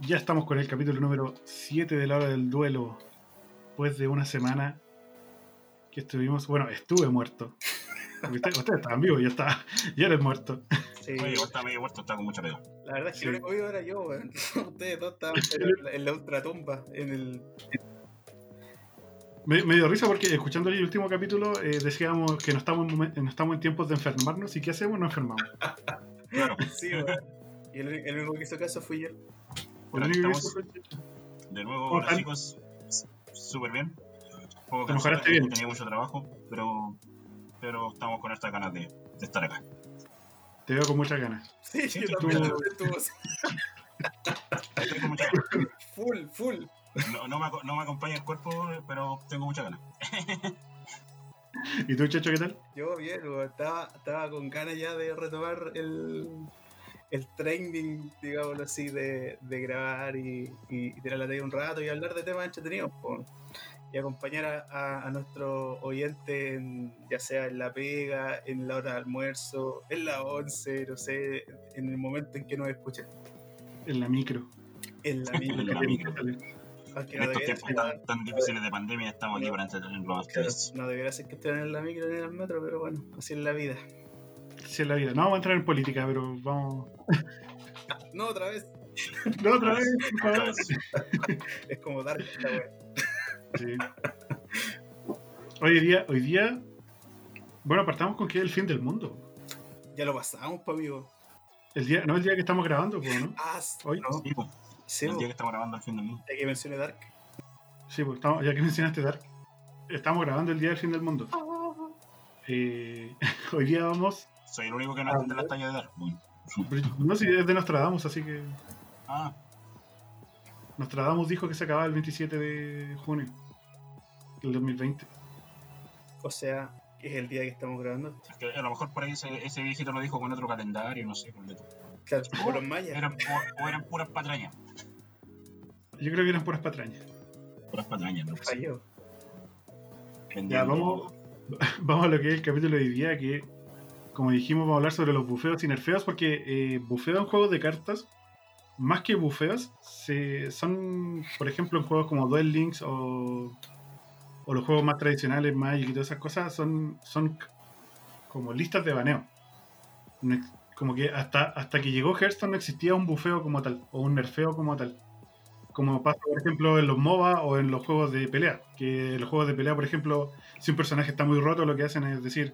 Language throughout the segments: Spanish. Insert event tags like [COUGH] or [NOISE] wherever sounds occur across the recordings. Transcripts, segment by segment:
Ya estamos con el capítulo número 7 de la hora del duelo. Después de una semana que estuvimos. Bueno, estuve muerto. Ustedes, ustedes estaban vivos, yo estaba. Yo eres muerto. Sí. Oye, igual está medio muerto, está con mucha pega. La verdad es que Sí. el único vivo era yo, weón. [LAUGHS] Ustedes dos estaban en la, en la ultratumba, en el. Me, me dio risa porque escuchando el último capítulo eh, decíamos que no estamos, en no estamos en tiempos de enfermarnos y ¿qué hacemos? No enfermamos. Claro, [LAUGHS] Sí, weón. Y el, el único que hizo caso fui yo. Bueno, estamos. fue- de nuevo, ¿Cómo hola chicos. Súper bien. Un poco Te cansado, mejoraste bien. Tenía mucho trabajo, pero, pero estamos con estas ganas de, de estar acá. Te veo con muchas ganas. Sí, Sí, yo tú- también estuvo así. Estoy con mucha ganas. Full, full. No, no me, aco- no me acompaña el cuerpo, pero tengo mucha ganas. ¿Y tú, Checho, qué tal? Yo bien. Estaba, estaba con ganas ya de retomar el, el training, digámoslo así, de, de grabar y, y tirar la talla un rato y hablar de temas entretenidos. po. Y acompañar a, a, a nuestro oyente, en- ya sea en la pega, en la hora de almuerzo, en la once, no sé, en el momento en que nos escuchen. En la micro. En la En la micro. micro. Aunque En no estos tiempos ser- tan, tan difíciles de pandemia, estamos aquí para claro, no debería ser que estén en la micro ni en el metro, pero bueno, así es la vida. Es la vida. No vamos a entrar en política, pero vamos. [LAUGHS] No, otra vez. [LAUGHS] No, otra vez, por favor. Entonces, Es como dar la wea. Sí. Hoy día, hoy día. Bueno, partamos con que es el fin del mundo. Ya lo pasamos, pa' amigo. El día, no el día que estamos grabando, pues, ¿no? Ah, Hoy. no. sí, pues, Sí, el día que estamos grabando el fin del mundo. ya que mencioné Dark. Sí, pues estamos, ya que mencionaste Dark, estamos grabando el día del fin del mundo. Eh, [LAUGHS] hoy día vamos. Soy el único que no entiende las tallas de dar. Bueno. No sé si es de Nostradamus, así que. Ah, Nostradamus dijo que se acababa el 27 de junio del 2020. O sea, que es el día que estamos grabando. es que a lo mejor por ahí ese, ese viejito lo dijo con otro calendario, no sé. con de- Claro, por los mayas. Eran, o, o eran puras patrañas. Yo creo que eran puras patrañas. Puras patrañas, ¿no? Falló. Ya, vamos, [LAUGHS] vamos a lo que es el capítulo de hoy día, que como dijimos vamos a hablar sobre los bufeos y nerfeos, porque eh, bufeo en juegos de cartas, más que bufeos, se, son, por ejemplo, en juegos como Duel Links o, los juegos más tradicionales, Magic y todas esas cosas, son, son como listas de baneo. Como que hasta, hasta que llegó Hearthstone no existía un bufeo como tal, o un nerfeo como tal. Como pasa, por ejemplo, en los MOBA o en los juegos de pelea. Que en los juegos de pelea, por ejemplo, si un personaje está muy roto, lo que hacen es decir,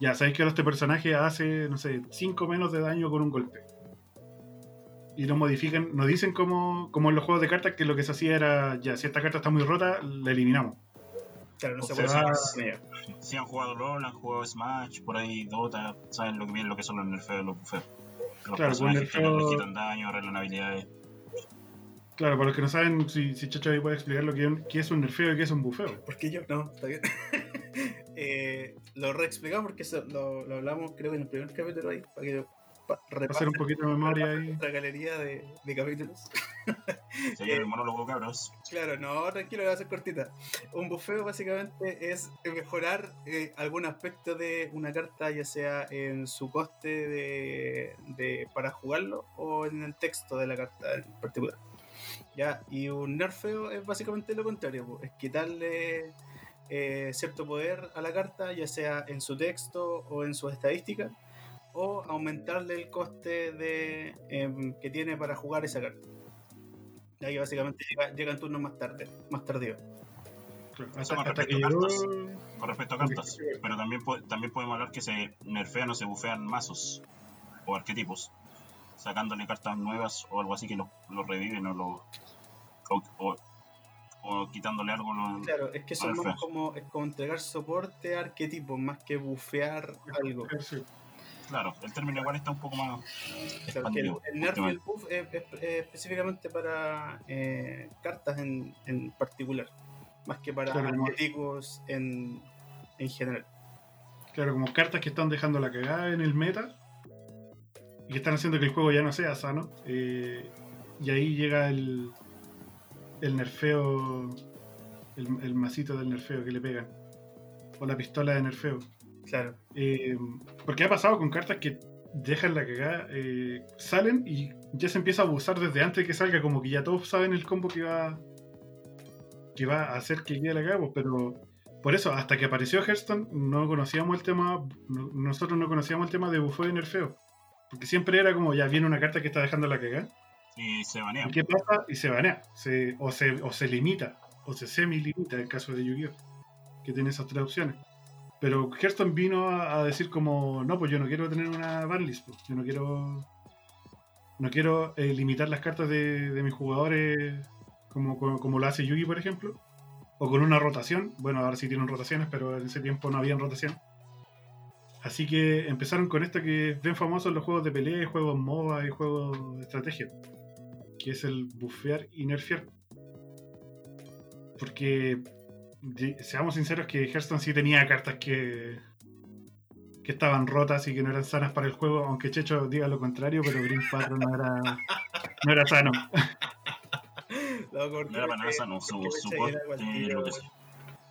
ya sabéis que ahora este personaje hace, no sé, 5 menos de daño con un golpe. Y lo modifican, nos dicen como, como en los juegos de cartas que lo que se hacía era, ya, si esta carta está muy rota, la eliminamos. Claro, no se O puede hacer con ella. Si han jugado LOL, han jugado Smash, por ahí Dota, saben lo que bien lo que son los nerfeos y los bufeos. Los Claro, personajes con que nerfeo- les quitan daño, arreglan habilidades. Claro, para los que no saben, si, si Chacho ahí puede explicar lo que, es un- qué es un nerfeo y qué es un bufeo. Porque yo, no, está bien. [LAUGHS] eh, lo reexplicamos porque eso lo, lo hablamos creo que en el primer capítulo ahí, para que hacer repasen un poquito de memoria ahí. nuestra galería de, de capítulos. Sería [LAUGHS] el monólogo cabros. Claro, no, tranquilo, va a ser cortita. Un bufeo básicamente es mejorar eh, algún aspecto de una carta, ya sea en su coste de, de- para jugarlo o en el texto de la carta en particular. Ya, y un nerfeo es básicamente lo contrario, es quitarle eh, cierto poder a la carta, ya sea en su texto o en sus estadísticas, o aumentarle el coste de, em, que tiene para jugar esa carta. Ya que básicamente llega, turnos más tarde, más tardío. Eso con respecto a cartas. Con respecto a cartas. Pero también, también podemos hablar que se nerfean o se bufean mazos o arquetipos. Sacándole cartas nuevas o algo así que los lo reviven o lo. O, o- o quitándole algo. Claro, es que eso es más como, es como entregar soporte a arquetipos, más que bufear algo. Sí. Claro, el término igual está un poco más Claro, que el, el nerf y el buff es, es- es específicamente para eh, cartas en, en particular, más que para Claro, como- arquetipos en, en general. Claro, como cartas que están dejando la cagada en el meta y que están haciendo que el juego ya no sea sano. eh, y ahí llega el, el nerfeo, el, el masito del nerfeo que le pegan. O la pistola de nerfeo. Claro, Eh, porque ha pasado con cartas que dejan la cagada, eh, salen y ya se empieza a abusar desde antes de que salga, como que ya todos saben el combo que va que va a hacer que quede la cagada, pues, pero por eso, hasta que apareció Hearthstone, no conocíamos el tema, no- nosotros no conocíamos el tema de bufeo y nerfeo. Porque siempre era como, ya viene una carta que está dejando la cagada. Y se banea. ¿Y qué pasa? Y se banea. O, se, o se limita. O se semi-limita el caso de Yu-Gi-Oh! Que tiene esas tres opciones. Pero Hearthstone vino a, decir como, no, pues yo no quiero tener una banlist. pues. Yo no quiero... No quiero eh, limitar las cartas de, de mis jugadores como, como, como lo hace Yugi, por ejemplo. O con una rotación. Bueno, ahora sí tienen rotaciones, pero en ese tiempo no habían rotación. Así que empezaron con esto que es bien famoso en los juegos de pelea, juegos MOBA y juegos de estrategia que es el bufear y nerfear. Porque, seamos sinceros, que Hearthstone sí tenía cartas que, que estaban rotas y que no eran sanas para el juego, aunque Checho diga lo contrario, pero Green Patron no era, no era sano. [LAUGHS] No era para nada sano, su, su.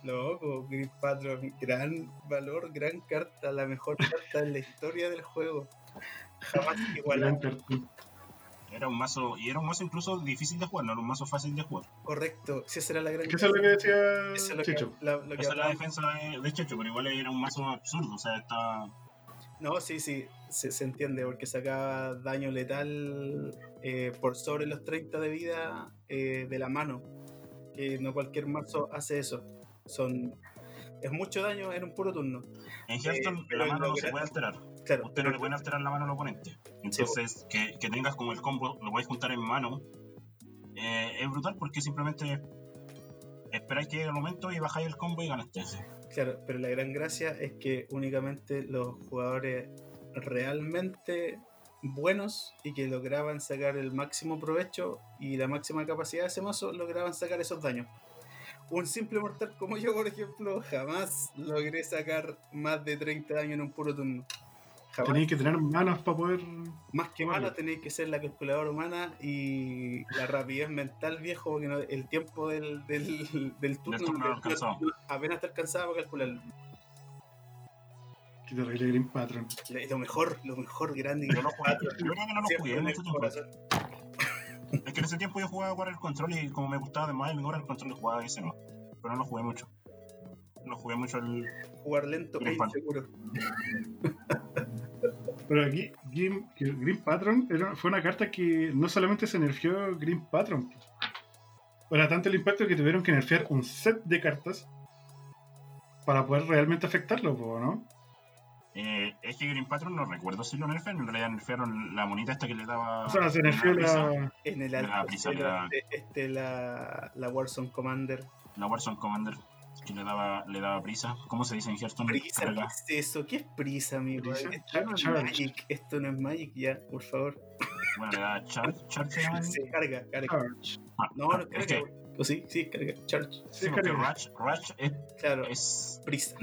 Loco, Green Patron, gran valor, gran carta, la mejor carta en la historia del juego. Jamás igualada. Era un mazo, y era un mazo incluso difícil de jugar, no era un mazo fácil de jugar. Correcto, si esa era la gran eso es lo que decía Eso es lo que, Checho. la- lo que Esa es la defensa de, de Checho, pero igual era un mazo absurdo, o sea, estaba... No, sí, sí, se, se entiende, porque sacaba daño letal eh, por sobre los 30 de vida eh, de la mano. Que no cualquier mazo hace eso. Son Es mucho daño en un puro turno. En Hearthstone pero la mano no se puede alterar. Claro, Usted no le puede alterar la mano al oponente. Entonces, que, que tengas como el combo, lo podéis juntar en mano, eh, es brutal porque simplemente esperáis que llegue el momento y bajáis el combo y ganaste. Claro, pero la gran gracia es que únicamente los jugadores realmente buenos y que lograban sacar el máximo provecho y la máxima capacidad de ese mazo lograban sacar esos daños. Un simple mortal como yo, por ejemplo, jamás logré sacar más de 30 daños en un puro turno. Tenéis que tener manos para poder. Más que Vale. mano tenéis que ser la calculadora humana y la rapidez mental, viejo, porque no- el tiempo del, del, del turno, turno no alcanzaba. apenas está alcanzado para calcularlo. Qué terrible Green Patron. Lo- mejor, lo mejor, grande. Yo, lo jugué, yo creo que no lo jugué en mucho tiempo. Es que en ese tiempo yo jugaba con el control y como me gustaba además el mejor el control jugaba ese no. Pero no lo jugué mucho. No jugué mucho el. Jugar lento Green Patron. inseguro. Pero aquí, Green, Green Patron era- fue una carta que no solamente se nerfeó Green Patron. Era tanto el impacto que tuvieron que nerfear un set de cartas para poder realmente afectarlo, ¿no? Eh, es que Green Patron no recuerdo si lo nerfearon, en realidad nerfearon la monita esta que le daba. O sea, se nerfeó la. En el La alto prisa este, este, la, la Warzone Commander. la Warzone Commander que le daba, le daba prisa. ¿Cómo se dice en Hearthstone? Prisa, Carga. ¿qué es eso? ¿Qué es prisa, amigo? Prisa, Esto no es. Magic, esto no es Magic ya, por favor. Bueno, le daba charge, charge. [LAUGHS] Sí, carga, carga. Charge. Ah, No, no es carga. que, ¿O sí? Sí, carga. Charge. sí, Sí, porque Rush es, Claro, es, prisa.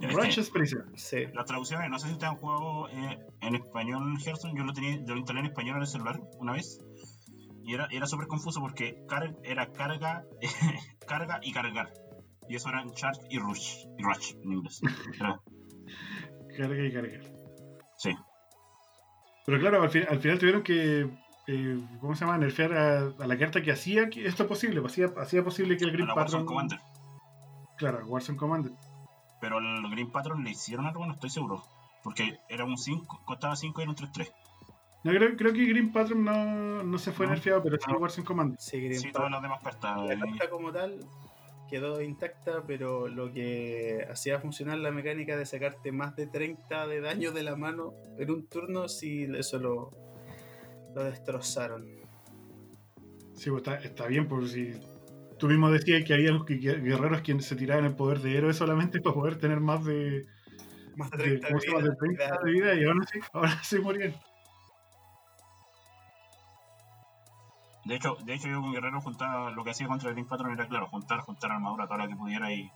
Rush es prisa. Sí. las traducciones, no sé si ustedes han jugado eh, en español Hearthstone, yo lo tenía, yo lo instalé en español en el celular una vez. Y era, era súper confuso porque car- era carga, [LAUGHS] carga y cargar. Y eso eran charge y rush. Y rush en inglés. Era- Carga y carga. sí. Pero claro, al, fin- al final tuvieron que. eh, ¿Cómo se llama? Nerfear a, a la carta que hacía que esto posible. pues, Hacía, hacía posible que el A Green la Patron. Commander. Claro, Warzone Commander. Pero al Green Patron le hicieron algo, no estoy seguro. Porque era un 5, costaba 5 y era un 3-3. No, creo, creo que Green Patron no, no se fue No. nerfeado, pero sí No. Warzone Commander. Sí, Green Sí, todas las demás cartas. La carta como tal quedó intacta, pero lo que hacía funcionar la mecánica de sacarte más de 30 de daño de la mano en un turno, sí, eso lo, lo destrozaron. Sí, pues está, está bien, por si tú mismo decías que había que- que- guerreros quienes se tiraban el poder de héroe solamente para poder tener más de, Más de de, 30 ¿cómo se llama? vida, de 30 claro. de vida y ahora sí, ahora sí morían. De hecho, de hecho yo con Guerrero juntaba, lo que hacía contra el Green Patron era claro, juntar, juntar armadura toda la que pudiera y,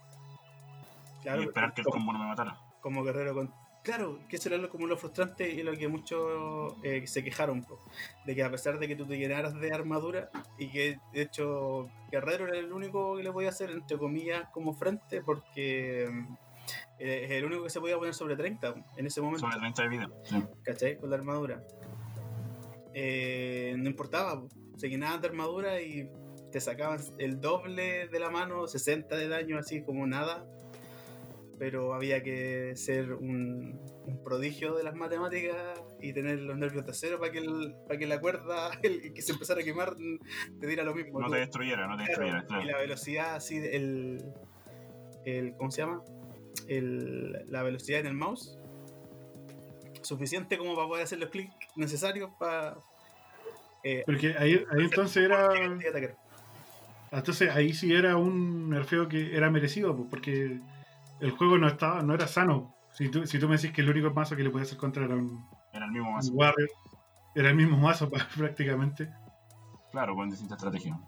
Claro, y esperar que el combo no me matara. como guerrero con... Claro, que eso era lo- como lo frustrante y lo que muchos eh, se quejaron, po, de que a pesar de que tú te llenaras de armadura y que de hecho Guerrero era el único que le podía hacer, entre comillas, como frente, porque mm, Eh, Es el único que se podía poner sobre 30 en ese momento. Sobre 30 de vida. Sí. ¿cachai? Con la armadura. Eh, no importaba, po. Se llenaban de armadura y te sacaban el doble de la mano, 60 de daño, así como nada. Pero había que ser un, un prodigio de las matemáticas y tener los nervios de acero para que, el- para que la cuerda [LAUGHS] el, que se empezara a quemar te diera lo mismo. No tú. te destruyera, no te destruyera. Claro. Y la velocidad así, el, el ¿cómo se llama? El, la velocidad en el mouse suficiente como para poder hacer los clics necesarios para eh, Porque ahí, ahí entonces era. Entonces ahí sí era un nerfeo que era merecido, pues, porque el juego no estaba, no era sano. Si tú, si tú me decís que el único mazo que le podía hacer contra era un, Era el mismo mazo. Warrior, era el mismo mazo [LAUGHS] prácticamente, Claro, con distintas estrategias.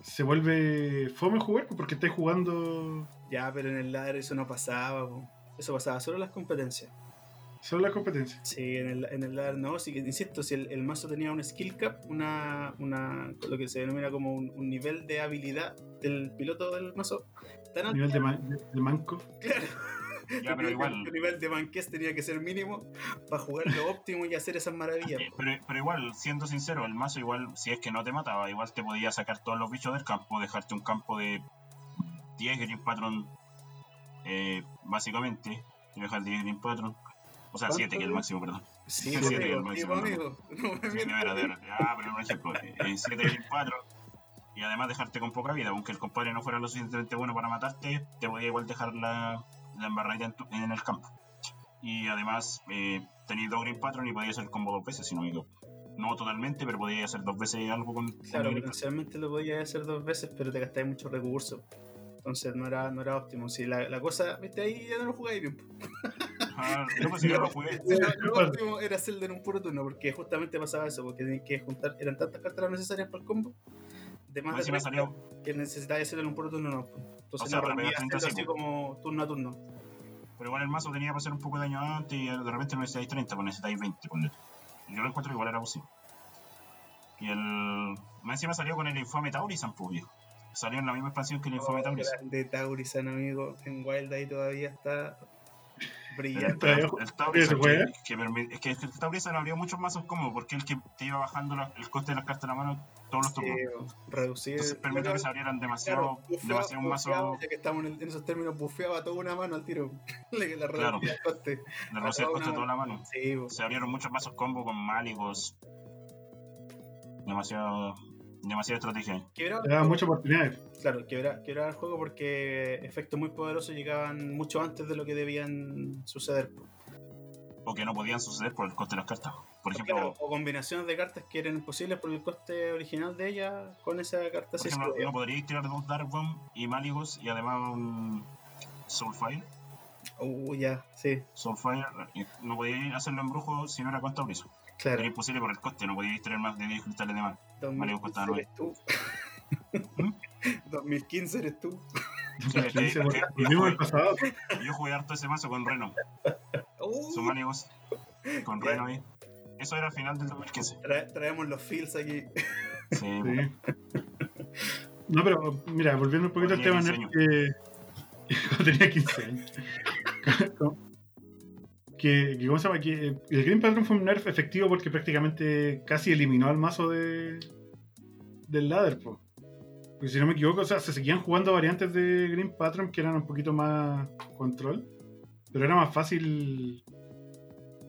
se vuelve fome jugar pues, porque estás jugando Ya, pero en el ladder eso no pasaba. po. Eso pasaba solo en las competencias. Solo la competencia. Sí, en el, en el ladder no. Sí, que, insisto, si el, el mazo tenía un skill cap, una, una, lo que se denomina como un, un nivel de habilidad del piloto del mazo, tan alto. Nivel de, man- de- de manco. [LAUGHS] Claro. Ya, pero igual. El nivel de banqués tenía que ser mínimo para jugar lo óptimo y hacer esas maravillas. Eh, Pero, pero igual, siendo sincero, el mazo igual, si es que no te mataba, igual te podía sacar todos los bichos del campo, dejarte un campo de 10 Green Patron, eh, básicamente, te deja el 10 Green Patron, o sea, ¿Cuánto 7 que es el máximo, perdón. Sí, [LAUGHS] Sí, pues, sí, amigo, el máximo, no. No 7 era de Ah, pero un ejemplo, 7 Green Patron, y además dejarte con poca vida, aunque el compadre no fuera lo suficientemente bueno para matarte, te podía igual dejar la, la embarradita en, tu- en el campo. Y además, eh, tenéis dos Green Patron y podías hacer el combo dos veces, si no me equivoco. No totalmente, pero podías hacer dos veces algo con, Claro, potencialmente lo podías hacer dos veces, pero te gastáis muchos recursos. Entonces no era, no era óptimo. Si la, la cosa, viste, ahí ya no lo jugáis bien. Ah, yo pensé que lo jugué. [LAUGHS] Si lo, lo óptimo era hacerlo en un puro turno, porque justamente pasaba eso, porque tenías que juntar, eran tantas cartas necesarias para el combo, de más Más de encima 30, salió, que necesitabas hacerlo en un puro turno, no. Entonces O sea, no para pegar rendía 30 hacerlo así como turno a turno. pero igual el mazo tenía para hacer un poco de daño antes y de repente no necesitáis 30, pues necesitáis 20. ponle. Yo lo encuentro que igual era posible. Y el. Más encima salió con el infame Taurisan, pues viejo. Salió en la misma expansión que el infame Oh, Taurisan. grande Taurisan, amigo. En Wild ahí todavía está brillante. el, el Taurisan que, que permi- es que el Taurisan abrió muchos mazos cómodos porque el que te iba bajando la- el coste de las cartas de la mano todos los turnos. Sí, reducir. Entonces permitió que se abrieran demasiado, Claro, bufeaba- demasiado un bufeaba, mazo ya que estamos en, el- en esos términos, bufeaba toda una mano al tiro. [LAUGHS] Le la Claro. reducía el coste. de reducir el coste de toda la mano. Sí, se abrieron muchos mazos combo con máligos. Demasiado. Demasiada estrategia. Quebraba Te el daba juego. muchas oportunidades. Claro, quebraba, quebraba el juego porque efectos muy poderosos llegaban mucho antes de lo que debían suceder. O que no podían suceder por el coste de las cartas. Por ejemplo, Claro, o combinaciones de cartas que eran imposibles por el coste original de ella con esa carta por ejemplo podía. no podríais tirar dos Dark Bomb y máligos y además un Soulfire. Uh, ya, sí, Soulfire. No podíais hacerlo en brujo si no era con Taurizo. Claro. Era imposible por el coste, no podíais tirar más de 10 cristales de más. Mario 2015 costaba nueve. eres tú. ¿Mm? [LAUGHS] 2015 eres tú. Sí, es que- yo, jugué, pasado. yo jugué harto ese mazo con Reno. Uh, Son. Con Reno ahí. Eso era al final del 2015. trae- traemos los feels aquí. Sí, Sí. No, pero mira, volviendo un poquito al Tenía tema 15 nerd, que [LAUGHS] cuando tenía 15 años. [LAUGHS] que, que, ¿cómo se llama? Que eh, el Green Patron fue un nerf efectivo porque prácticamente casi eliminó al mazo de del ladder, po. Porque si no me equivoco, o sea, se seguían jugando variantes de Green Patron que eran un poquito más control, pero era más fácil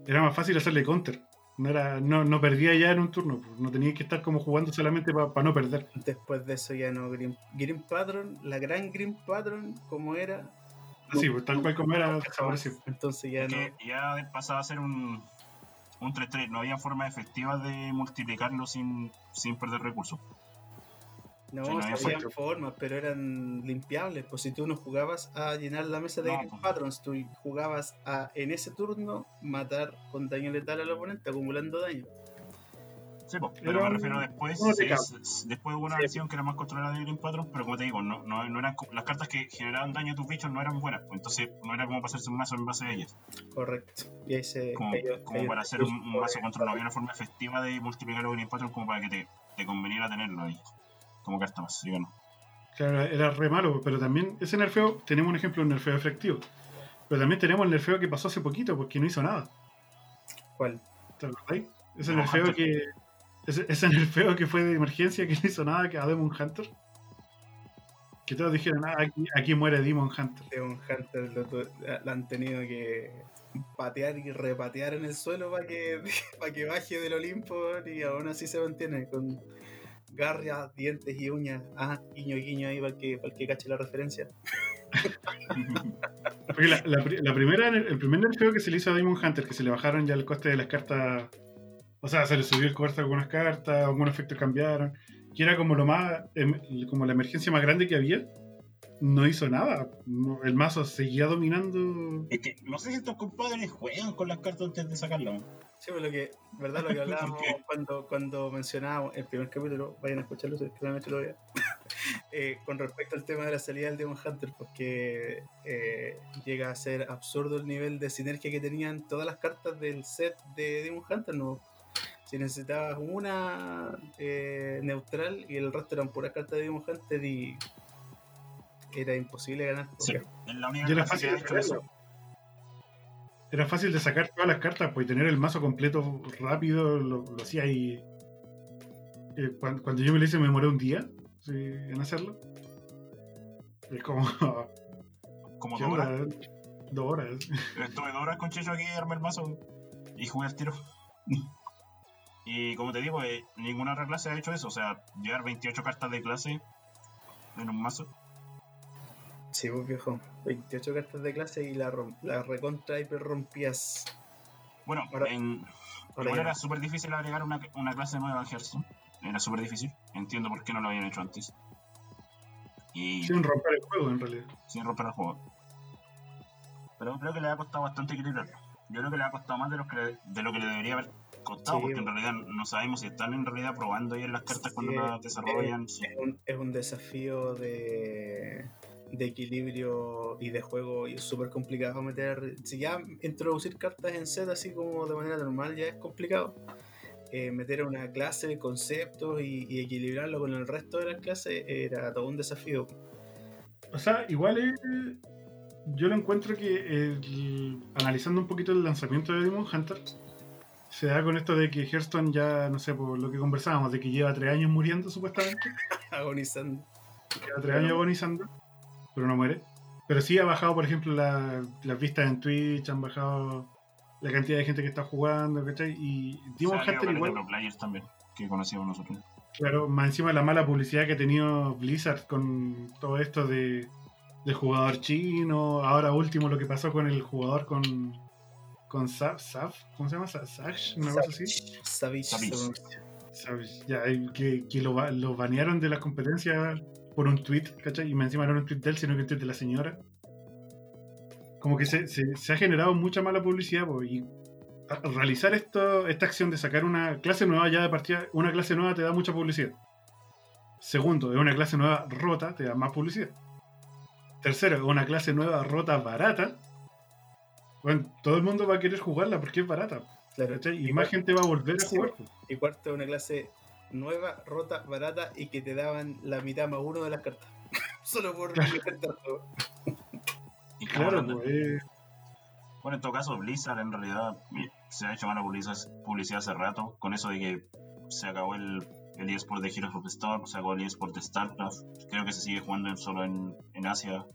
era más fácil hacerle counter. No, era, no, no perdía ya en un turno, po. no tenía que estar como jugando solamente para no perder. Después de eso ya no. Green, Green Patron, la gran Green Patron, como era. Sí, pues tal cual como era. Entonces ya no. ya pasaba a ser un, un 3-3. No había forma efectiva de multiplicarlo sin, sin perder recursos. No, Sí, no había formas, pero eran limpiables. Pues si tú no jugabas a llenar la mesa de No, pues. Patrons, tú jugabas a en ese turno matar con daño letal al oponente, acumulando daño. Sí, po, pero Era me refiero después. un sí, recap. s- s- después hubo una Sí. versión que era más controlada de Green Patron, pero como te digo, no, no, no eran, las cartas que generaban daño a tus bichos no eran buenas. pues, Entonces no era como pasarse un mazo en base a ellas. Correcto. Y ahí se. Como, para el hacer un, un mazo de- control. No había una forma efectiva de multiplicar los Green Patron como para que te, te conveniera tenerlo ahí. Como carta más, no. Claro, era re malo, pero también ese nerfeo, tenemos un ejemplo de un nerfeo efectivo. Pero también tenemos el nerfeo que pasó hace poquito, porque no hizo nada. ¿Cuál? ¿Te acordáis? Ese Demon nerfeo que. Ese, ese nerfeo que fue de emergencia que no hizo nada que a Demon Hunter. Que todos dijeron, ah, aquí, aquí muere Demon Hunter. Demon Hunter lo, han tenido que patear y repatear en el suelo para que, [LAUGHS] para que baje del Olimpo y aún así se mantiene con garras, dientes y uñas. Ah, guiño, guiño ahí para el que, para el que cache la referencia. [LAUGHS] Porque la, la pri- la primera, el primer nerfeo que se le hizo a Demon Hunter, que se le bajaron ya el coste de las cartas. O sea, se le subió el coste a algunas cartas, algunos efectos cambiaron. Que era como lo más. em, como la emergencia más grande que había. No hizo nada. No- el mazo seguía dominando. Es que no sé si estos compadres juegan con las cartas antes de sacarlas. Sí, pues lo que, ¿verdad? Lo que hablábamos [LAUGHS] cuando, cuando mencionábamos el primer capítulo, vayan a escucharlo, si es que no han hecho todavía. [LAUGHS] Eh, con respecto al tema de la salida del Demon Hunter, porque eh, llega a ser absurdo el nivel de sinergia que tenían todas las cartas del set de Demon Hunter, ¿no? Si necesitabas una eh, neutral y el resto eran puras cartas de Hunter y era imposible ganar. Sí, la única Y era fácil de hecho eso. sacarlo. Era fácil de sacar todas las cartas, pues y tener el mazo completo rápido, lo, lo hacía ahí. Eh, cuando, cuando yo me lo hice, me demoré un día sí, en hacerlo. Es como. [LAUGHS] Como [LAUGHS] ¿qué dos horas. onda? Dos horas. Estuve dos horas con Checho aquí, armé el mazo y jugué al tiro. Y como te digo, eh, ninguna otra clase ha hecho eso. O sea, llevar 28 cartas de clase en un mazo. Sí, pues viejo, 28 cartas de clase y la, rom- la recontra hiper rompías. Bueno, Ahora- en, ahora igual era súper difícil agregar una, una clase nueva a Hearthstone. Era súper difícil. Entiendo por qué no lo habían hecho antes. Y Sin romper el juego, en realidad. sin romper el juego. Pero creo que le ha costado bastante equilibrarlo. Yo creo que le ha costado más de lo que, le- de lo que le debería haber costado, Sí, porque en realidad no sabemos si están en realidad probando ahí en las cartas cuando las desarrollan. Es un, es un desafío de, de equilibrio y de juego y es súper complicado meter. Si ya introducir cartas en set así como de manera normal ya es complicado. eh, meter una clase de conceptos y, y equilibrarlo con el resto de las clases era todo un desafío. O sea, igual es. Yo lo encuentro que el- analizando un poquito el lanzamiento de Demon Hunter, se da con esto de que Hearthstone ya, no sé, por lo que conversábamos, de que lleva tres años muriendo supuestamente, [LAUGHS] Agonizando. lleva tres años agonizando, pero no muere. Pero sí ha bajado, por ejemplo, la- las vistas en Twitch, han bajado la cantidad de gente que está jugando, ¿cachai? Y Demon O sea, Hunter igual, players también, que conocíamos nosotros. Claro, más encima de la mala publicidad que ha tenido Blizzard con todo esto de, de jugador chino, ahora último lo que pasó con el jugador con con Saf, Saf ¿cómo se llama? Sa- Sash, una cosa así. Savage. Savage. Ya, que, que lo, ba- lo banearon de las competencias por un tweet, ¿cachai? Y encima no era un tweet de él, sino que un tweet de la señora. Como que se, se- se ha generado mucha mala publicidad, po, y realizar esto, esta acción de sacar una clase nueva ya de partida, una clase nueva te da mucha publicidad. Segundo, es una clase nueva rota, te da más publicidad. Tercero, es una clase nueva rota barata. Bueno, todo el mundo va a querer jugarla porque es barata. Claro. Y Y más gente va a volver a jugar. Y cuarto, una clase nueva, rota, barata y que te daban la mitad más uno de las cartas. [LAUGHS] Solo por Claro. [LAUGHS] Y Claro, pues, eh, Bueno, en todo caso, Blizzard en realidad se ha hecho mala publicidad, publicidad hace rato, con eso de que se acabó el, el eSport de Heroes of the Storm, se acabó el eSport de StarCraft, creo que se sigue jugando en- solo en, en Asia.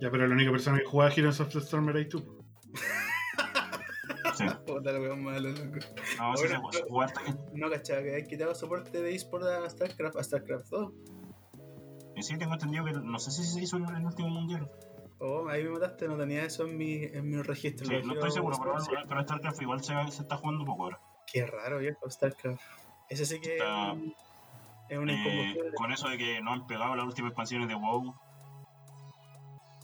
Ya, pero la única persona que jugaba Heroes of the Storm eras tú. Sí. [LAUGHS] Puta, lo weón malo, loco. No, sí, cachaba que habían quitado soporte de eSport a StarCraft, a StarCraft 2. Y sí, tengo entendido que no sé si se hizo en el último mundial. Oh, ahí me mataste, no tenía eso en mi, en mi registro. Sí, no estoy seguro, pero, sí. pero StarCraft igual se, se está jugando un poco ahora. Qué raro, viejo, StarCraft. Ese sí que Está- es un- es un Eh, con eso de que no han pegado las últimas expansiones de WoW,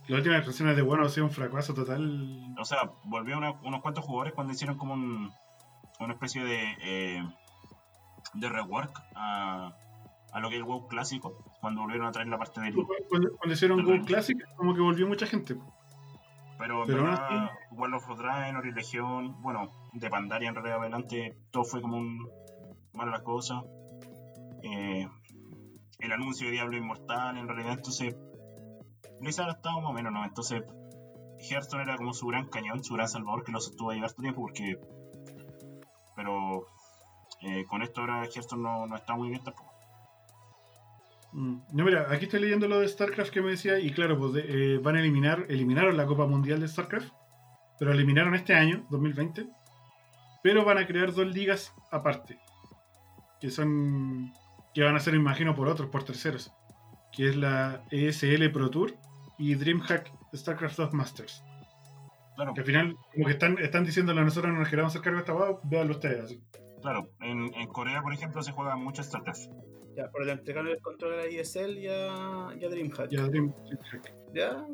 Las últimas expresiones de bueno ha sido un fracaso total. o sea, volvió una- unos cuantos jugadores cuando hicieron como un- una especie de, eh, de rework a, a lo que es el WoW clásico, cuando volvieron a traer la parte del... Cuando, cuando hicieron. Go Classic, como que volvió mucha gente. Pero, Pero verdad, World of Draenor y Legión, bueno, de Pandaria en realidad adelante, todo fue como un mala la cosa. Eh, el anuncio de Diablo Inmortal, en realidad, entonces, Ha estado más o menos, ¿no? Entonces, Hearthstone era como su gran cañón, su gran salvador que lo sostuvo ahí harto tiempo porque. Pero eh, con esto ahora Hearthstone no, no está muy bien tampoco. Mm. No, mira, aquí estoy leyendo lo de StarCraft que me decía, y claro, pues eh, van a eliminar, eliminaron la Copa Mundial de StarCraft, pero eliminaron este año, 2020, pero van a crear dos ligas aparte, que son, que van a ser, imagino, por otros, por terceros, que es la ESL Pro Tour y DreamHack StarCraft 2 Masters. Claro, Que al final, como que están, están diciéndole a nosotros no nos queremos hacer cargo de esta hueá, véanlo ustedes. Así. claro. En, en Corea, por ejemplo, se juega mucho StarCraft. Ya, pero le entregaron el control a la ISL y a, y a DreamHack. Ya, Dream- DreamHack. Ya,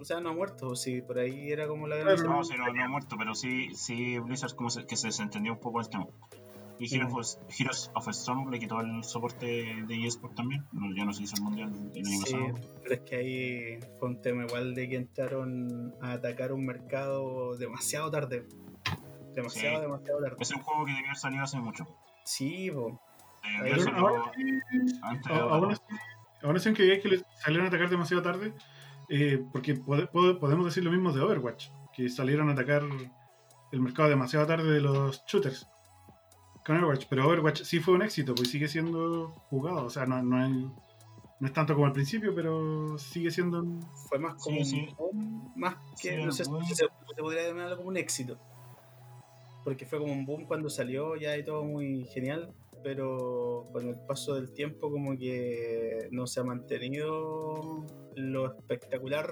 o sea, no ha muerto, sí, por ahí era como la Claro, gran No, sí, no, no ha muerto, pero sí, sí Blizzard como se- que se desentendió un poco del tema. Y. Heroes, of- Heroes of Storm le quitó el soporte de eSport también. No, ya no se hizo el mundial el año Sí, pasado. pero es que ahí fue un tema igual de que entraron a atacar un mercado demasiado tarde. Demasiado, Sí. demasiado tarde. Es un juego que debió haber salido hace mucho. Sí, po. Pero salido ahora antes de aunque digáis que le salieron a atacar demasiado tarde, eh, porque pode- pode- podemos decir lo mismo de Overwatch, que salieron a atacar el mercado demasiado tarde de los shooters con Overwatch, pero Overwatch sí fue un éxito, pues sigue siendo jugado, o sea, no, no, hay- no es tanto como al principio, pero sigue siendo un... Fue más como Sí, sí. un boom, más que, Sí, no sé si se, se podría denominarlo como un éxito. Porque fue como un boom cuando salió, ya y todo muy genial, pero con el paso del tiempo como que no se ha mantenido lo espectacular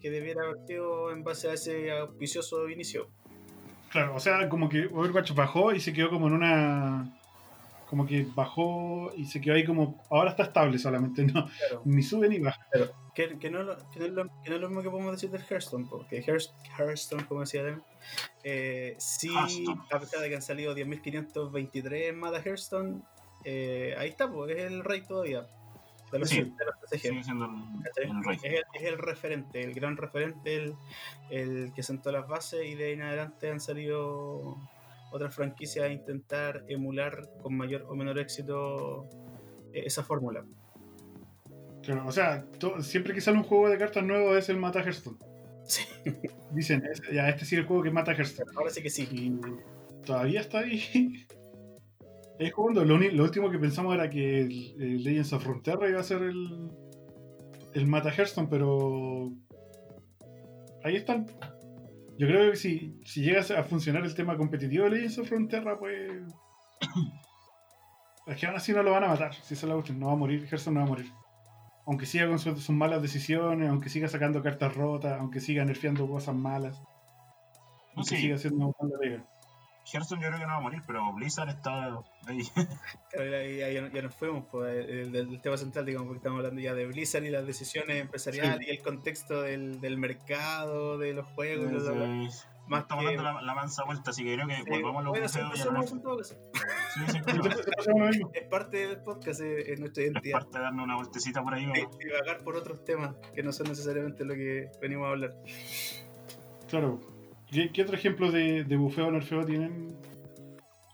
que debiera haber sido en base a ese auspicioso inicio. Claro, o sea, como que Overwatch bajó y se quedó como en una... Como que bajó y se quedó ahí como... Ahora está estable solamente, no, Claro. [LAUGHS] ni sube ni baja. Que, que, no, lo- que, no es lo, que no es lo mismo que podemos decir del Hearthstone, porque Hearth- Hearthstone, como decía Adam, eh, sí, Hearthstone. a pesar de que han salido 10.523 más de Hearthstone, eh, ahí está, pues es el rey todavía de los, Sí. de los TCG. sigue siendo el, ¿cachai? el rey. Es el, es el referente, el gran referente, el, el que sentó las bases y de ahí en adelante han salido otras franquicias a intentar emular con mayor o menor éxito eh, esa fórmula. Claro, o sea, to- siempre que sale un juego de cartas nuevo es el Mata Hearthstone. Sí. Dicen, es- ya este sí es el juego que mata Hearthstone. Ahora sí que sí. Y todavía está ahí. [LAUGHS] Ahí jugando. Lo, lo último que pensamos era que el, el Legends of Runeterra iba a ser el, el Mata Hearthstone, pero ahí están. Yo creo que si, si llega a funcionar el tema competitivo de Legends of Runeterra, pues. [CLEARS THROAT] Es que aún así no lo van a matar. Si esa es la cuestión, no va a morir. Hearthstone no va a morir. Aunque siga con sus, sus malas decisiones, aunque siga sacando cartas rotas, aunque siga nerfeando cosas malas, aunque sí, siga haciendo mala pega. Hearthstone yo creo que no va a morir, pero Blizzard está ahí. [LAUGHS] Claro, ahí, ahí ya, ya nos fuimos pues, el, del, del tema central, digamos, porque estamos hablando ya de Blizzard y las decisiones empresariales Sí. y el contexto del, del mercado, de los juegos. y bla, bla, bla. Entonces, Más estamos que- dando la, la mansa vuelta, así que creo que Sí, volvamos a los y. Sí, sí, [LAUGHS] mismo. Es parte del podcast, es, es nuestra Es identidad. parte de darnos una vueltecita por ahí. ¿no? divagar por otros temas que no son necesariamente lo que venimos a hablar. Claro. ¿Qué, otro ejemplo de, de bufeo nerfeo tienen?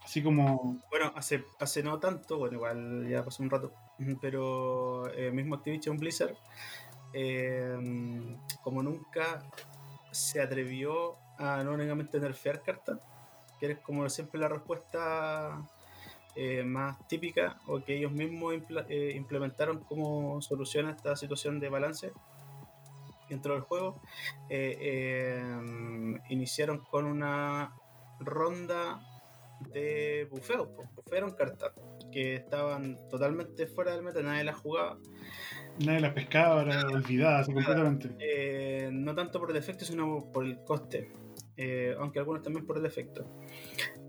Así como. Bueno, hace, hace no tanto, bueno, igual ya pasó un rato, [LAUGHS] pero eh, mismo Activision Blizzard, eh, como nunca se atrevió a no únicamente nerfear cartas, que es como siempre la respuesta eh, más típica o que ellos mismos eh, implementaron como solución a esta situación de balance dentro del juego, eh, eh, iniciaron con una ronda de bufeos, pues, bufearon cartas que estaban totalmente fuera del meta, nadie las jugaba, Nadie las pescaba, era olvidada así completamente. eh, no tanto por el efecto, sino por el coste, eh, aunque algunos también por el efecto.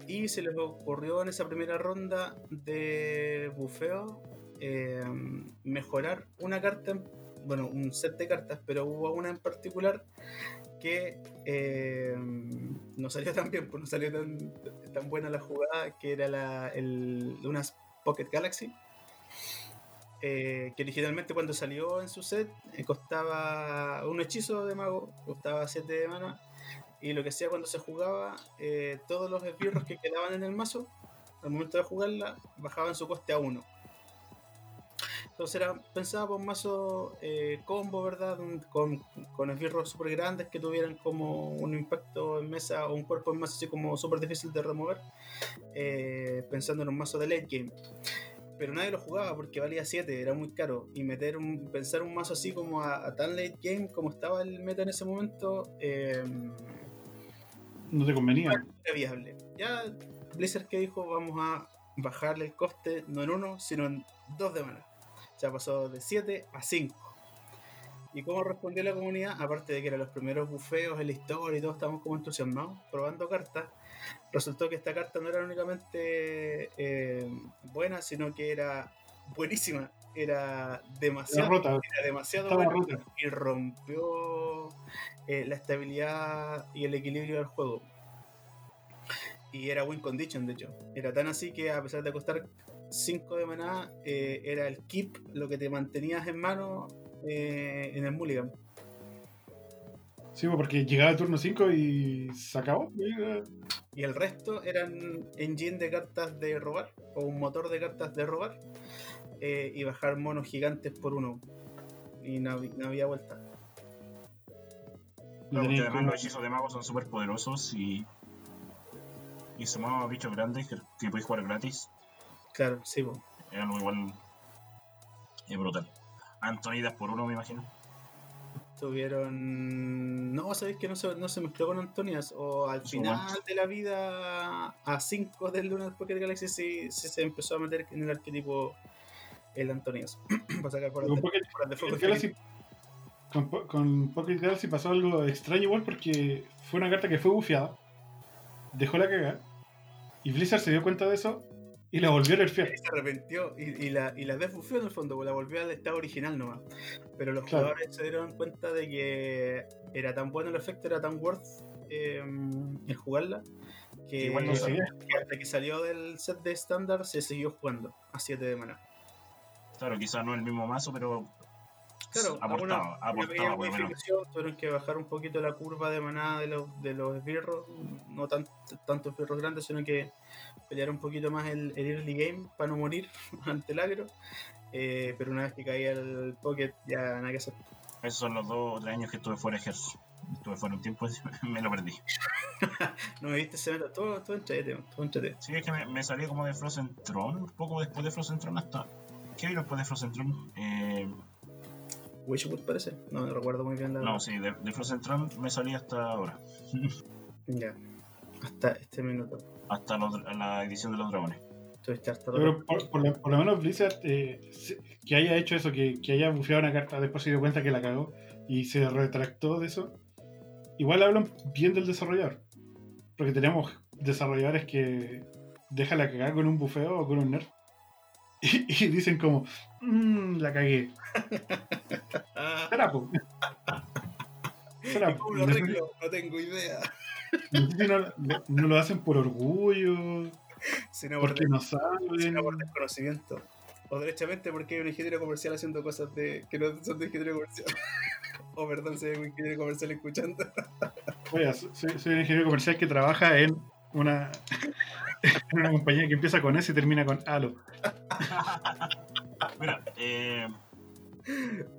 Y se les ocurrió en esa primera ronda de bufeo eh, mejorar una carta, bueno, un set de cartas, pero hubo una en particular que eh, no salió tan bien, pues no salió tan, buena la jugada, que era la, el, unas Pocket Galaxy. eh, que originalmente cuando salió en su set eh, costaba un hechizo de mago, costaba 7 de mana, y lo que hacía cuando se jugaba, todos los esbirros que quedaban en el mazo, al momento de jugarla, bajaban su coste a 1. Entonces era, pensaba por un mazo eh, combo, ¿verdad? Con, con esbirros súper grandes que tuvieran como un impacto en mesa o un cuerpo en mesa así como súper difícil de remover. eh, pensando en un mazo de late game. Pero nadie lo jugaba porque valía 7, era muy caro. Y meter un, pensar un mazo así como a, a tan late game como estaba el meta en ese momento, eh, No te convenía. era viable. Ya Blizzard que dijo, vamos a bajarle el coste no en uno, sino en dos de mana. Sea, pasó de 7 a 5. ¿Y cómo respondió la comunidad? Aparte de que eran los primeros bufeos en la historia y todos estábamos como entusiasmados probando cartas, resultó que esta carta no era únicamente eh, buena, sino que era buenísima. Era demasiado, rota. era demasiado Estaba buena rota. y rompió eh, la estabilidad y el equilibrio del juego. Y era win condition, de hecho. Era tan así que a pesar de costar 5 de maná, eh, era el keep lo que te mantenías en mano eh, en el mulligan. Sí, pues, porque llegaba el turno 5 y se acabó. Y el resto eran engine de cartas de robar, o un motor de cartas de robar, eh, y bajar monos gigantes por uno. Y no, hab- no había vuelta. no porque además los hechizos de mago son súper poderosos y. Y sumamos a bichos grandes que, que podéis jugar gratis. Claro, sí. Es algo igual. Es brutal. Antonidas por uno, me imagino. Tuvieron. No, sabéis que no se, no se mezcló con Antonias. O al Su final de la vida, a 5 del Lunar Pocket Galaxy, sí, sí se empezó a meter en el arquetipo el Antonias. Para sacar por Con de, Pocket, de Galaxy, con, Po- con Pocket Galaxy pasó algo extraño igual porque fue una carta que fue bufeada, dejó la cagada, y Blizzard se dio cuenta de eso y la volvió a nerfear. Y se arrepintió y, y la, y la desbufió en el fondo, pues la volvió al estado original nomás. Pero los Claro. jugadores se dieron cuenta de que era tan bueno el efecto, era tan worth eh, el jugarla, que, Igual no Que sabía. seguía- que hasta que salió del set de estándar se siguió jugando a 7 de mana. Claro, quizás no el mismo mazo, pero. Claro, aportaba, una- una aportaba pequeña por lo menos. modificación, tuvieron que bajar un poquito la curva de manada de los, de los esbirros, no tan, tantos esbirros grandes, sino que pelear un poquito más el, el early game para no morir [LAUGHS] ante el agro. Eh, pero una vez que caía el pocket, ya nada que hacer. Esos son los dos o tres años que estuve fuera de Hearth. Estuve fuera un tiempo y [LAUGHS] me lo perdí. [LAUGHS] No me viste ese meta, todo, todo entrete, todo entrete. Sí, es que me, me salí como de Frozen Throne, un poco después de Frozen Throne hasta. ¿Qué vi después de Frozen Throne? Eh, Wishwood parece, no me recuerdo muy bien la no, sí, de, de Frozen Throne me salí hasta ahora. Ya, hasta este minuto. Hasta los- la edición de los dragones. Pero por, por lo, por lo menos Blizzard, eh, que haya hecho eso, que, que haya bufeado una carta, después se dio cuenta que la cagó y se retractó de eso, igual hablan bien del desarrollador. Porque tenemos desarrolladores que dejan la cagada con un bufeo o con un nerf. [LAUGHS] Y, y dicen como, "Mm, la cagué. [LAUGHS] Ah, Será, po. Será, ¿y po. ¿Cómo lo No sé- arreglo? No tengo idea. no sé si no, no- no lo hacen por orgullo, Si no, por porque no sino saben. por desconocimiento. O derechamente porque hay un ingeniero comercial haciendo cosas de que no son de ingeniero comercial. [LAUGHS] o perdón, si hay un ingeniero comercial escuchando. Oiga, soy, soy un ingeniero comercial que trabaja en una, [LAUGHS] en una compañía que empieza con S y termina con Halo. [LAUGHS] Mira, eh,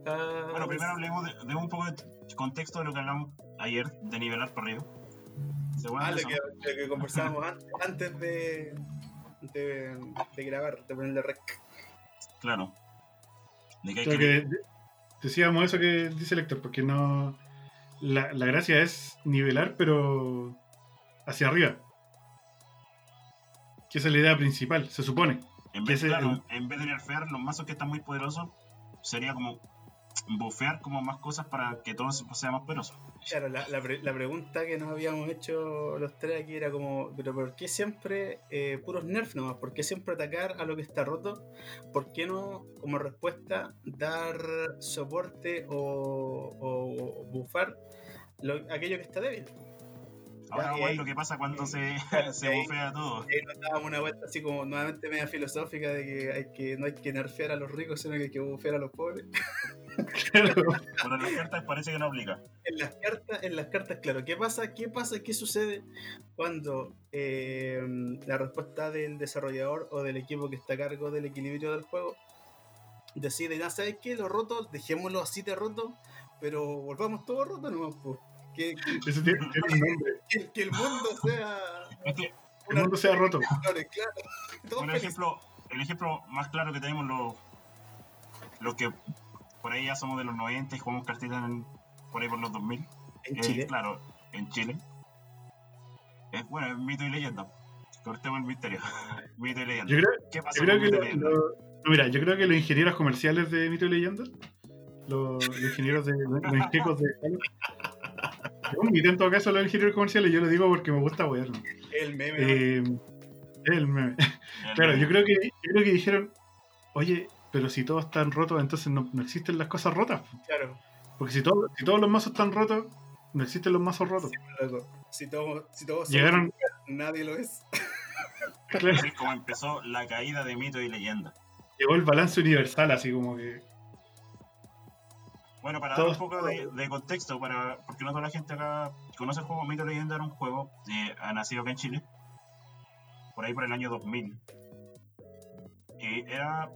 Ah, bueno, primero hablemos de, de un poco de contexto de lo que hablamos ayer de nivelar para arriba. Según Ah, lo que, lo que conversábamos antes, antes de, de, de grabar, de ponerle rec. Claro. De que hay Creo que, que de- decíamos eso que dice el lector, porque no. La, la gracia es nivelar, pero hacia arriba. Que esa es la idea principal, se supone. en vez, ese- claro, en vez de nerfear los mazos que están muy poderosos, sería como bufear como más cosas para que todo se- sea más poderoso. Claro, la, la, pre- la pregunta que nos habíamos hecho los tres aquí era como, pero ¿por qué siempre eh, puros nerfs nomás? ¿Por qué siempre atacar a lo que está roto? ¿Por qué no, como respuesta, dar soporte o, o bufar lo- aquello que está débil? Ahora vamos a ver y- lo que pasa cuando se, [LAUGHS] se bufea todo. Nos dábamos una vuelta así como nuevamente media filosófica de que, hay que no hay que nerfear a los ricos, sino que hay que bufear a los pobres. Claro. [LAUGHS] Pero en las cartas parece que no aplica. en las cartas, en las cartas, claro. ¿Qué pasa? ¿Qué pasa? ¿Qué sucede cuando eh, la respuesta del desarrollador o del equipo que está a cargo del equilibrio del juego decide, ya sabes qué, lo roto, dejémoslo así de roto, pero volvamos todo roto nomás, pues. Que, que, Eso tiene, tiene un nombre. que- que el mundo sea. Es que El mundo sea roto. Claro, claro. Un ejemplo, el ejemplo más claro que tenemos los los que por ahí ya somos de los 90 y jugamos cartitas en- por ahí por los 2000. en eh, Chile. claro, en Chile. Es bueno, es mito y leyenda. Cortemos el misterio. [LAUGHS] mito y leyenda. Yo creo, ¿Qué pasó yo creo con que mito lo- y leyenda? lo- no, mira, yo creo que los ingenieros comerciales de Mito y Leyenda, los, los ingenieros de los ingenieros de [LAUGHS] un mito en todo caso los ingenieros comerciales, yo lo digo porque me gusta wear. El meme. Eh, el meme. El- [LAUGHS] Claro, yo creo que yo creo que dijeron, oye, pero si todos están rotos, entonces no, no existen las cosas rotas. Claro. Porque si, todo- si todos los mazos están rotos, no existen los mazos rotos. Loco. Si todos, si todos somos Llegaron, nadie lo es. [LAUGHS] claro, Así es como empezó la caída de mito y leyenda. llegó el balance universal, así como que. Bueno, para dar un poco de, de contexto, para porque no toda la gente acá conoce el juego, Mito Leyenda era un juego eh, ha nacido acá en Chile, por ahí por el año 2000. Eh, era,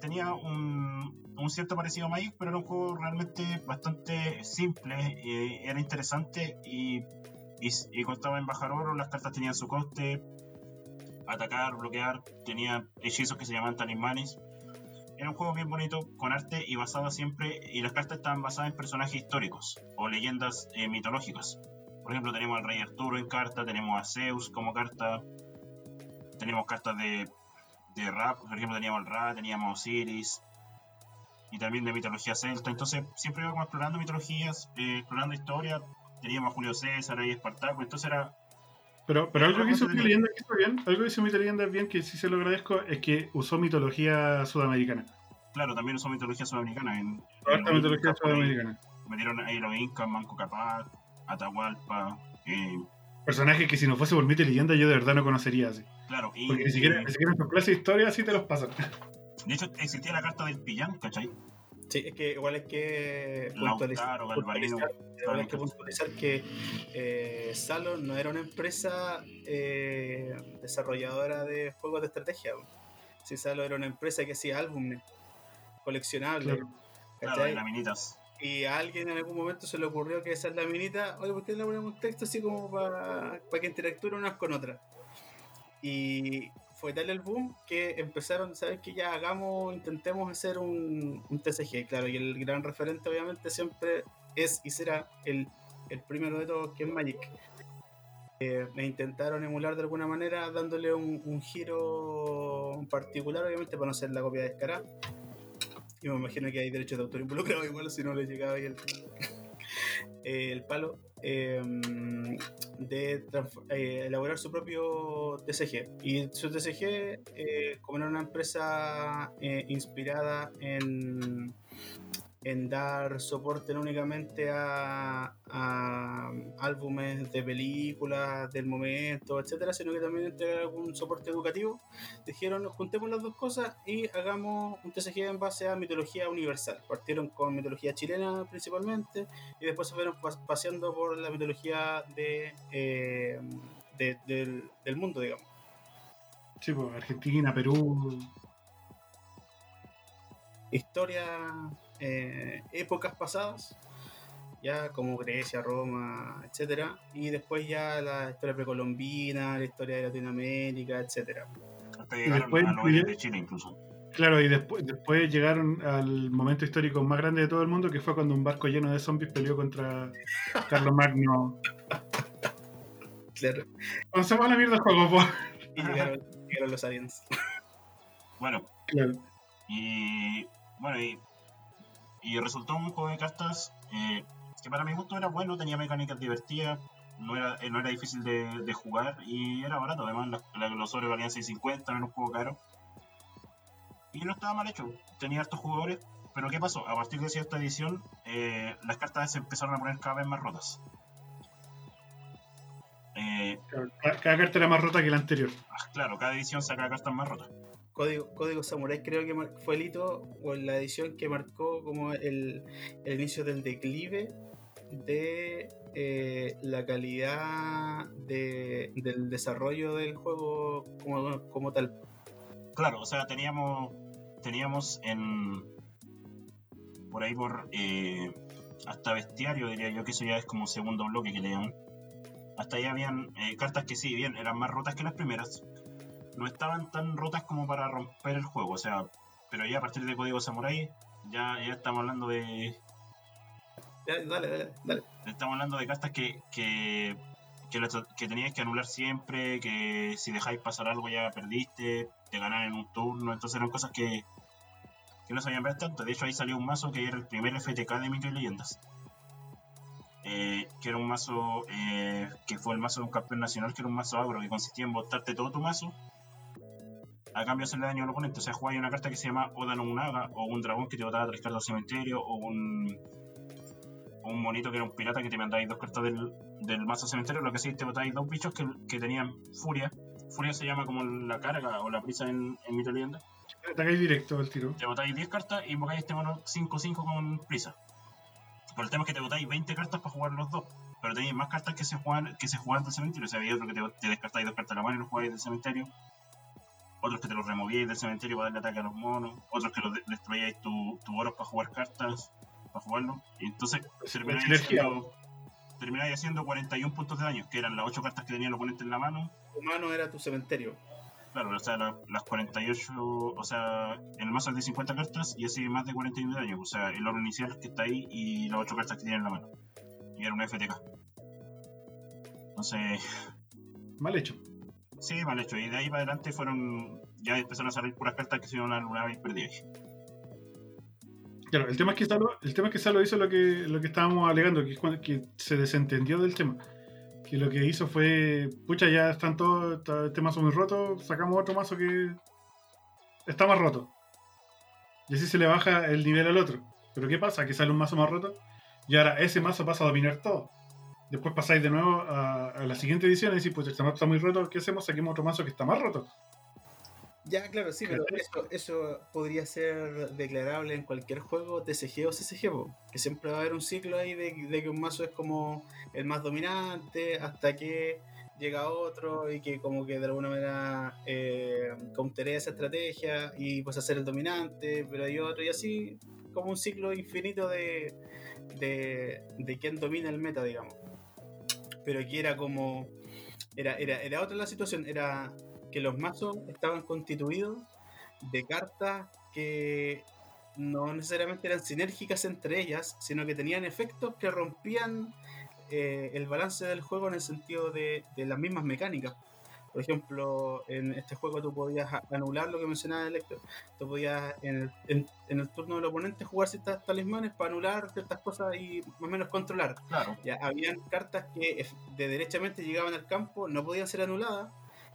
tenía un, un cierto parecido a Magic, pero era un juego realmente bastante simple, eh, era interesante y, y, y constaba en bajar oro, las cartas tenían su coste, atacar, bloquear, tenía hechizos que se llamaban talismanes. Era un juego bien bonito, con arte y basado siempre, y las cartas estaban basadas en personajes históricos o leyendas eh, mitológicas. Por ejemplo, tenemos al rey Arturo en carta, tenemos a Zeus como carta, tenemos cartas de, de Ra, por ejemplo, teníamos al Ra, teníamos a Osiris, y también de mitología celta. Entonces, siempre íbamos explorando mitologías, eh, explorando historia. Teníamos a Julio César y Espartaco, entonces era Pero, pero algo que hizo Realmente Leyenda que hizo bien, algo que hizo y Leyenda bien, que sí se lo agradezco, es que usó mitología sudamericana. Claro, también usó mitología sudamericana. En, en mitología sudamericana. Metieron ahí los incas, Manco Capac, Atahualpa. eh, Personajes que si no fuese por Mito y Leyenda yo de verdad no conocería así. claro, y, Porque ni siquiera, ni siquiera en tus clases de historia así te los pasan. de hecho existía la carta del pillán, ¿cachai? Sí, es que igual es que puntualizar, Lautaro, Galvarino. puntualizar, igual que puntualizar que eh, Salo no era una empresa eh, desarrolladora de juegos de estrategia. bo. Sí, Salo era una empresa que hacía álbumes coleccionables. Laminitas. Y a alguien en algún momento se le ocurrió que esa es la minita, oye, ¿por qué le ponemos un texto así como para que interactúen unas con otras? Y fue tal el boom que empezaron, ¿sabes? Que ya hagamos, intentemos hacer un, TCG, claro, y el gran referente obviamente siempre es y será el, el primero de todos, que es Magic. Eh, e intentaron emular de alguna manera dándole un, giro particular, obviamente, para no ser la copia descarada. Y me imagino que hay derechos de autor involucrados igual, si no les llegaba ahí el, el palo. eh, de eh, elaborar su propio TCG. Y su TCG, eh, como era una empresa eh, inspirada en, en dar soporte no únicamente a, a álbumes de películas del momento, etcétera, sino que también entregar algún soporte educativo, dijeron juntemos las dos cosas y hagamos un TCG en base a mitología universal. Partieron con mitología chilena principalmente y después se fueron pas- paseando por la mitología de, eh, de- del, del mundo, digamos. Sí, pues, Argentina, Perú. Historia, eh, épocas pasadas, ya como Grecia, Roma, etcétera, y después ya la historia precolombina, la historia de Latinoamérica, etcétera. Hasta después a de Chile incluso. Claro, y después, después llegaron al momento histórico más grande de todo el mundo, que fue cuando un barco lleno de zombies peleó contra Carlos Magno. Claro. Avancemos a la mierda el juego, po. Y llegaron, llegaron los aliens. Bueno, Claro. y bueno, y, y resultó un juego de cartas eh, que para mi gusto era bueno, tenía mecánicas divertidas, no era, eh, no era difícil de, de jugar y era barato. Además, la- la- los sobres valían 6.50, no era un juego caro. Y no estaba mal hecho, tenía hartos jugadores. Pero ¿qué pasó? A partir de cierta edición, eh, las cartas se empezaron a poner cada vez más rotas. Eh, Cada, cada carta era más rota que la anterior. ah, claro, cada edición saca cartas más rotas. Código, Código Samurai creo que fue el hito o la edición que marcó como el, inicio del declive de eh, la calidad de- del desarrollo del juego como, tal. Claro, o sea, teníamos, teníamos en, por ahí por eh, hasta bestiario, diría yo que eso ya es como un segundo bloque que le llaman. Hasta ahí habían eh, cartas que sí, bien, eran más rotas que las primeras. No estaban tan rotas como para romper el juego, o sea, pero ya a partir de Código Samurai ya, ya estamos hablando de... Dale, dale, dale. Estamos hablando de cartas que, que, que, lo- que tenías que anular siempre, que si dejáis pasar algo ya perdiste, te ganan en un turno, entonces eran cosas que, que no sabían ver tanto. De hecho ahí salió un mazo que era el primer FTK de y Leyendas. Eh, que era un mazo eh, que fue el mazo de un campeón nacional, que era un mazo agro, que consistía en botarte todo tu mazo a cambio de hacerle daño al oponente. O sea, jugabas una carta que se llama Oda no Munaga, o un dragón que te botaba tres cartas al cementerio, o un, o un monito que era un pirata que te mandabais dos cartas del, del mazo cementerio. Lo que sí, te botáis dos bichos que, que tenían furia. Furia se llama como la carga o la prisa en, en Mito Leyenda. Atacáis directo al tiro. Te botáis 10 cartas y invocáis este mono 5-5 con prisa. Pero el tema es que te botáis 20 cartas para jugar los dos. Pero tenéis más cartas que se juegan, que se juegan del cementerio. O sea, había otro que te, te descartáis dos cartas a la mano y los jugáis del cementerio. Otros que te los removíais del cementerio para darle ataque a los monos. Otros que los de- destruíais tu, tu oro para jugar cartas. Para jugarlo. Y entonces termináis haciendo, termináis haciendo 41 puntos de daño. Que eran las 8 cartas que tenía el oponente en la mano. Tu mano era tu cementerio. Claro, o sea, la- las 48, o sea, en el mazo es de 50 cartas y así más de 41 de daño. O sea, el oro inicial que está ahí y las 8 cartas que tiene en la mano. Y era una FTK. Entonces, Mal hecho. Sí, mal hecho. Y de ahí para adelante fueron, ya empezaron a salir puras cartas que se iban a anular y perdíais. Claro, el tema es que Salo, el tema es que Salo hizo lo que, lo que estábamos alegando, que, que se desentendió del tema. Que lo que hizo fue, pucha, ya están todos, está este mazo muy roto, sacamos otro mazo que está más roto. Y así se le baja el nivel al otro. Pero ¿qué pasa? Que sale un mazo más roto y ahora ese mazo pasa a dominar todo. Después pasáis de nuevo a, a la siguiente edición y decís, pues este mazo está muy roto, ¿qué hacemos? Saquemos otro mazo que está más roto. Ya, claro, sí, pero eso, eso podría ser declarable en cualquier juego TCG o CCG, po, que siempre va a haber un ciclo ahí de, de que un mazo es como el más dominante hasta que llega otro y que como que de alguna manera eh, esa estrategia y pues hacer el dominante, pero hay otro y así como un ciclo infinito de, de, de quién domina el meta, digamos. Pero aquí era como... Era, era, era otra la situación, era que los mazos estaban constituidos de cartas que no necesariamente eran sinérgicas entre ellas, sino que tenían efectos que rompían eh, el balance del juego en el sentido de, de las mismas mecánicas. Por ejemplo, en este juego tú podías anular lo que mencionaba Electro. Tú podías en el, en- en el turno del oponente jugar ciertas talismanes para anular ciertas cosas y más o menos controlar. Claro, Ya habían cartas que de derechamente llegaban al campo, no podían ser anuladas,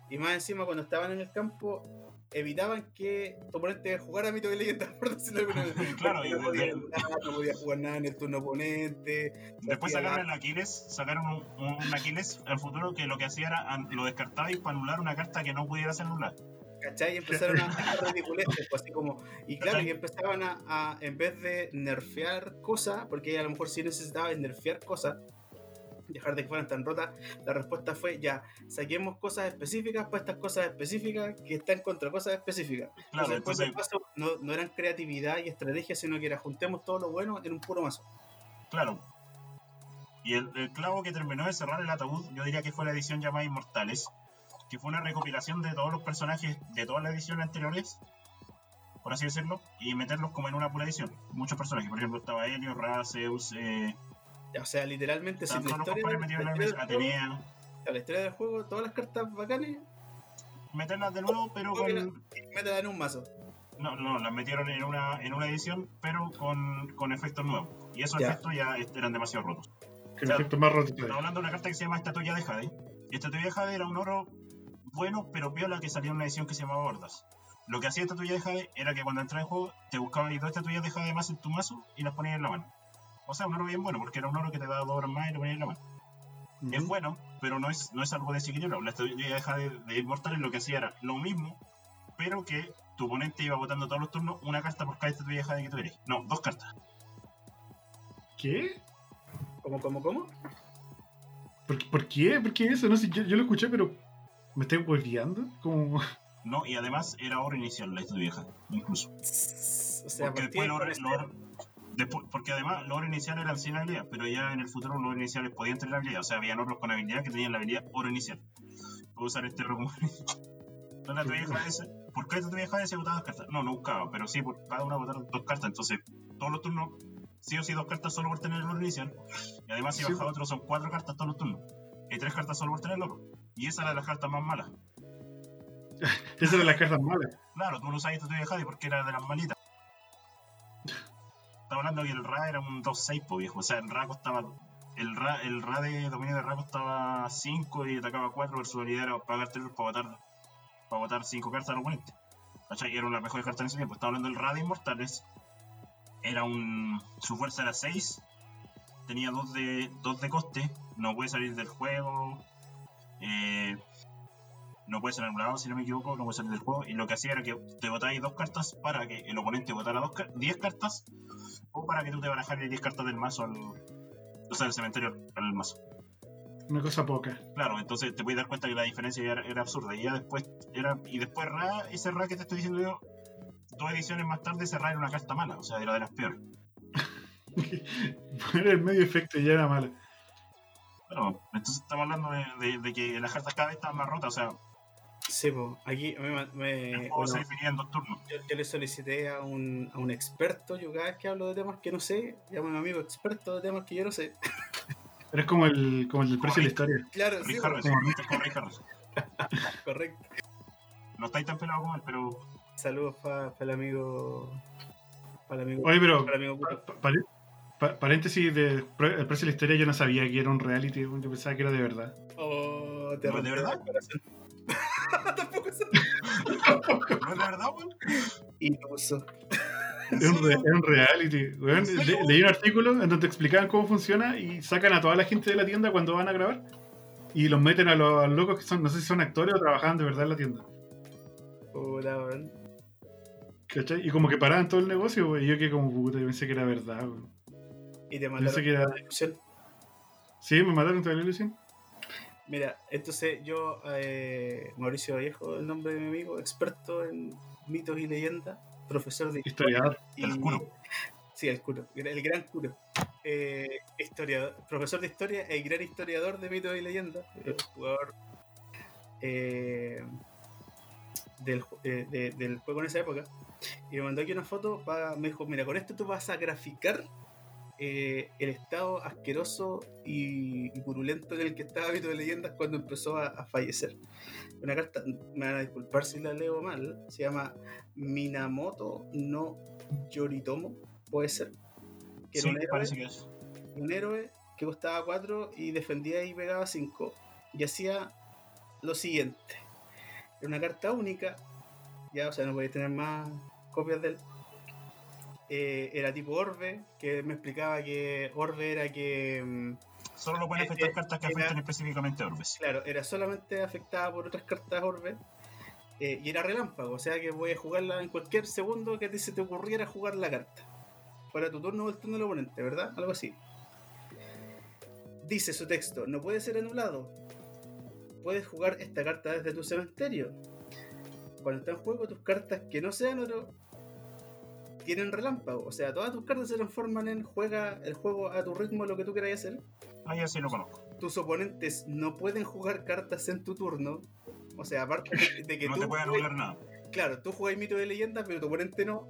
y más encima cuando estaban en el campo evitaban que tu oponente jugara mito de leyenda, [LAUGHS] por decirlo alguna. Claro, no podía de- anular, no podía jugar nada en el turno oponente. Después sacaron el Aquiles, sacaron un, un Aquiles al futuro que lo que hacía era lo descartaba y para anular una carta que no pudiera ser anulada. ¿Cachai? Y empezaron a hacer ridiculeces, pues, así como. Y claro, y empezaban a, a, en vez de nerfear cosas, porque a lo mejor sí necesitaba nerfear cosas, dejar de que fueran tan rotas, la respuesta fue ya, saquemos cosas específicas para estas cosas específicas que están contra cosas específicas. Claro, entonces, entonces, no, no eran creatividad y estrategia, sino que era juntemos todo lo bueno en un puro mazo. claro. Y el, el clavo que terminó de cerrar el ataúd, yo diría que fue la edición llamada Inmortales, que fue una recopilación de todos los personajes de todas las ediciones anteriores, por así decirlo, y meterlos como en una pura edición. Muchos personajes, por ejemplo, estaba Helio, Ra, Zeus, eh, O sea, literalmente, si la historia, la la historia mesa, del juego- Atenea, la historia del juego, todas las cartas bacanes, meterlas de nuevo, pero con, métela en un mazo. No, no, las metieron en una, en una edición, pero con, con efectos nuevos. Y esos Ya. efectos ya eran demasiado rotos. Que O sea, el efecto más roto Estamos todavía. hablando de una carta que se llama Estatuilla de Jade. Y Estatuilla de Jade era un oro bueno, pero viola que salía en una edición que se llamaba Hordas. Lo que hacía Estatuilla de Jade era que cuando entraba en juego te buscabas dos estatuillas de Jade más en tu mazo y las ponías en la mano. O sea, un oro bien bueno, porque era un oro que te daba dos horas más y lo ponías en la mano. Es bueno, pero no es, no es algo desequilibrado. La estatuilla de Jade de Inmortales lo que hacía era lo mismo, pero que tu oponente iba votando todos los turnos una carta por cada estatuilla de que tuvieras. No, dos cartas. ¿Qué? ¿Cómo, cómo, cómo? ¿Por, qué- por qué? ¿Por qué eso? No sé, yo, yo lo escuché, pero me estoy volviendo. Como... No, y además era oro inicial la de Jade, incluso. O sea, Porque después lo, con Después, porque además los iniciales eran sin habilidad, pero ya en el futuro los iniciales podían tener habilidad. O sea, habían otros con habilidad que tenían la habilidad oro inicial. Puedo usar este como. ¿No la tuya ese? ¿Por qué tu vieja ese botaba dos cartas? No, no buscaba, pero sí, por cada una botaron dos cartas. Entonces, todos los turnos, sí o sí, dos cartas solo por tener el oro inicial. Y además, si Sí, baja otro, son cuatro cartas todos los turnos. Y tres cartas solo por tener el oro. Y esa era de las cartas más malas. [LAUGHS] Esa era la carta mala. Claro, tú no usabas tu vieja porque era de las malitas. Estaba hablando que el Ra era un 2-6, po viejo. O sea, el Ra costaba. El Ra, el Ra de dominio de Ra costaba 5 y atacaba 4, pero su habilidad era pagar 3 para botar, para botar 5 cartas al oponente. ¿Cachai? Era las mejores cartas en ese tiempo. Estaba hablando del Ra de Inmortales. Era un. Su fuerza era 6. Tenía 2 de, 2 de coste. No puede salir del juego. Eh, no puede ser anulado, si no me equivoco, no puede salir del juego. Y lo que hacía era que te botáis dos cartas para que el oponente votara dos car- 10 cartas, o para que tú te barajaras 10 cartas del mazo al. O sea, del cementerio al mazo. Una cosa poca. Claro, entonces te puedes dar cuenta que la diferencia era, era absurda. Y ya después era. Y después Ra, ese Ra que te estoy diciendo yo, dos ediciones más tarde ese Ra era una carta mala, o sea, era de las peores. [LAUGHS] Era el medio efecto y ya era mala. Pero entonces estamos hablando de, de- de que las cartas cada vez estaban más rotas, o sea, Sí, pues, aquí me, me- bueno, yo, yo le solicité a un, a un experto, yo cada vez que hablo de temas que no sé, llamo a mi amigo experto de temas que yo no sé. Era como el, como el precio de la historia. Claro, sí, es correcto. No estáis tan pelados como él, pero Saludos para el amigo. Para el amigo. Oye, pero para el amigo pa- pa- paréntesis de el precio de la historia, yo no sabía que era un reality, yo pensaba que era de verdad. Oh, te ¿No es de verdad? el corazón. [LAUGHS] Tampoco sé. ¿no es de verdad, weón? Iluso. Es un, re- es un reality. weón. Leí un artículo en donde explicaban cómo funciona y sacan a toda la gente de la tienda cuando van a grabar y los meten a los locos que son, no sé si son actores o trabajaban de verdad en la tienda. Puta, weón. ¿Cachai? Y como que paraban todo el negocio, weón, y yo que como puta, yo pensé que era verdad. weón. Y te Pensé que era... la discusión. Sí, me mataron toda la ilusión. Mira, entonces yo, eh, Mauricio Vallejo, el nombre de mi amigo, experto en mitos y leyendas, profesor de Historiador. y- El curo. Sí, el curo, el gran curo. Eh, historiador, profesor de historia e gran historiador de mitos y leyendas. eh, jugador eh, del, eh, de- del juego en esa época. Y me mandó aquí una foto. para- me dijo: Mira, con esto tú vas a graficar eh, el estado asqueroso y, y purulento en el que estaba Mito de Leyendas cuando empezó a, a fallecer. Una carta, me van a disculpar si la leo mal, se llama Minamoto no Yoritomo, puede ser. Que Sí, era un héroe, parece que es. un héroe que costaba 4 y defendía y pegaba 5. Y hacía lo siguiente. Era una carta única, ya, o sea, no podía tener más copias de él. Eh, era tipo Orbe, que me explicaba que Orbe era que, mm, Solo lo pueden Eh, afectar eh, cartas que era- afecten específicamente a Orbes. claro, era solamente afectada por otras cartas Orbe. eh, y era relámpago, o sea que voy a jugarla en cualquier segundo que ti se te ocurriera jugar la carta. Fuera tu turno o el turno del oponente, ¿verdad? Algo así. Dice su texto, no puede ser anulado. Puedes jugar esta carta desde tu cementerio. Cuando está en juego, tus cartas que no sean oro tienen relámpago. O sea, todas tus cartas se transforman en juega el juego a tu ritmo, lo que tú queráis hacer Ah, ya sí lo conozco. tus oponentes no pueden jugar cartas en tu turno. O sea, aparte de, que [LAUGHS] No tú, te puede juegues- anular nada. claro, tú juegas mito de leyenda, pero tu oponente no.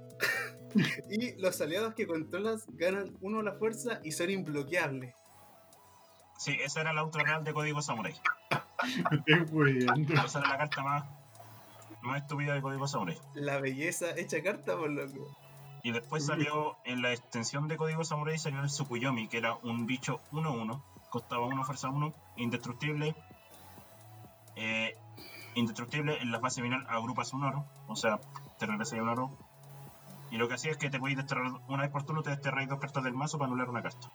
[LAUGHS] y los aliados que controlas ganan uno la fuerza y son imbloqueables. Sí, esa era la ultra real de Código Samurai. [LAUGHS] Esa era la carta más, más estúpida de Código Samurai. La belleza hecha carta, por loco. Y después salió en la extensión de Código Samurai salió el Tsukuyomi, que era un bicho 1-1, costaba 1 fuerza 1, indestructible. Eh, indestructible en la fase final agrupas un oro, o sea, te regresa un oro. Y lo que hacía es que te podéis desterrar una vez por turno, te desterráis dos cartas del mazo para anular una carta.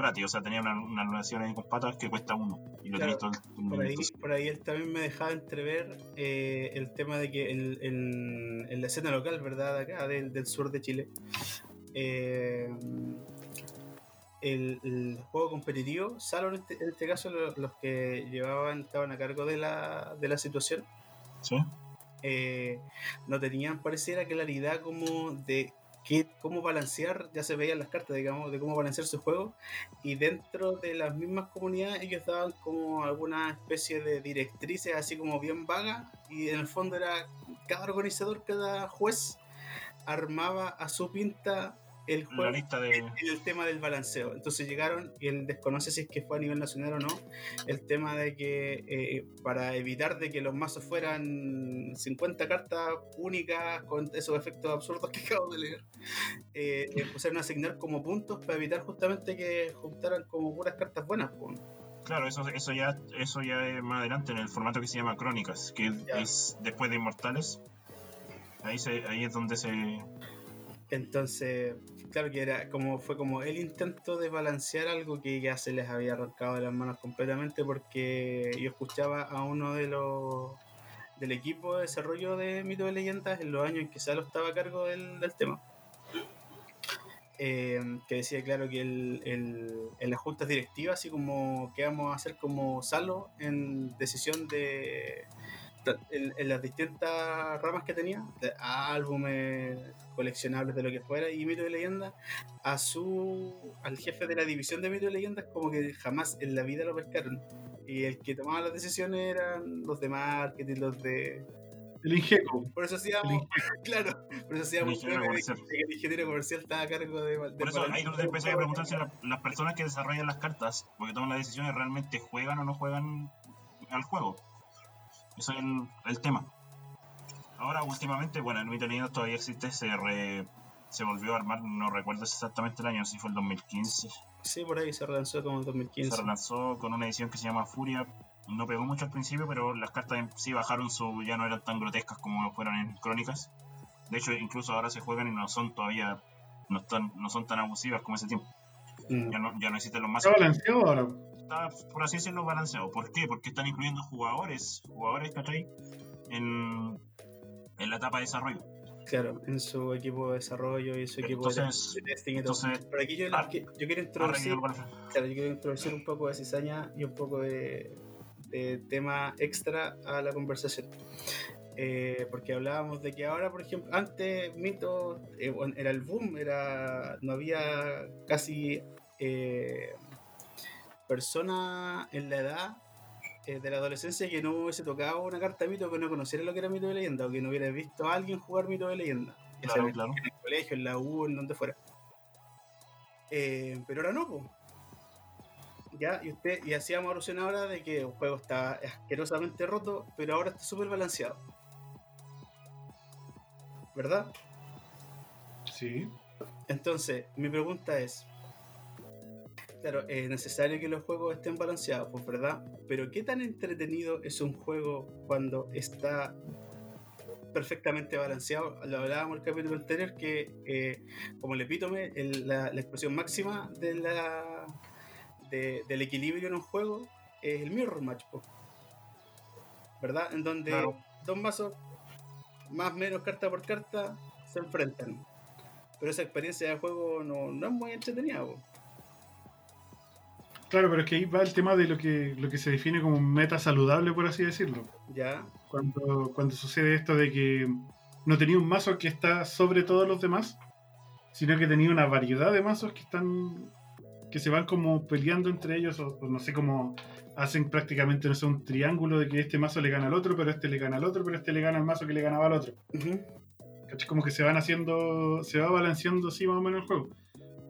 Gratis, o sea, tenía una, una anulación ahí con patas que cuesta uno. Y lo Claro, todo el. Por ahí, por ahí él también me dejaba entrever eh, el tema de que en, en- en la escena local, ¿verdad? Acá, del, del sur de Chile, eh, el, el juego competitivo, salvo en este, en este caso lo- los, que llevaban, estaban a cargo de la, de la situación, ¿sí? eh, no tenían, pareciera, claridad como de qué, cómo balancear, ya se veían las cartas, digamos, de cómo balancear su juego. Y dentro de las mismas comunidades ellos daban como alguna especie de directrices así como bien vagas. Y en el fondo era cada organizador, cada juez armaba a su pinta el juego el, tema del balanceo. Entonces llegaron, y él desconoce si es que fue a nivel nacional o no, el tema de que eh, para evitar de que los mazos fueran 50 cartas únicas con esos efectos absurdos que [LAUGHS] acabo de leer, eh, pusieron a asignar como puntos para evitar justamente que juntaran como puras cartas buenas. Claro, eso, eso, ya, eso ya es más adelante en el formato que se llama Crónicas, que es después de Inmortales. Ahí, se, ahí es donde se, entonces, claro que era como fue como el intento de balancear algo que ya se les había arrancado de las manos completamente porque yo escuchaba a uno de los del equipo de desarrollo de Mito de Leyendas en los años en que Salo estaba a cargo del, tema. Eh, que decía claro que el, el, en las juntas directivas, así como que vamos a hacer como Salo en decisión de en, las distintas ramas que tenía, álbumes, coleccionables de lo que fuera, y Mito de Leyenda, a su al jefe de la división de Mito de Leyendas, como que jamás en la vida lo pescaron. Y el que tomaba las decisiones eran los de marketing, los de. El ingeco. Por eso hacíamos, [LAUGHS] claro, por eso hacíamos el, el ingeniero comercial estaba a cargo de. por eso hay que empezar a preguntarse las personas que desarrollan las cartas, porque toman las decisiones, realmente juegan o no juegan al juego. Eso es el, tema. Ahora, últimamente, bueno, el mito todavía existe, se, se volvió a armar, no recuerdo exactamente el año, si fue el 2015. Sí, por ahí se relanzó como el 2015. Se relanzó con una edición que se llama Furia. No pegó mucho al principio, pero las cartas sí bajaron su. ya no eran tan grotescas como fueron en Crónicas. De hecho, incluso ahora se juegan y no son todavía. no, están, no son tan abusivas como ese tiempo. Mm. Ya, no, ya no existen los más. Por así decirlo, balanceado. ¿Por qué? Porque están incluyendo jugadores, jugadores, ¿cachai? En, en la etapa de desarrollo. Claro, en su equipo de desarrollo y su equipo de, testing y todo. Pero aquí yo, ah, yo, quiero introducir, claro, yo quiero introducir un poco de cizaña y un poco de, de tema extra a la conversación. Eh, porque hablábamos de que ahora, por ejemplo, antes Mito eh, era el boom, era no había casi eh, persona en la edad eh, de la adolescencia que no hubiese tocado una carta de mito que no conociera lo que era mito de leyenda o que no hubiera visto a alguien jugar mito de leyenda. Claro, En el colegio, en la U, en donde fuera. Eh, pero ahora no, pues. Ya, y usted, y hacíamos alusión ahora de que el juego está asquerosamente roto, pero ahora está súper balanceado. ¿Verdad? Sí. Entonces, mi pregunta es, Claro, es necesario que los juegos estén balanceados, pues verdad. Pero ¿qué tan entretenido es un juego cuando está perfectamente balanceado? Lo hablábamos en el capítulo anterior que, eh, como el epítome, la, expresión máxima de la, del equilibrio en un juego es el mirror match, pues. ¿verdad? En donde dos mazos, más o menos carta por carta, se enfrentan. Pero esa experiencia de juego no, no es muy entretenida. Pues. Claro, pero es que ahí va el tema de lo que, lo que se define como un meta saludable, por así decirlo. Ya. Cuando, cuando sucede esto de que no tenía un mazo que está sobre todos los demás, sino que tenía una variedad de mazos que están que se van como peleando entre ellos, o, no sé cómo hacen prácticamente no sé, un triángulo de que este mazo le gana al otro, pero este le gana al otro, pero este le gana al mazo que le ganaba al otro. Como que se van haciendo, se va balanceando así más o menos el juego.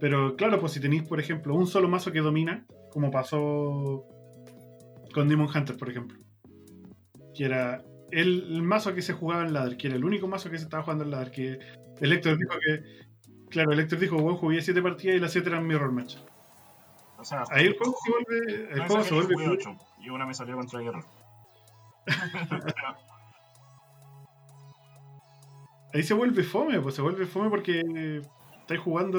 Pero claro, pues si tenéis, por ejemplo, un solo mazo que domina, como pasó con Demon Hunter, por ejemplo. Que era el, mazo que se jugaba en ladder, que era el único mazo que se estaba jugando en ladder. Que Elector dijo que. Claro, Elector dijo, bueno, jugué 7 partidas y las 7 eran mirror match. O sea, ahí el juego se vuelve. El juego se vuelve. 8, y una me salió contra Guerrero. [LAUGHS] ahí se vuelve fome, pues se vuelve fome porque estáis jugando.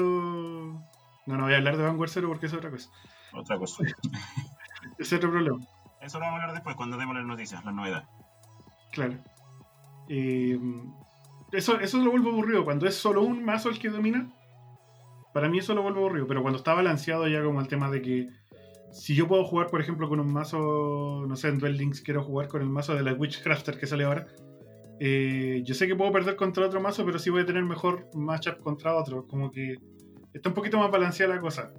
No, no voy a hablar de Vanguard Zero porque es otra cosa otra cosa. [LAUGHS] es otro problema. Eso lo vamos a hablar después, cuando demos las noticias, las novedades. Claro. eso, eso lo vuelvo aburrido. Cuando es solo un mazo el que domina, para mí eso lo vuelvo aburrido. Pero cuando está balanceado ya como el tema de que si yo puedo jugar, por ejemplo, con un mazo, no sé, en Duel Links quiero jugar con el mazo de la Witchcrafter que sale ahora, eh, yo sé que puedo perder contra otro mazo, pero sí voy a tener mejor matchup contra otro. Como que está un poquito más balanceada la cosa.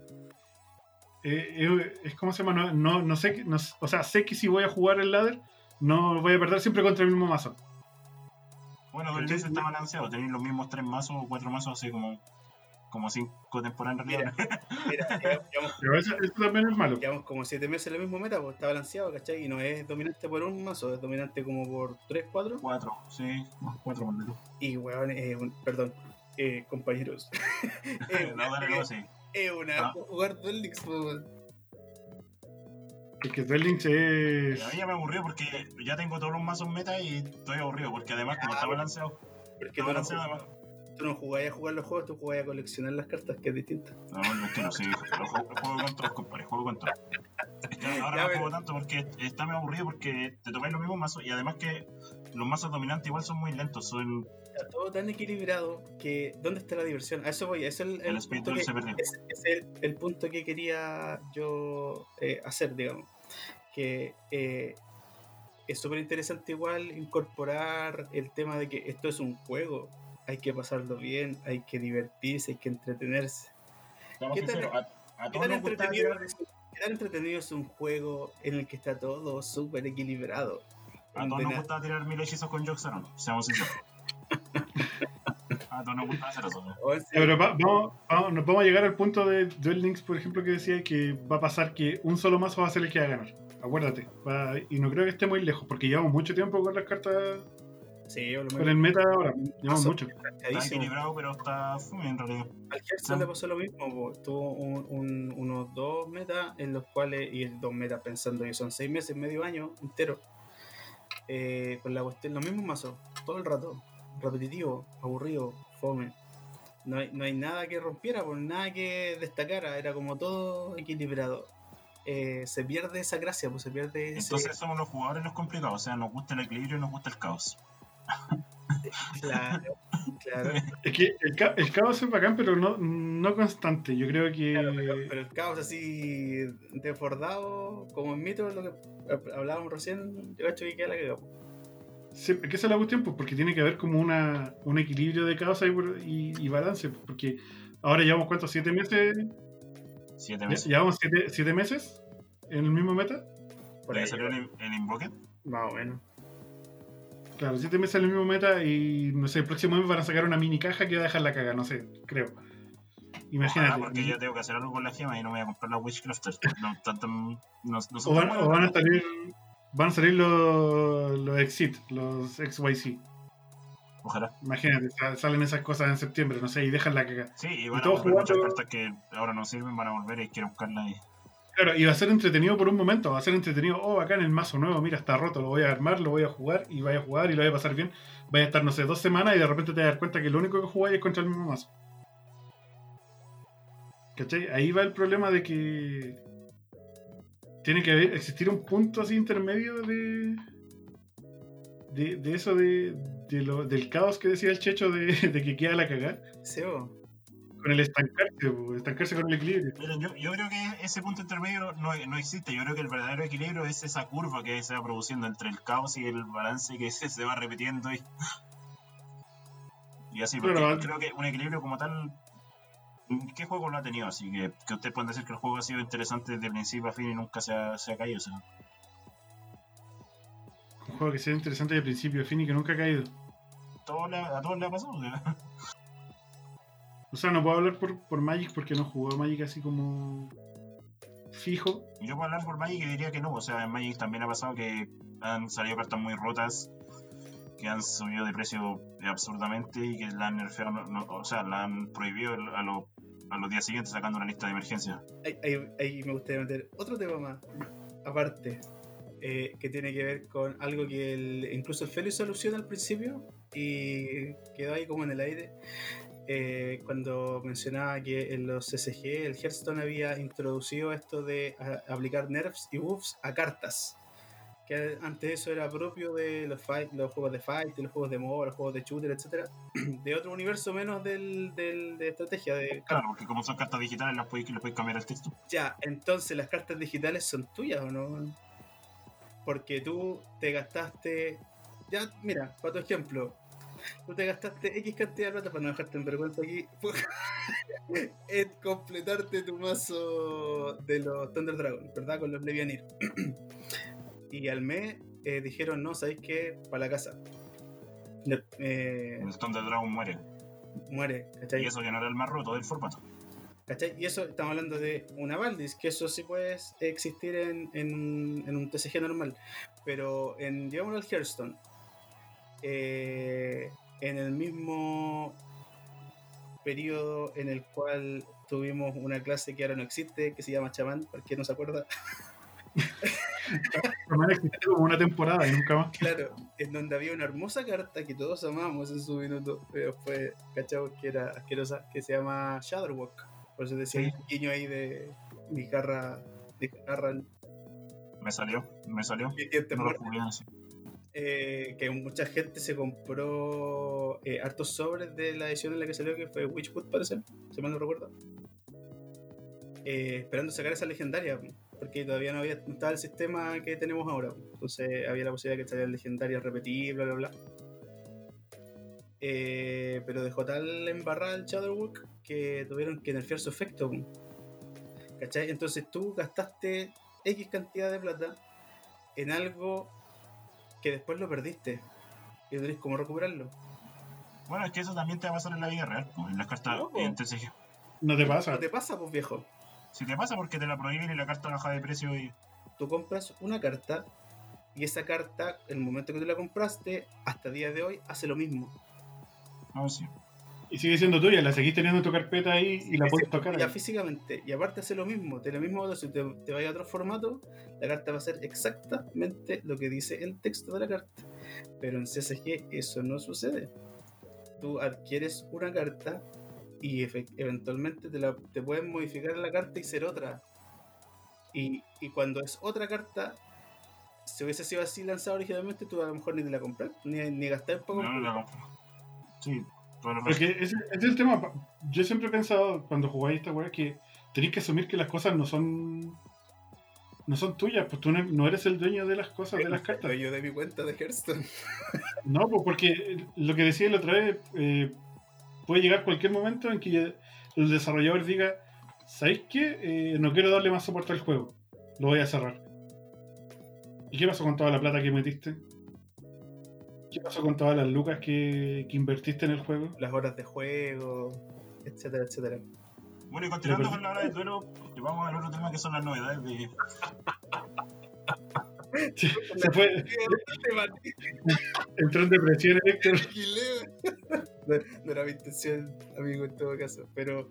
Eh, eh, es como se llama, no, no, no sé, que- no- o sea, sé que si voy a jugar el ladder, no voy a perder siempre contra el mismo mazo. Bueno, ¿Cachai? Links está balanceado. Tenéis los mismos tres mazos o cuatro mazos, así como, como cinco temporadas en realidad. Mira, [LAUGHS] Pero eso, eso también es malo. llevamos como 7 meses en la misma meta, pues está balanceado, ¿cachai? Y no es dominante por un mazo, es dominante como por 3, 4. Cuatro, sí, más cuatro, menos. Y weón, un, perdón, eh, compañeros. [LAUGHS] [LAUGHS] No, dale, no, sí. Es una Ah. jugar Duel Links, pues, weón. Es que Duel Links es. A mí ya me aburrió porque ya tengo todos los mazos meta y estoy aburrido porque además como está balanceado, Porque está no, balanceado además. tú no jugás a jugar los juegos, tú jugás a coleccionar las cartas, que es distinto. No, es que no, sí, lo juego, lo juego con todos, compadre, juego con todos. Es que ahora [LAUGHS] Ya, no juego tanto porque está muy aburrido porque te tomáis los mismos mazos y además que los mazos dominantes igual son muy lentos, son Está todo tan equilibrado que ¿dónde está la diversión? A eso voy, ese es el, el el espíritu punto que, es el, el punto que quería yo eh, hacer, digamos. Que eh, es súper interesante igual incorporar el tema de que esto es un juego. Hay que pasarlo bien, hay que divertirse, hay que entretenerse. Seamos ¿Qué tan- a, a ¿Qué tan, entretenido, tirar- qué tan entretenido es un juego en el que está todo súper equilibrado? A todos nos gusta tirar mil hechizos con Joxaron, seamos sinceros. A todos nos gusta hacer eso. pero va- vamos, vamos- nos vamos a llegar al punto de Duel Links, por ejemplo, que decía que va a pasar que un solo mazo va a ser el que va a ganar. Acuérdate. va- y no creo que esté muy lejos, porque llevamos mucho tiempo con las cartas, sí, o lo con el meta ahora. Llevamos mucho. Está equilibrado, pero está fome en realidad. Al Hearthstone le pasó lo mismo, po. tuvo un- un- unos dos metas en los cuales, y el dos metas pensando que son seis meses, medio año entero, eh, con la cuestión, los mismos mazos, todo el rato, repetitivo, aburrido, fome. No hay, no hay nada que rompiera, por nada que destacara, era como todo equilibrado. Eh, se pierde esa gracia, pues se pierde ese. Entonces somos los jugadores los complicados, o sea, nos gusta el equilibrio y nos gusta el caos. [LAUGHS] Claro, claro. Es que el, ca- el caos es bacán, pero no, no constante. Yo creo que. Claro, pero, pero el caos así desbordado, como en mito, lo que hablábamos recién, yo hecho que queda la cagada. Sí, es que esa es la cuestión, pues, porque tiene que haber como una, un equilibrio de causa y, y- y balance. pues, Porque ahora llevamos cuántos, siete meses. Siete meses. Llevamos siete, siete meses en el mismo meta. Por ¿Ya ahí, salió el, el Invoker? más o menos. Claro, siete meses en el mismo meta y no sé, el próximo mes van a sacar una mini caja que va a dejar la caga, no sé, creo. Imagínate. Ojalá, porque yo tengo que hacer algo con la gema y no me voy a comprar la Witchcrafter. No, tanto, no, no son o, van, o van a salir. Van a salir los, los Exit, los XYZ. Ojalá. Imagínate, sa- salen esas cosas en septiembre, no sé, y dejan la caga. Sí, y van a volver muchas cartas que ahora no sirven, van a volver y quiero buscarlas y... Claro, y va a ser entretenido por un momento, va a ser entretenido, oh, acá en el mazo nuevo, mira, está roto, lo voy a armar, lo voy a jugar, y voy a jugar y lo voy a pasar bien. Vaya a estar, no sé, dos semanas y de repente te das cuenta que lo único que jugáis es contra el mismo mazo. ¿Cachai? Ahí va el problema de que tiene que haber, existir un punto así intermedio de. de, de eso de, de lo- del caos que decía el Checho de, de que queda la cagada. Sebo, Con el estancarse, po, estancarse con el equilibrio. Yo, yo creo que ese punto intermedio no, no existe. Yo creo que el verdadero equilibrio es esa curva que se va produciendo entre el caos y el balance que se, [LAUGHS] se va repitiendo. Y, y así, porque Claro. creo que un equilibrio como tal. ¿Qué juego lo ha tenido? Así que, que ustedes pueden decir que el juego ha sido interesante desde principio a fin y nunca se ha, se ha caído. O sea, Un juego que sea interesante de principio a fin y que nunca ha caído. todo le ha- a todos le ha pasado. o sea. O sea, no puedo hablar por, por Magic porque no jugó Magic así como fijo. Yo puedo hablar por Magic y diría que no. O sea, en Magic también ha pasado que han salido cartas muy rotas, que han subido de precio absurdamente y que la han nerfeado, no- no- o sea, la han prohibido a, los a los días siguientes sacando una lista de emergencia. ahí, ahí- ahí me gustaría meter otro tema más, aparte, eh, que tiene que ver con algo que el- incluso el Félix soluciona al principio y quedó ahí como en el aire. eh, cuando mencionaba que en los CCG el Hearthstone había introducido esto de a- aplicar nerfs y buffs a cartas. Que antes eso era propio de los, fight, los juegos de fight, los juegos de MOBA, los juegos de shooter, etcétera, [CLEARS THROAT] de otro universo menos del, del- de estrategia, de Claro, porque como son cartas digitales, las puedes cambiar el texto. ya, entonces las cartas digitales son tuyas o no? Porque tú te gastaste ya, mira, para tu ejemplo, tú te gastaste X cantidad de plata para no dejarte en vergüenza aquí, [LAUGHS] en completarte tu mazo de los Thunder Dragon, ¿verdad? Con los Levianir. [CLEARS THROAT] y al mes eh, dijeron, no, ¿sabéis qué? Para la casa. Eh, el Thunder Dragon muere. Muere, ¿cachai? Y eso ya no era el más roto del formato. ¿Cachai? Y eso estamos hablando de una Valdis, que eso sí puede existir en, en, un TCG normal. Pero en, digámoslo al Hearthstone, eh, en el mismo periodo en el cual tuvimos una clase que ahora no existe, que se llama chamán, para quien no se acuerda. [LAUGHS] existió como una temporada y nunca más. Claro, en donde había una hermosa carta que todos amamos en su minuto, pero fue, cachado, que era asquerosa, que se llama Shadowwalk. Por eso decía el guiño ahí de mi garra, de garra. Me salió, me salió. No lo eh, que mucha gente se compró eh, hartos sobres de la edición en la que salió, que fue Witchwood, parece, si mal no recuerdo. Eh, esperando sacar esa legendaria, porque todavía no había estaba el sistema que tenemos ahora. Entonces había la posibilidad de que saliera legendaria repetible, bla, bla, bla. pero dejó tal embarrada el Shadowwalk que tuvieron que nerfear su efecto. ¿Cachai? Entonces tú gastaste X cantidad de plata en algo que después lo perdiste y no tenés cómo recuperarlo. Bueno, es que eso también te va a pasar en la vida real, en las cartas no, en TCG. No te pasa. No te pasa, pues viejo. Si te pasa porque te la prohíben y la carta baja de precio y. Tú compras una carta y esa carta, en el momento que tú la compraste, hasta el día de hoy, hace lo mismo. No, sí. Y sigue siendo tuya, la seguís teniendo en tu carpeta ahí y la puedes tocar. Ya físicamente. Y aparte hace lo mismo. De lo mismo si te, te vayas a otro formato, la carta va a ser exactamente lo que dice el texto de la carta. Pero en CSG eso no sucede. Tú adquieres una carta y eventualmente te, la, te pueden modificar la carta y ser otra. Y, y cuando es otra carta, si hubiese sido así lanzado originalmente, tú a lo mejor ni te la compras, ni, ni gastar poco. No, no la Sí, porque ese, es el tema. Yo siempre he pensado cuando jugáis esta weá que tenéis que asumir que las cosas no son. No son tuyas, pues tú no, eres el dueño de las cosas, de las cartas. Yo de mi cuenta de Hearthstone. No, pues porque lo que decía la otra vez, eh, puede llegar cualquier momento en que el desarrollador diga, ¿sabéis qué? Eh, no quiero darle más soporte al juego, lo voy a cerrar. ¿Y qué pasó con toda la plata que metiste? ¿Qué pasó con todas las lucas que, invertiste en el juego? Las horas de juego, etcétera, etcétera. Bueno, y continuando con la hora de duelo, vamos al otro tema que son las novedades de. Se fue. [LAUGHS] Entró en depresión, Héctor. [LAUGHS] no, era mi intención, amigo, en todo caso. Pero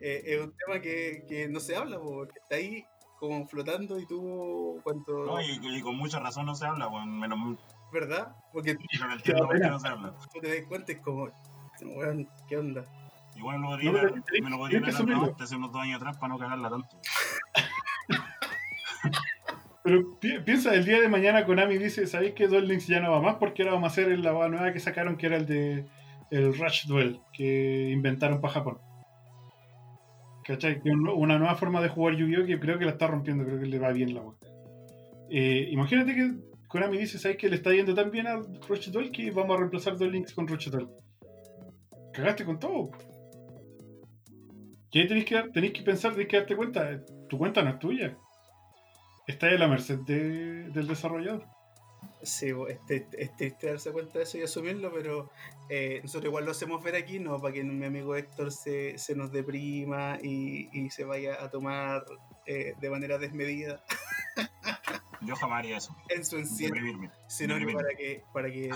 eh, es un tema que, que no se habla, porque está ahí como flotando y tú cuando... No, y, con mucha razón no se habla, bueno, menos, ¿verdad? Porque no entiendo por qué no se habla. Tú te das cuenta, es como, ¿qué onda? Igual me lo podría, no, me lo podría haber hace unos dos años atrás para no cagarla tanto. Pero piensa, el día de mañana Konami dice, ¿sabéis que Duel Links ya no va más? Porque ahora vamos a hacer la nueva que sacaron, que era el de el Rush Duel, que inventaron para Japón. ¿Cachai? Una nueva forma de jugar Yu-Gi-Oh! que creo que la está rompiendo, creo que le va bien la boca. Eh, imagínate que Konami dice, ¿sabes que le está yendo tan bien a Rochetol que vamos a reemplazar dos links con Rochetol? Cagaste con todo. ¿Qué tenéis que, tenéis que pensar, tenéis que darte cuenta? Tu cuenta no es tuya. Está a la merced del desarrollador. Sí, es, triste darse cuenta de eso y asumirlo, pero eh, nosotros igual lo hacemos ver aquí, no para que mi amigo Héctor se, se nos deprima y, y, se vaya a tomar eh, de manera desmedida. [LAUGHS] Yo jamás haría eso. En su encierro. Sino que para que, para que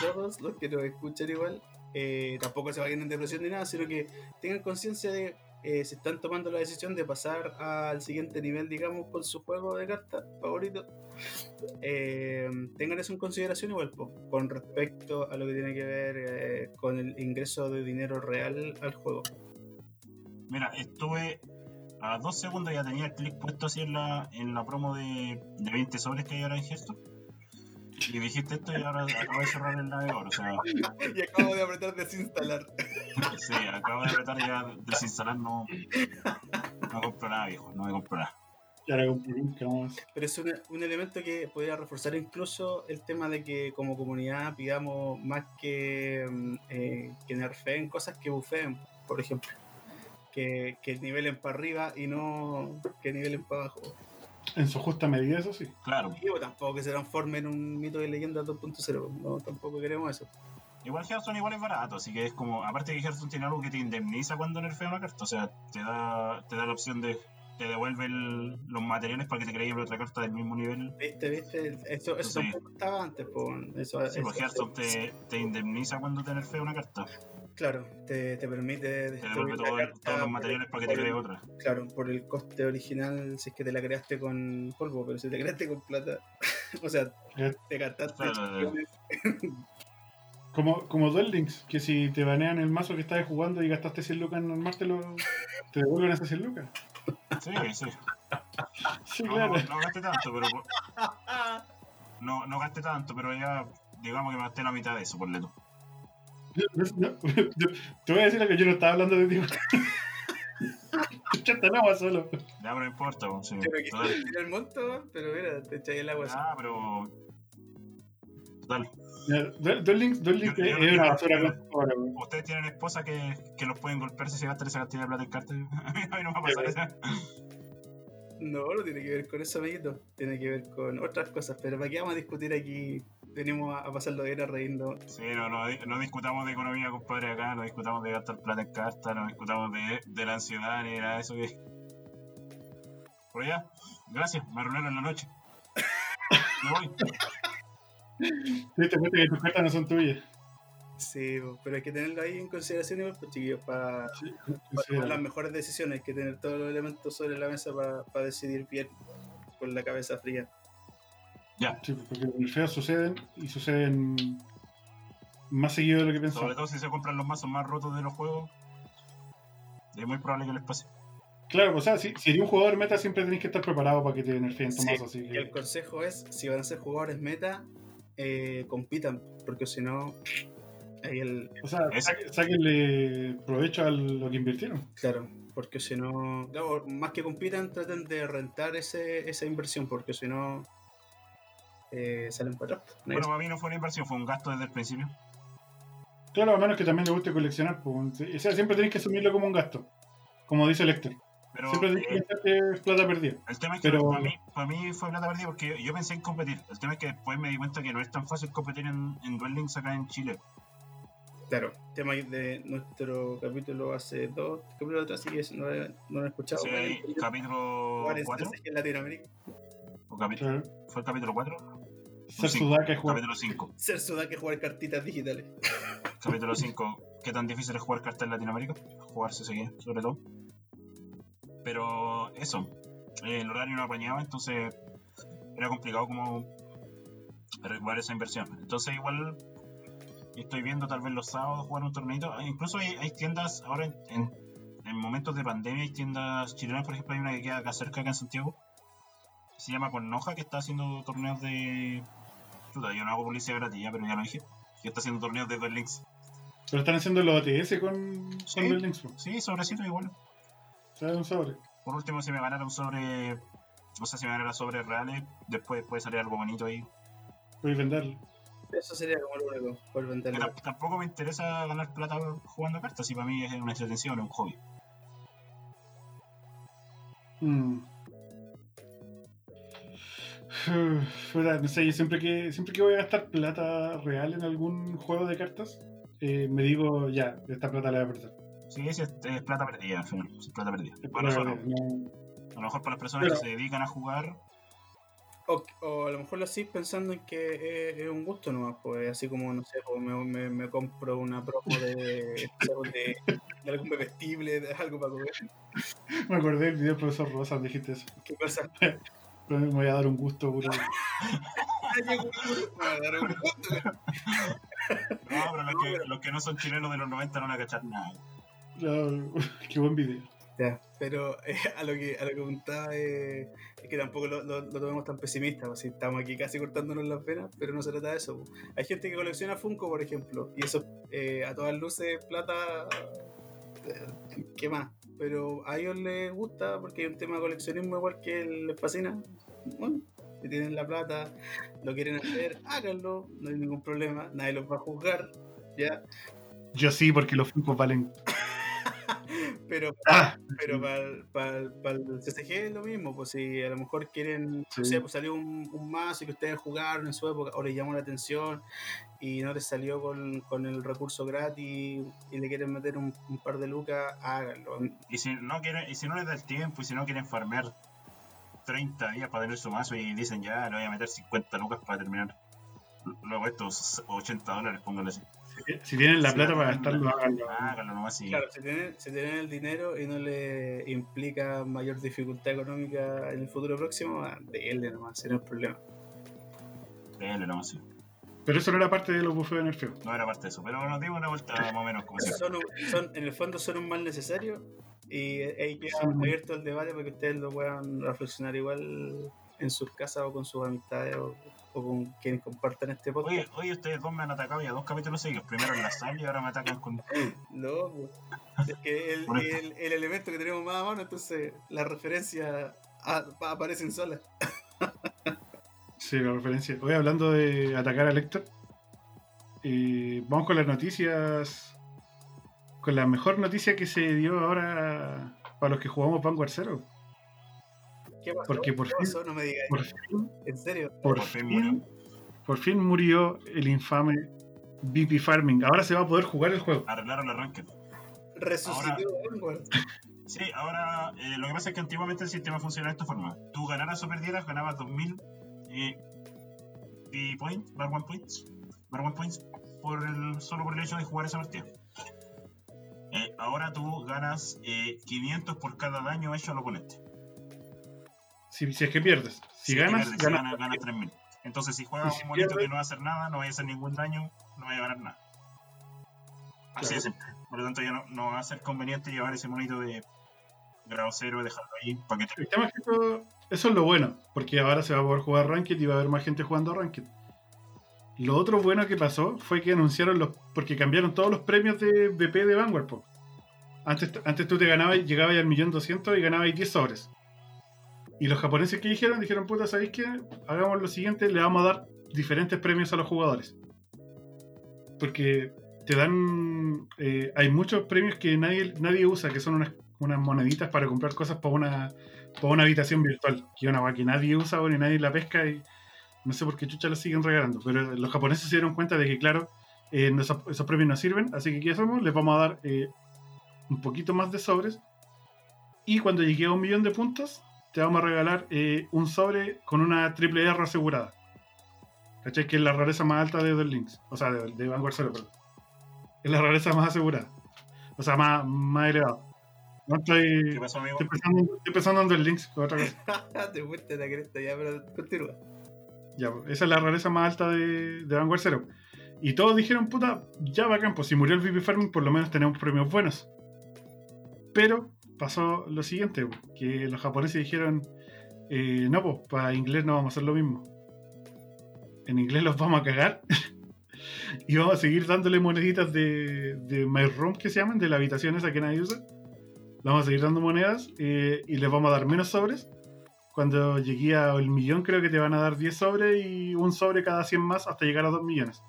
todos los que nos escuchan igual eh, tampoco se vayan en depresión ni nada, sino que tengan conciencia de eh, si están tomando la decisión de pasar al siguiente nivel, digamos, con su juego de cartas favorito, eh, tengan eso en consideración igual, con respecto a lo que tiene que ver con el ingreso de dinero real al juego. Mira, estuve a dos segundos ya tenía el clic puesto así en la, en la promo de, de 20 sobres que hay ahora en gesto. Y dijiste esto y ahora acabo de cerrar el navegador, o sea. [LAUGHS] Y acabo de apretar desinstalar. [LAUGHS] Sí, acabo de apretar ya desinstalar, no. No compro nada, viejo, no me compro nada. Pero es un, un elemento que podría reforzar incluso el tema de que como comunidad pidamos más que, mm, eh, que nerfeen cosas que bufeen, por ejemplo. Que, que nivelen para arriba y no que nivelen para abajo. En su justa medida, eso sí. Claro. Y bueno, tampoco que se transforme en un mito de leyenda 2.0. No, tampoco queremos eso. Igual Hearthstone igual es barato, así que es como, aparte que Hearthstone tiene algo que te indemniza cuando nerfea una carta, o sea, te da, te da la opción de, te devuelve el- los materiales para que te crees otra carta del mismo nivel. ¿Viste? ¿Viste? Eso, eso Sí. tampoco estaba antes. po. Eso, Sí, pues eso- Hearthstone te, te indemniza cuando te nerfea una carta, Claro, te, te permite te destruir devuelve la todo- carta todos los materiales para que te crees otra. Claro, por el coste original, si es que te la creaste con polvo, pero si te creaste con plata, [LAUGHS] o sea, Ya. te gastaste Claro. Como, como Duel Links, que si te banean el mazo que estabas jugando y gastaste 100 lucas en armártelo, te devuelven esas 100 lucas. Sí, sí. [LAUGHS] Sí, No, claro. no, no gasté tanto, pero no, no gasté tanto, pero ya digamos que me gasté la mitad de eso, por tú. No, te voy a decir algo, yo no estaba hablando de ti. Chata no, solo. Ya, pero no importa, sí. Que el monto, pero mira, te echáis el agua así. Ah, pero. Total. Duel Links, Duel Links yo es una basura. Ustedes tienen esposa que, que los pueden golpear si se gastan esa cantidad de plata en cartas. [LAUGHS] A mí no me va a pasar eso. No, no tiene que ver con eso, amiguito. Tiene que ver con otras cosas. Pero ¿para qué vamos a discutir aquí? Venimos a, a pasarlo bien, a reírnos. Sí, no, no, no discutamos de economía, compadre, acá. No discutamos de gastar plata en cartas. No discutamos de, de la ansiedad ni nada de eso. Que... Por allá, gracias. Me arruinaron la noche. Me voy. Te diste cuenta que tus cartas no son tuyas. Sí, pero hay que tenerlo ahí en consideración, igual, pues, chiquillos, para Sí, para sí, tomar las mejores decisiones. Hay que tener todos los elementos sobre la mesa para decidir bien, con la cabeza fría. Ya, sí, porque los feos suceden y suceden más seguido de lo que sobre pensamos. todo si se compran los mazos más rotos de los juegos. Es muy probable que les pase. Claro, o sea, si, si eres un jugador meta siempre tenés que estar preparado para que te nerfeen tu Sí, mazo, así Y el que... consejo es, si van a ser jugadores meta, eh, compitan, porque si no, el, O sea, sáquenle provecho a lo que invirtieron. claro, porque si no, claro, más que compitan, traten de rentar ese, esa inversión, porque si no, eh, salen para atrás. Bueno, para mí no fue una inversión, fue un gasto desde el principio. Claro, a menos que también le guste coleccionar. pues, o sea, siempre tenés que asumirlo como un gasto. Como dice el Héctor. Pero Siempre tenés que eh, pensar que es plata perdida. el tema es que pero- para, mí, para mí fue plata perdida porque yo, yo pensé en competir. El tema es que después me di cuenta que no es tan fácil competir en, en Duel Links acá en Chile. Claro, tema de nuestro capítulo hace dos capítulos atrás, así que no, lo- no lo he escuchado. Sí, capítulo jugar en 4. estrategia en Latinoamérica. O capítulo. ¿Fue el capítulo 4? Ser es jugar. Capítulo 5. Ser jugar cartitas digitales. [LAUGHS] Capítulo 5. ¿Qué tan difícil es jugar cartas en Latinoamérica? Jugarse seguía, sobre todo. Pero eso. eh, el horario no apañaba, entonces era complicado como recuperar esa inversión. Entonces igual estoy viendo tal vez los sábados jugar un torneito. Ah, Incluso hay, hay tiendas ahora en, en- en momentos de pandemia, hay tiendas chilenas, por ejemplo, hay una que queda acá cerca, acá en Santiago. que Se llama Connoja, que está haciendo torneos de... Yo no hago publicidad gratis ya, pero ya lo dije. Que está haciendo torneos de Duel Links. Pero están haciendo los OTS con, Sí. con Duel Links. Sí, sobrecito igual. O sea, un sobre. Por último, si me ganara un sobre... O sea, si me ganara sobres reales, después puede salir algo bonito ahí. Puedes venderlo. Eso sería como lo único, por venderlo. tam- tampoco me interesa ganar plata jugando cartas, y para mí es una entretención, es un hobby. Mm. [SIGHS] No sé, yo siempre que, siempre que voy a gastar plata real en algún juego de cartas, eh, me digo, ya, esta plata la voy a perder. Sí, sí, es, es plata perdida, al final. Es plata perdida. Es Para plata nosotros, perdida, no- a lo mejor para las personas Pero- que se dedican a jugar, O, o a lo mejor lo hacís pensando en que es, es un gusto nomás, pues así como, no sé, pues, me, me, me compro una promo de, [LAUGHS] de, de algún bebestible, de algo para comer. [LAUGHS] Me acordé del video del profesor Rosa, dijiste eso. ¿Qué cosa? [LAUGHS] Me voy a dar un gusto, puro. Me va a dar un gusto. no, pero los que, los que no son chilenos de los 90 no van a cachar nada. No, [LAUGHS] qué buen video. Ya, pero eh, a lo que a lo que preguntaba eh, es que tampoco lo, lo, lo tomemos tan pesimista, pues, si estamos aquí casi cortándonos las venas, pero no se trata de eso. pues. Hay gente que colecciona Funko, por ejemplo, y eso eh, a todas luces plata. eh, ¿Qué más? Pero a ellos les gusta porque hay un tema de coleccionismo igual que les fascina. Bueno, si tienen la plata, lo quieren hacer, háganlo, no hay ningún problema, nadie los va a juzgar, ¿ya? Yo sí, porque los Funkos valen. Pero [LAUGHS] Ah, pero para el CCG es lo mismo, pues si a lo mejor quieren, Sí. no sé, pues salió un, un mazo que ustedes jugaron en su época o les llamó la atención y no les salió con, con el recurso gratis y le quieren meter un, un par de lucas, háganlo. Y si no quieren, y si no les da el tiempo, y si no quieren farmear 30 días para tener su mazo y dicen ya le voy a meter 50 lucas para terminar. Luego estos 80 dólares, póngale así. Si tienen la Sí, plata para gastarlo, háganlo. Claro, si tienen, si tienen el dinero y no le implica mayor dificultad económica en el futuro próximo, ah, denle nomás, si no es problema. denle nomás. sí. Pero eso no era parte de los bufeos de nerfeo. No era parte de eso, pero bueno, dimos una vuelta más o menos como. Son, un- son- en el fondo son un mal necesario y ahí queda abierto el debate para que ustedes lo puedan reflexionar igual en sus casas o con sus amistades o, o con quienes compartan este podcast. Oye, oye, ustedes dos me han atacado ya dos capítulos seguidos. Primero en la sal y ahora me atacan con. [LAUGHS] No, pues, es que el, el- el elemento que tenemos más a mano, entonces la referencia a- aparecen solas. Sí, la referencia. Hoy hablando de atacar a Lecter, eh, vamos con las noticias. Con la mejor noticia que se dio ahora para los que jugamos Vanguard Zero. ¿Qué pasó? Porque por ¿Qué fin- pasó? No me digas. Por fin, ¿En serio? por, fin fin, por fin murió el infame BP Farming. Ahora se va a poder jugar el juego. Arreglaron la ranked. Resucitó Vanguard. [LAUGHS] Sí, ahora eh, lo que pasa es que antiguamente el sistema funcionaba de esta forma. Tú ganaras o perdieras, ganabas 2000 eh, y points, bar one points, bar one points por el, solo por el hecho de jugar esa partida. Eh, ahora tú ganas eh, 500 por cada daño hecho al oponente. Si, si es que pierdes. Si ganas, pierdes, ganas. ganas, ganas 3000. Entonces, si juegas si un monito pierdes- que no va a hacer nada, no va a hacer ningún daño, no va a ganar nada. Así Claro. simple. Por lo tanto, ya no, no va a ser conveniente llevar ese monito de grado cero y dejarlo ahí para que te El tema es que eso, eso es lo bueno, porque ahora se va a poder jugar Ranked y va a haber más gente jugando Ranked. Lo otro bueno que pasó fue que anunciaron los. porque cambiaron todos los premios de BP de Vanguard. Antes, antes tú te ganabas, llegabas al millón doscientos y ganabas 10 sobres. Y los japoneses que dijeron, dijeron, puta, ¿sabéis qué? Hagamos lo siguiente, le vamos a dar diferentes premios a los jugadores. Porque te dan. eh, hay muchos premios que nadie, nadie usa, que son unas, moneditas para comprar cosas para una, para una habitación virtual. Que una weá que nadie usa o ni nadie la pesca y no sé por qué chucha lo siguen regalando. Pero los japoneses se dieron cuenta de que, claro, eh, esos premios no sirven, así que ¿qué hacemos? Les vamos a dar eh, un poquito más de sobres. Y cuando llegue a un millón de puntos, te vamos a regalar eh, un sobre con una triple R asegurada. ¿Cachai? Que es la rareza más alta de Duel Links. O sea, de, de Vanguard Zero, perdón. Es la rareza más asegurada. O sea, más, más elevada. No estoy. ¿Qué pasó, amigo? Estoy pensando, estoy pensando en Duel Links, que otra cosa. [LAUGHS] Te fuiste la cresta ya, pero continúa. Ya, pues, esa es la rareza más alta de, de Vanguard Zero. Y todos dijeron, puta, ya bacán, pues si murió el VP Farming, por lo menos tenemos premios buenos. Pero pasó lo siguiente, que los japoneses dijeron, eh, no, pues para inglés no vamos a hacer lo mismo. En inglés los vamos a cagar. [LAUGHS] y vamos a seguir dándole moneditas de, de My Room, que se llaman, de la habitación esa que nadie usa. Vamos a seguir dando monedas eh, y les vamos a dar menos sobres cuando llegué al millón creo que te van a dar 10 sobres y un sobre cada 100 más hasta llegar a 2 millones.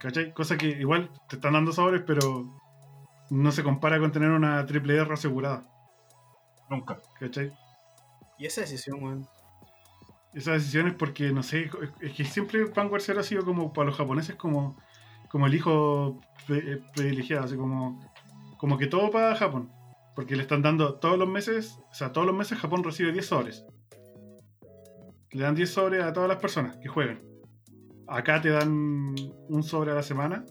¿Cachai? Cosa que igual te están dando sobres, pero no se compara con tener una triple R asegurada. Nunca. ¿Cachai? Y esa decisión, weón. Esa decisión es porque, no sé, es que siempre Vanguard Zero ha sido como para los japoneses como, como el hijo eh, privilegiado, así como, como que todo para Japón. Porque le están dando todos los meses, o sea, todos los meses Japón recibe 10 sobres. Le dan 10 sobres a todas las personas que juegan. Acá te dan un sobre a la semana.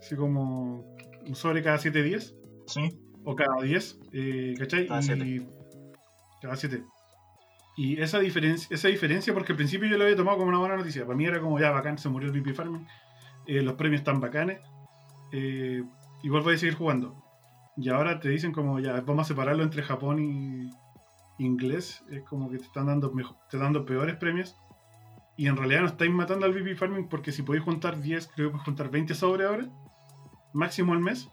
Así como sobre cada 7 días. Sí. O cada 10, eh, ¿cachai? Cada y, siete. Cada 7. Y esa diferencia, esa diferencia, porque al principio yo lo había tomado como una buena noticia. Para mí era como ya bacán, se murió el VP Farming. eh, los premios están bacanes. eh, igual voy a seguir jugando. Y ahora te dicen como ya vamos a separarlo entre Japón y inglés. Es como que te están dando mejor, te dando peores premios. Y en realidad no estáis matando al VP Farming porque si podéis juntar 10, creo que podéis juntar 20 sobre ahora. Máximo al mes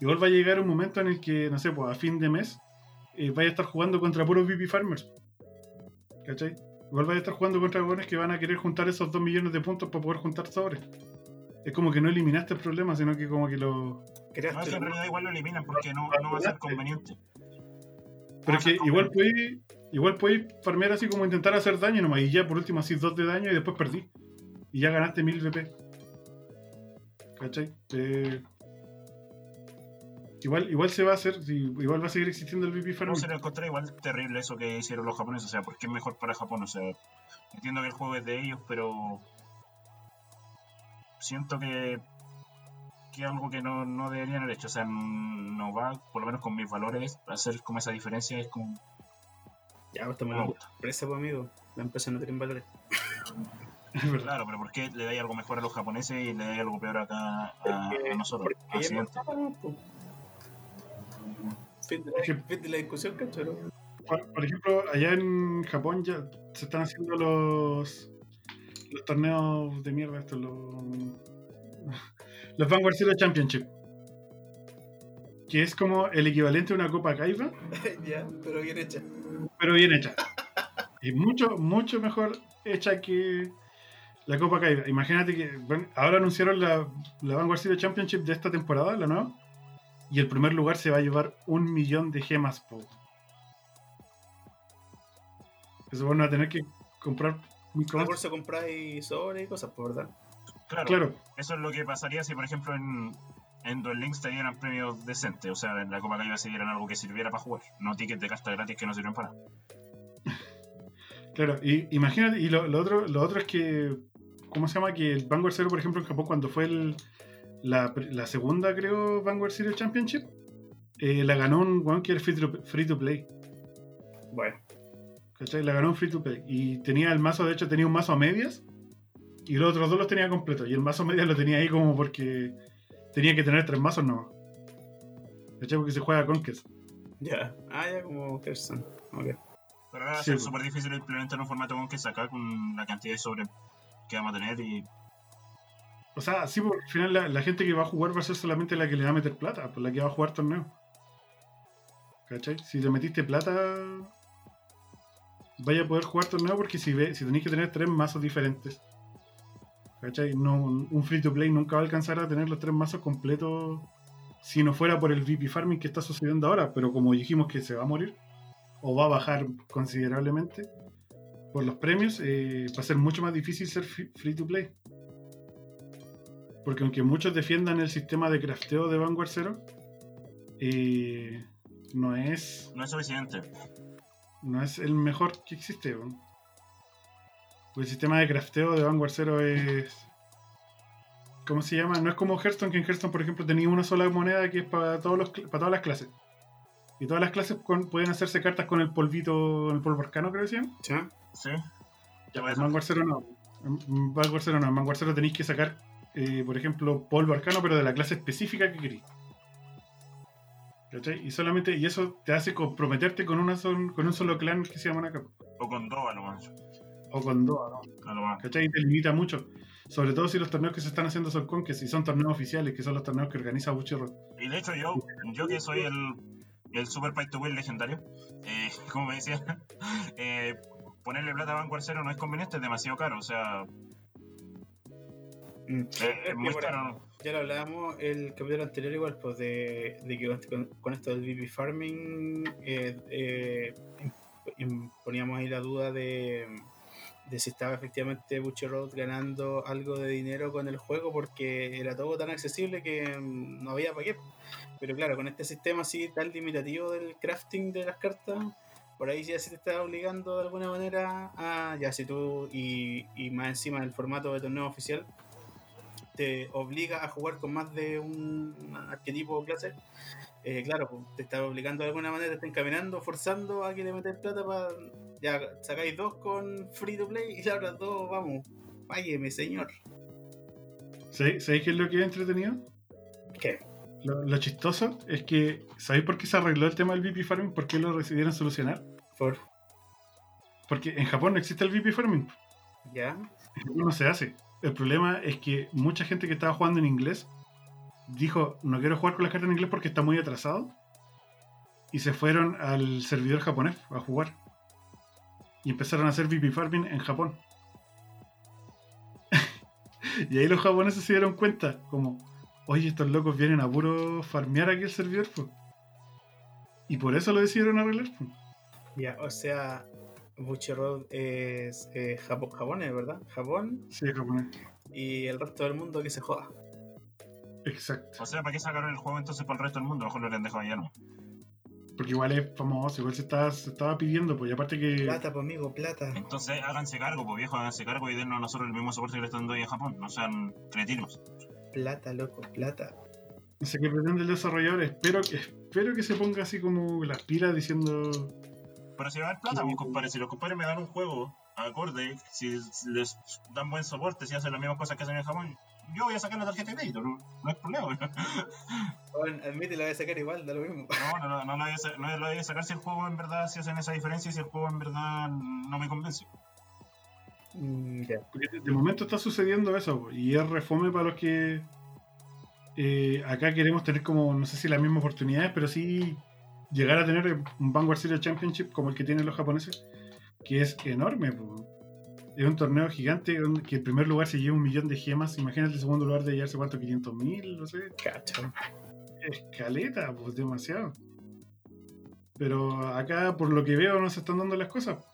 igual va a llegar un momento en el que, no sé, pues a fin de mes, eh, vaya a estar jugando contra puros VP Farmers. ¿Cachai? Igual vaya a estar jugando contra jóvenes que van a querer juntar esos 2 millones de puntos para poder juntar sobres. Es como que no eliminaste el problema, sino que como que lo. No, que en realidad igual lo eliminan porque no, no va a ser conveniente. Pero es que ser igual podéis, igual podéis farmear así como intentar hacer daño nomás. Y ya por último así 2 de daño y después perdí. Y ya ganaste 1000 VP. ¿Cachai? Eh, igual, igual se va a hacer, igual va a seguir existiendo el VP No se lo encontré igual terrible eso que hicieron los japoneses, o sea, porque es mejor para Japón, o sea, entiendo que el juego es de ellos, pero siento que que algo que no, no deberían haber hecho, o sea, no va, por lo menos con mis valores, hacer como esa diferencia es como Ya, pues estamos en me la gusta. empresa, pues amigo. La empresa no tiene valores. [LAUGHS] Es verdad. Claro, pero ¿por qué le dais algo mejor a los japoneses y le dais algo peor acá a, a nosotros? Fin de, la, fin de la discusión, cacho, ¿no? Por, por ejemplo, allá en Japón ya se están haciendo los los torneos de mierda estos, los, los Vanguard Zero Championship. Que es como el equivalente a una Copa Kaiba, [LAUGHS] ya, pero bien hecha. pero bien hecha. Y mucho, mucho mejor hecha que la Copa Kaiba. Imagínate que bueno, ahora anunciaron la, la Vanguard Zero Championship de esta temporada, la nueva. Y el primer lugar se va a llevar un millón de gemas, po. Eso van a tener que comprar más. por eso compráis sobre y cosas, pues, ¿verdad? Claro, Claro, eso es lo que pasaría si, por ejemplo, en, en Duel Links te dieran premios decentes, o sea, en la Copa Caiba se dieran algo que sirviera para jugar, no tickets de carta gratis que no sirven para nada. [LAUGHS] claro. Y imagínate, y lo, lo otro, lo otro es que, ¿cómo se llama? Que el Vanguard Zero, por ejemplo, en Japón, cuando fue el, la, la segunda, creo, Vanguard Zero Championship, eh, la ganó un weón que era free to, free to play. Bueno, ¿Cachai? La ganó un free to play. Y tenía el mazo, de hecho, tenía un mazo a medias. Y los otros dos los tenía completos. Y el mazo a medias lo tenía ahí como porque tenía que tener tres mazos nomás. ¿Cachai? Porque se juega con Conquest. ya. Ah, ya como Hearthstone. Ok. Pero ahora va a ser pues. súper difícil implementar un formato con que sacar con la cantidad de sobre que vamos a tener y O sea, sí, porque al final la, gente que va a jugar va a ser solamente la que le va a meter plata, pues la que va a jugar torneo. ¿Cachai? Si le metiste plata, vaya a poder jugar torneo porque si, ve, si tenéis que tener tres mazos diferentes. ¿Cachai? Un free to play nunca va a alcanzar a tener los tres mazos completos si no fuera por el VP farming que está sucediendo ahora, pero como dijimos que se va a morir o va a bajar considerablemente por los premios, eh, va a ser mucho más difícil ser free to play. Porque aunque muchos defiendan el sistema de crafteo de Vanguard Zero, eh, no es no es suficiente. no es el mejor que existe. weón. Porque el sistema de crafteo de Vanguard Zero es. ¿Cómo se llama? No es como Hearthstone, que en Hearthstone, por ejemplo, tenía una sola moneda que es para, todos los, cl- para todas las clases. Y todas las clases con- pueden hacerse cartas con el polvito, el polvo arcano, creo que llama. ¿Ya? ¿Sí? Ya, Pues en Vanguard Zero no. En Vanguard Zero no. En Vanguard Zero tenéis que sacar, eh, por ejemplo, polvo arcano, pero de la clase específica que queréis. ¿Cachai? Y solamente, y eso te hace comprometerte con, una sol- con un solo clan que se llama Naka. O con dos a lo más. O con dos. A lo más. ¿Cachai? Y te limita mucho. Sobre todo si los torneos que se están haciendo son con que si son torneos oficiales, que son los torneos que organiza Buchirro. Y de hecho yo, yo que soy el, el Super Pay to Win legendario, eh, [LAUGHS] como me decía, [LAUGHS] eh, ponerle plata a Vanguard Zero no es conveniente, es demasiado caro, o sea, Mm. eh, es muy por- caro. ¿no? Ya lo hablábamos el capítulo anterior igual, pues de, de que con, con esto del VP Farming eh, eh, poníamos ahí la duda de, de si estaba efectivamente Butcher Road ganando algo de dinero con el juego porque era todo tan accesible que mm, no había para qué. Pero claro, con este sistema así tan limitativo del crafting de las cartas, por ahí ya se te está obligando de alguna manera a, ya si tú, y, y más encima del formato de torneo oficial, te obliga a jugar con más de un arquetipo o clase, eh, claro, pues, te está obligando de alguna manera, te está encaminando, forzando a que le metes plata para. Ya sacáis dos con free to play y las otras dos, vamos, págueme, señor. ¿Sabéis sabéis qué es lo que es entretenido? ¿Qué? Lo, lo chistoso es que, ¿sabéis por qué se arregló el tema del VP Farming? ¿Por qué lo decidieron solucionar? Por. Porque en Japón no existe el VP Farming. ¿Ya? No se hace. El problema es que mucha gente que estaba jugando en inglés dijo, no quiero jugar con las cartas en inglés porque está muy atrasado. Y se fueron al servidor japonés a jugar. Y empezaron a hacer VP Farming en Japón. [LAUGHS] y ahí los japoneses se dieron cuenta, como, oye, estos locos vienen a puro farmear aquí el servidor. po". Y por eso lo decidieron arreglar. po. O sea, Bucherod es eh, Japón, japonés, ¿verdad? Japón Sí, es japonés. y el resto del mundo que se joda. Exacto. O sea, ¿para qué sacaron el juego entonces para el resto del mundo? Mejor lo habrían dejado allá, ¿no? Porque igual es famoso, igual se estaba, se estaba pidiendo, pues y aparte que... Plata, pues amigo, plata. Entonces háganse cargo, pues viejo, háganse cargo y dennos a nosotros el mismo soporte que le están dando ahí en Japón. No sean cretinos. Plata, loco, plata. No sé qué pretende el desarrollador. Espero, que- espero que se ponga así como las pilas diciendo. Pero si va a haber plata, pues compadre, si los compadres me dan un juego acorde, si les dan buen soporte, si hacen las mismas cosas que hacen en Japón, yo voy a sacar la tarjeta de crédito, no, no es problema. [LAUGHS] Bueno, admite, la voy a sacar igual, da lo mismo. No, no, no, no, lo voy a, no lo voy a sacar si el juego en verdad, si hacen esa diferencia y si el juego en verdad no me convence. Mm. Porque de- momento está sucediendo eso, y es refome para los que. eh, acá queremos tener como, no sé si las mismas oportunidades, pero sí llegar a tener un Vanguard Series Championship como el que tienen los japoneses, que es enorme. po. Es un torneo gigante que el primer lugar se lleva un millón de gemas. Imagínate el segundo lugar de llevarse cuánto, 500 mil, no sé. Cacho. escaleta, pues demasiado. Pero acá, por lo que veo, no se están dando las cosas.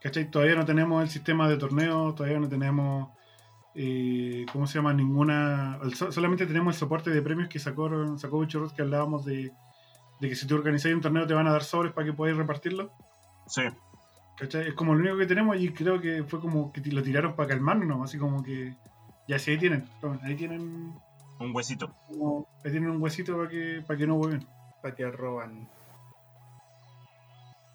¿Cachai? Todavía no tenemos el sistema de torneo, todavía no tenemos, eh, ¿cómo se llama? Ninguna... el solamente tenemos el soporte de premios que sacó, sacó Bicho Rod, que hablábamos de, de que si tú organizas un torneo te van a dar sobres para que podáis repartirlo. Sí, ¿Cachai? Es como lo único que tenemos y creo que fue como que lo tiraron para calmarnos, así como que... Ya, sí, ahí tienen, ahí tienen, un huesito. como- ahí tienen un huesito para que, para que no vuelvan. Para que roban.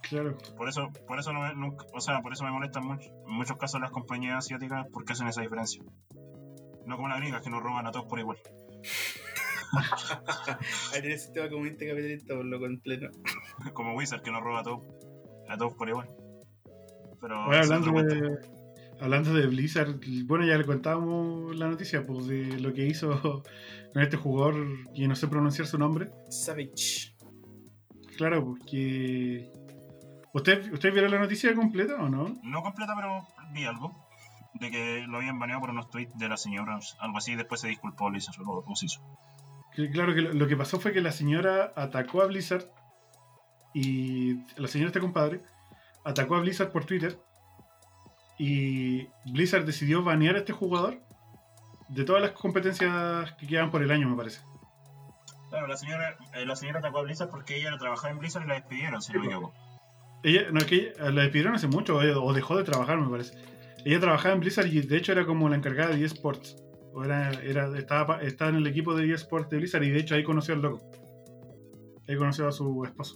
Claro. Por eso, por eso no me, nunca- o sea, por eso me molestan mucho, en muchos casos las compañías asiáticas porque hacen esa diferencia. No como las gringas que nos roban a todos por igual. [LAUGHS] Ahí tiene el sistema comunista capitalista por lo con pleno. [LAUGHS] como Wizard que nos roba a todos, a todos por igual. Pero Bueno, hablando, de, hablando de Blizzard, bueno, ya le contábamos la noticia pues, de lo que hizo [LAUGHS] con este jugador, que no sé pronunciar su nombre. Savage. Claro, pues que. ¿Usted, ¿Usted vieron la noticia completa o no? No completa, pero vi algo. De que lo habían baneado por unos tweets de la señora, algo así, y después se disculpó Blizzard, lo, lo hizo. Claro que lo, lo que pasó fue que la señora atacó a Blizzard y la señora este compadre atacó a Blizzard por Twitter y Blizzard decidió banear a este jugador de todas las competencias que quedan por el año, me parece. Claro, la señora, eh, la señora atacó a Blizzard porque ella no trabajaba en Blizzard y la despidieron, si no me equivoco. Ella, no, es que ella- la despidieron hace mucho, eh, o dejó de trabajar, me parece. Ella trabajaba en Blizzard y de hecho era como la encargada de eSports. Era, estaba, estaba en el equipo de eSports de Blizzard y de hecho ahí conoció al loco. Ahí conoció a su esposo.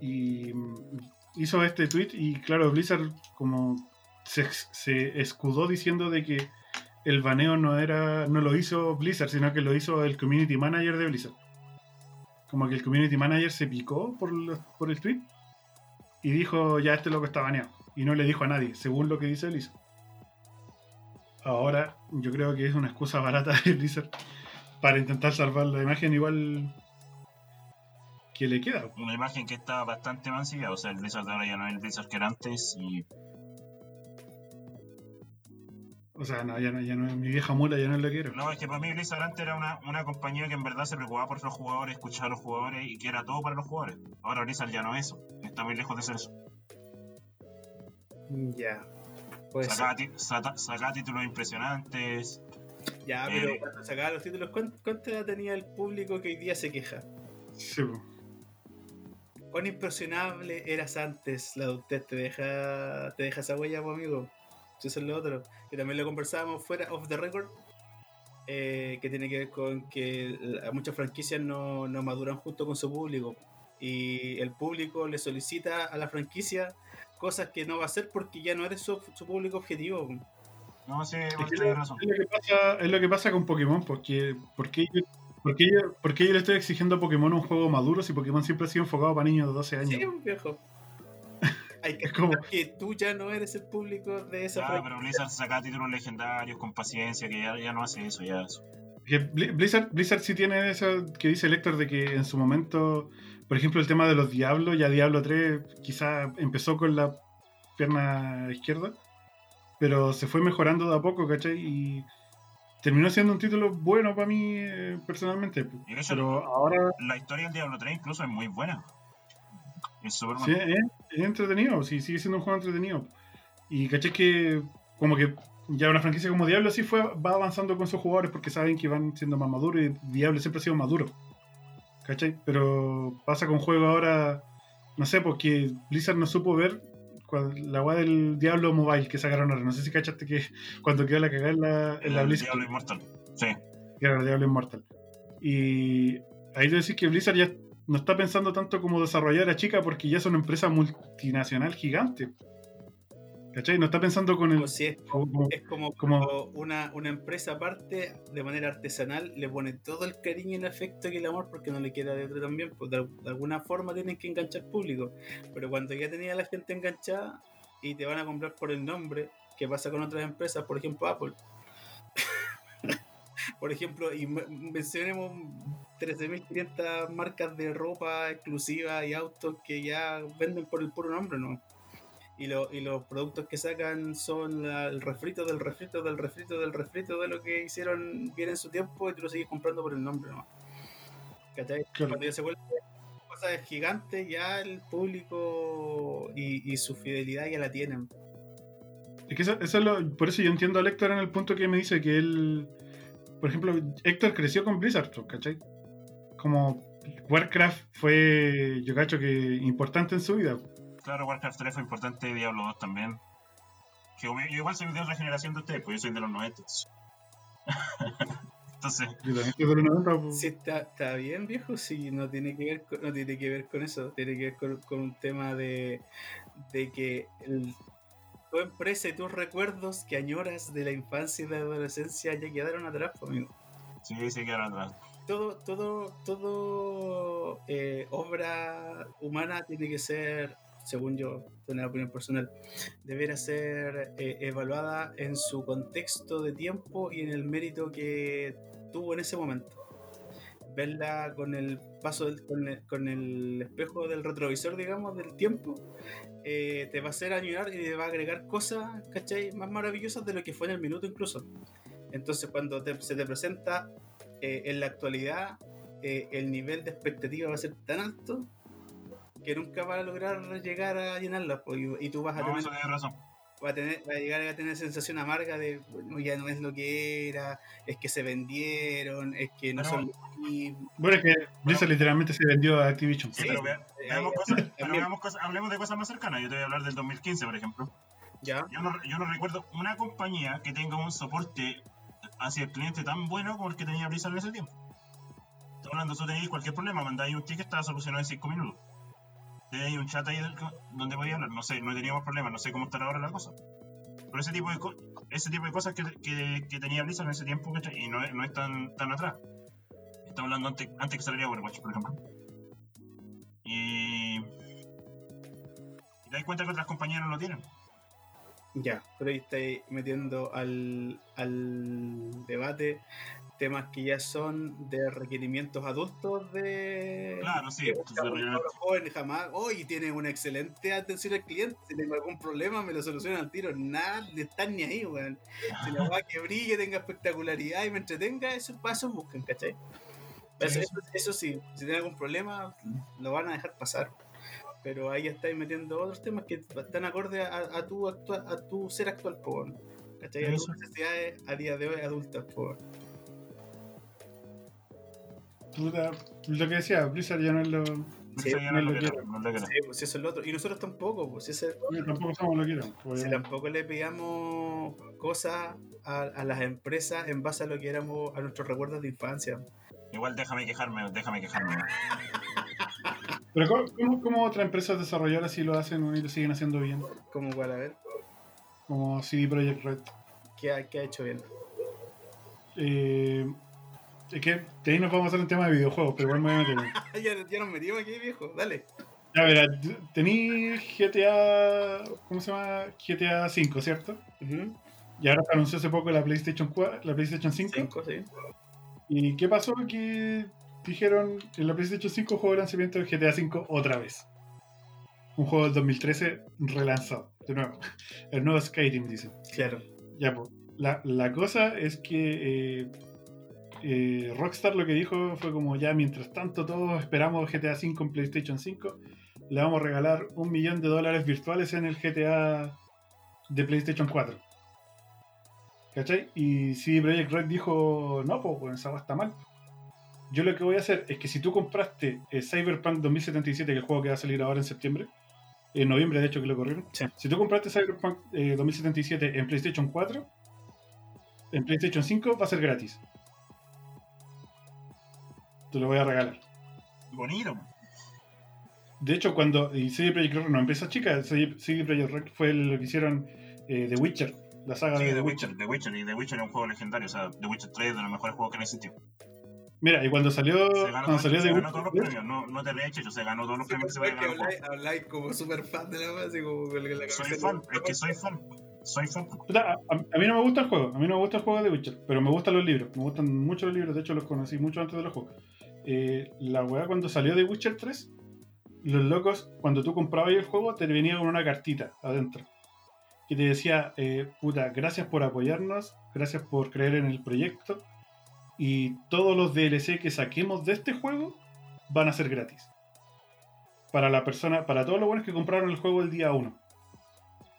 Y mm, hizo este tweet y claro, Blizzard como se, escudó diciendo de que el baneo no era no lo hizo Blizzard, sino que lo hizo el community manager de Blizzard. Como que el community manager se picó por, por el tweet y dijo, ya este loco está baneado. Y no le dijo a nadie, según lo que dice Blizzard. Ahora, yo creo que es una excusa barata de Blizzard para intentar salvar la imagen igual que le queda. Una imagen que está bastante mancilla, o sea, el Blizzard de ahora ya no es el Blizzard que era antes y O sea, no, ya no, ya no es mi vieja mula, ya no la quiero. No, es que para mí Blizzard antes era una, una compañía que en verdad se preocupaba por los jugadores, escuchaba a los jugadores y que era todo para los jugadores. Ahora Blizzard ya no es eso, está muy lejos de ser eso. Ya. Sacaba, títulos impresionantes. ya, eh. pero cuando sacaba los títulos, ¿cuán- ¿cuánto edad tenía el público que hoy día se queja? Sí. Cuán impresionable eras antes, la adultez te deja, te deja esa huella, pues, amigo. Eso es lo otro. Que también lo conversábamos fuera of the record. eh, que tiene que ver con que muchas franquicias no, no maduran justo con su público. Y el público le solicita a la franquicia cosas que no va a hacer porque ya no eres su, su público objetivo. No sé, Es, que razón. es lo que pasa, es lo que pasa con Pokémon, porque, porque, yo, porque, yo, porque yo le estoy exigiendo a Pokémon un juego maduro si Pokémon siempre ha sido enfocado para niños de 12 años. Sí, un viejo. [LAUGHS] Hay que Es como- que tú ya no eres el público de esa franquicia. pero Blizzard saca títulos legendarios con paciencia, que ya, ya no hace eso, ya Blizzard, Blizzard sí tiene eso que dice el Héctor de que en su momento, por ejemplo, el tema de los Diablos, ya Diablo 3 quizá empezó con la pierna izquierda, pero se fue mejorando de a poco, ¿cachai? Y terminó siendo un título bueno para mí eh, personalmente. Pero ahora La historia del Diablo 3 incluso es muy buena. Es súper sí, es, es entretenido, sí, sigue siendo un juego entretenido. Y caché que como que ya una franquicia como Diablo sí fue, va avanzando con sus jugadores porque saben que van siendo más maduros y Diablo siempre ha sido maduro. ¿Cachai? Pero pasa con juegos ahora, no sé, porque Blizzard no supo ver la weá del Diablo Mobile que sacaron ahora. No sé si cachaste que [LAUGHS] cuando quedó la cagada en la, en la el Blizzard, Diablo Immortal. Sí. el Diablo Immortal. Y ahí te decís que Blizzard ya no está pensando tanto como desarrollar a chica porque ya es una empresa multinacional gigante. ¿Cachai? No está pensando con el. Es, como- es como, como- cuando una, una empresa aparte, de manera artesanal, le pone todo el cariño y el afecto y el amor porque no le queda de otro también. Pues de, al- de alguna forma tienen que enganchar público. Pero cuando ya tenía la gente enganchada y te van a comprar por el nombre, que pasa con otras empresas, por ejemplo Apple. [LAUGHS] por ejemplo, y me- mencionemos 13.500 marcas de ropa exclusiva y autos que ya venden por el puro nombre, ¿no? Y, lo- y los productos que sacan son la- el refrito del refrito del refrito del refrito de lo que hicieron bien en su tiempo y tú lo sigues comprando por el nombre, ¿no? ¿Cachai? Claro. Cuando ya se vuelve cosas gigantes, ya el público y, y su fidelidad ya la tienen. Es que eso, eso es lo- por eso yo entiendo a Héctor en el punto que me dice que él. Por ejemplo, Héctor creció con Blizzard, pues, ¿cachai? Como Warcraft fue, yo cacho que importante en su vida. Claro, Warcraft 3 fue importante, Diablo 2 también. Que yo igual soy de otra generación de ustedes, pues yo soy de los 90. [LAUGHS] Entonces, Yo también soy de los 90, pues. Sí, está, está bien, viejo, sí, no tiene que ver con, no tiene que ver con eso, tiene que ver con, con un tema de, de que el, tu empresa y tus recuerdos que añoras de la infancia y de la adolescencia ya quedaron atrás, pues, amigo. sí, sí quedaron atrás. Todo, todo, todo eh, obra humana tiene que ser, según yo, una opinión personal, deberá ser eh, evaluada en su contexto de tiempo y en el mérito que tuvo en ese momento. Verla con el paso, del- con, el, con el espejo del retrovisor, digamos, del tiempo, eh, te va a hacer añorar y te va a agregar cosas, ¿cachai? Más maravillosas de lo que fue en el minuto incluso. Entonces cuando te- se te presenta eh, en la actualidad, eh, el nivel de expectativa va a ser tan alto que nunca va a lograr llegar a llenarla, pues, y, y tú vas a No, tener eso tiene razón. va a, tener, va a llegar a tener sensación amarga de bueno, ya no es lo que era, es que se vendieron, es que no Pero- son. Bueno, es que Blizzard literalmente se vendió a Activision. Sí, pero eh, veamos eh, cosas, pero veamos cosas- hablemos de cosas más cercanas. Yo te voy a hablar del 2015, por ejemplo. Ya, Yo no, yo no recuerdo una compañía que tenga un soporte hacia el cliente tan bueno como el que tenía Blizzard en ese tiempo. Estoy hablando, si tenéis cualquier problema, mandáis un ticket, estaba solucionado en 5 minutos. Tenéis un chat ahí donde podía hablar, no sé, no teníamos problemas, no sé cómo estará ahora la cosa. Pero ese tipo de, ese tipo de cosas que, que, que tenía Blizzard en ese tiempo, y no, no es tan, tan atrás. Estamos hablando antes, antes que saliera Overwatch, por ejemplo. Y... Y te das cuenta que otras compañías no lo tienen. ya, pero ahí estáis metiendo al, al debate temas que ya son de requerimientos adultos de... Claro, sí. de un realmente- joven jamás, hoy tiene una excelente atención al cliente, si tengo algún problema me lo solucionan al tiro, nada, le están ni ahí, weón. Si la va que brille, tenga espectacularidad y me entretenga, esos pasos buscan, ¿cachai? Eso, Sí. eso- eso sí, si tiene algún problema, lo van a dejar pasar. Pero ahí estáis metiendo otros temas que están acorde a, a tu, a tu ser actual, po, weón. ¿cachai? A tus necesidades a día de hoy adultas, po. Lo que decía, Blizzard ya no es lo. Sí, ya no no lo lo quiero, quiero. no lo quiero. Sí, pues eso es lo otro. Y nosotros tampoco, pues ese. Tampoco somos lo que quieren. Si tampoco le pedíamos cosas a, a las empresas en base a lo que éramos, a nuestros recuerdos de infancia. Igual déjame quejarme, déjame quejarme. [LAUGHS] Pero ¿cómo, cómo, cómo otras empresas desarrolladoras sí lo hacen y lo siguen haciendo bien? Como cual, a ver, Como CD Projekt Red. ¿qué ha, qué ha hecho bien? Eh, es que de ahí nos vamos a hacer un tema de videojuegos, pero igual me voy a meter. [LAUGHS] ya, ya nos metimos aquí, viejo, dale. Ya verá, tení GTA. ¿Cómo se llama? GTA 5, ¿cierto? Y ahora se anunció hace poco la PlayStation 4, la PlayStation 5. Cinco, sí. ¿Y qué pasó? Que dijeron en la PlayStation 5 juego de lanzamiento del GTA V otra vez. Un juego del 2013 relanzado, de nuevo. El nuevo Skyrim, dicen. Claro. Ya, pues. La, la cosa es que eh, eh, Rockstar lo que dijo fue como ya, mientras tanto todos esperamos GTA V en PlayStation 5, le vamos a regalar un millón de dólares virtuales en el GTA de PlayStation 4. ¿Cachai? Y si Project Red dijo, no, pues esa agua está mal. Yo lo que voy a hacer es que si tú compraste eh, Cyberpunk 2077, que es el juego que va a salir ahora en septiembre, en noviembre de hecho que lo corrieron, Sí. si tú compraste Cyberpunk eh, 2077 en PlayStation 4, en PlayStation 5 va a ser gratis. Te lo voy a regalar. Bonito. De hecho, cuando y CD Projekt Red no empresa chica, CD, CD Projekt Red fue lo que hicieron eh, The Witcher, la saga Sí, de The The Witcher. Witcher, The Witcher, y The Witcher es un juego legendario, o sea, The Witcher 3 es de los mejores juegos que han existido. Mira, y cuando salió, Se ganó, cuando salió se The ganó Witcher todos los 3, premios, no, no te leches, hecho, se ganó todos los Sí, premios que se habláis, habláis como super fan de la base, como con la, la Soy fan, es que soy fan. Soy fan. Puta, a, a- a mí no me gusta el juego, a mí no me gusta el juego de Witcher, pero me gustan los libros, me gustan mucho los libros, de hecho los conocí mucho antes de los juegos. Eh, la weá cuando salió de Witcher 3, los locos, cuando tú comprabas el juego, te venía con una cartita adentro. Que te decía, eh, puta, gracias por apoyarnos, gracias por creer en el proyecto, y todos los DLC que saquemos de este juego van a ser gratis. Para la persona, para todos los buenos que compraron el juego el día 1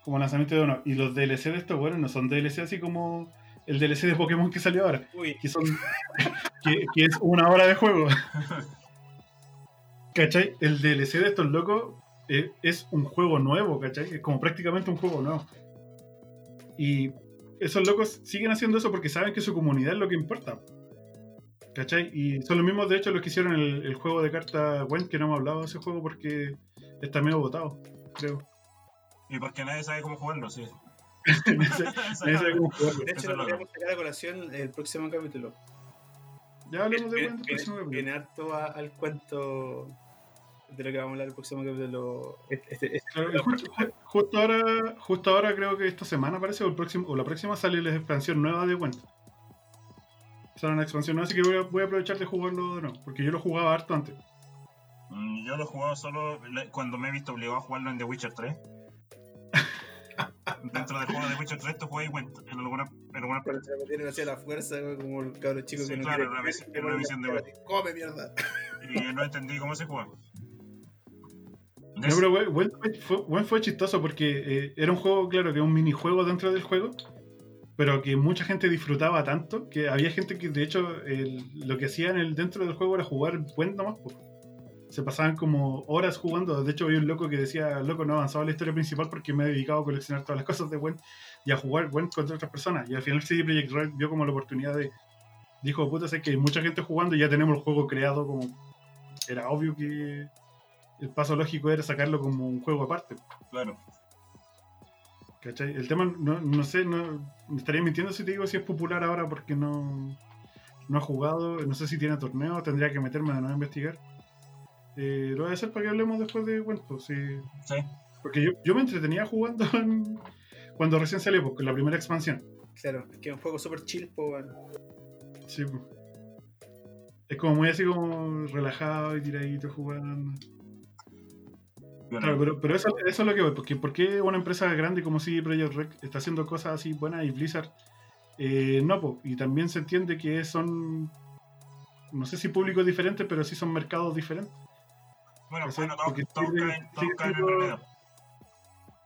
como lanzamiento de uno. Y los DLC de estos, bueno, no son DLC así como el DLC de Pokémon que salió ahora, Uy, que son [LAUGHS] que, que es una hora de juego. [LAUGHS] ¿Cachai? El DLC de estos locos eh, es un juego nuevo, ¿cachai? Es como prácticamente un juego nuevo. Y esos locos siguen haciendo eso porque saben que su comunidad es lo que importa. ¿Cachai? Y son los mismos, de hecho, los que hicieron el, el juego de carta Went, que no hemos hablado de ese juego porque está medio votado, creo. Y porque nadie sabe cómo jugarlo, sí. [LAUGHS] Cómo jugarlo. de hecho, lo podríamos sacar a colación el próximo capítulo. Ya hablemos de Viene, el viene- próximo capítulo. viene harto a- al cuento de lo que vamos a hablar el próximo capítulo. Este, este- este- Claro, justo, ju- justo ahora, justo ahora creo que esta semana parece, o, el próximo, o la próxima sale la expansión nueva de Went. Sale una expansión nueva, así que voy a, voy a aprovechar de jugarlo de nuevo, porque yo lo jugaba harto antes. Mm, Yo lo he jugado solo cuando me he visto obligado a jugarlo en The Witcher 3. [LAUGHS] Dentro del juego de Witcher 3 tú Went en alguna, en alguna pero se lo metieron hacia la fuerza, como el cabro chico Sí, que no claro, quiere una comer, visión- que una visión de web. Come mierda. y no entendí cómo se juega. No, pero fue, fue- Went fue chistoso porque eh, era un juego, claro, que era un minijuego dentro del juego, pero que mucha gente disfrutaba tanto que había gente que, de hecho, el- lo que hacían el, dentro del juego era jugar Went nomás. Se pasaban como horas jugando. De hecho, había un loco que decía, loco, no avanzaba la historia principal porque me he dedicado a coleccionar todas las cosas de Went y a jugar Went contra otras personas. Y al final CD Projekt Red vio como la oportunidad de... Dijo, puta, sé que hay mucha gente jugando y ya tenemos el juego creado como... Era obvio que el paso lógico era sacarlo como un juego aparte. Claro. ¿Cachai? El tema, no, no sé, no, me estaría mintiendo si te digo si es popular ahora porque no, no ha jugado, no sé si tiene torneo, tendría que meterme de nuevo a investigar. Eh, lo voy a hacer para que hablemos después de Cuento, sí. Sí. Porque yo, yo me entretenía jugando [LAUGHS] en- cuando recién salió, porque la primera expansión. Claro, es que es un juego super chill, po, weón. Sí. po. Es como muy así como relajado y tiradito jugando. Bueno, Claro, pero, pero eso, eso es lo que voy, porque ¿por qué una empresa grande como CD Projekt Red está haciendo cosas así buenas y Blizzard eh, no? po? Y también se entiende que son, no sé si públicos diferentes, pero sí son mercados diferentes. Bueno, bueno, todos, todos sigue- caen, todos sigue caen en realidad.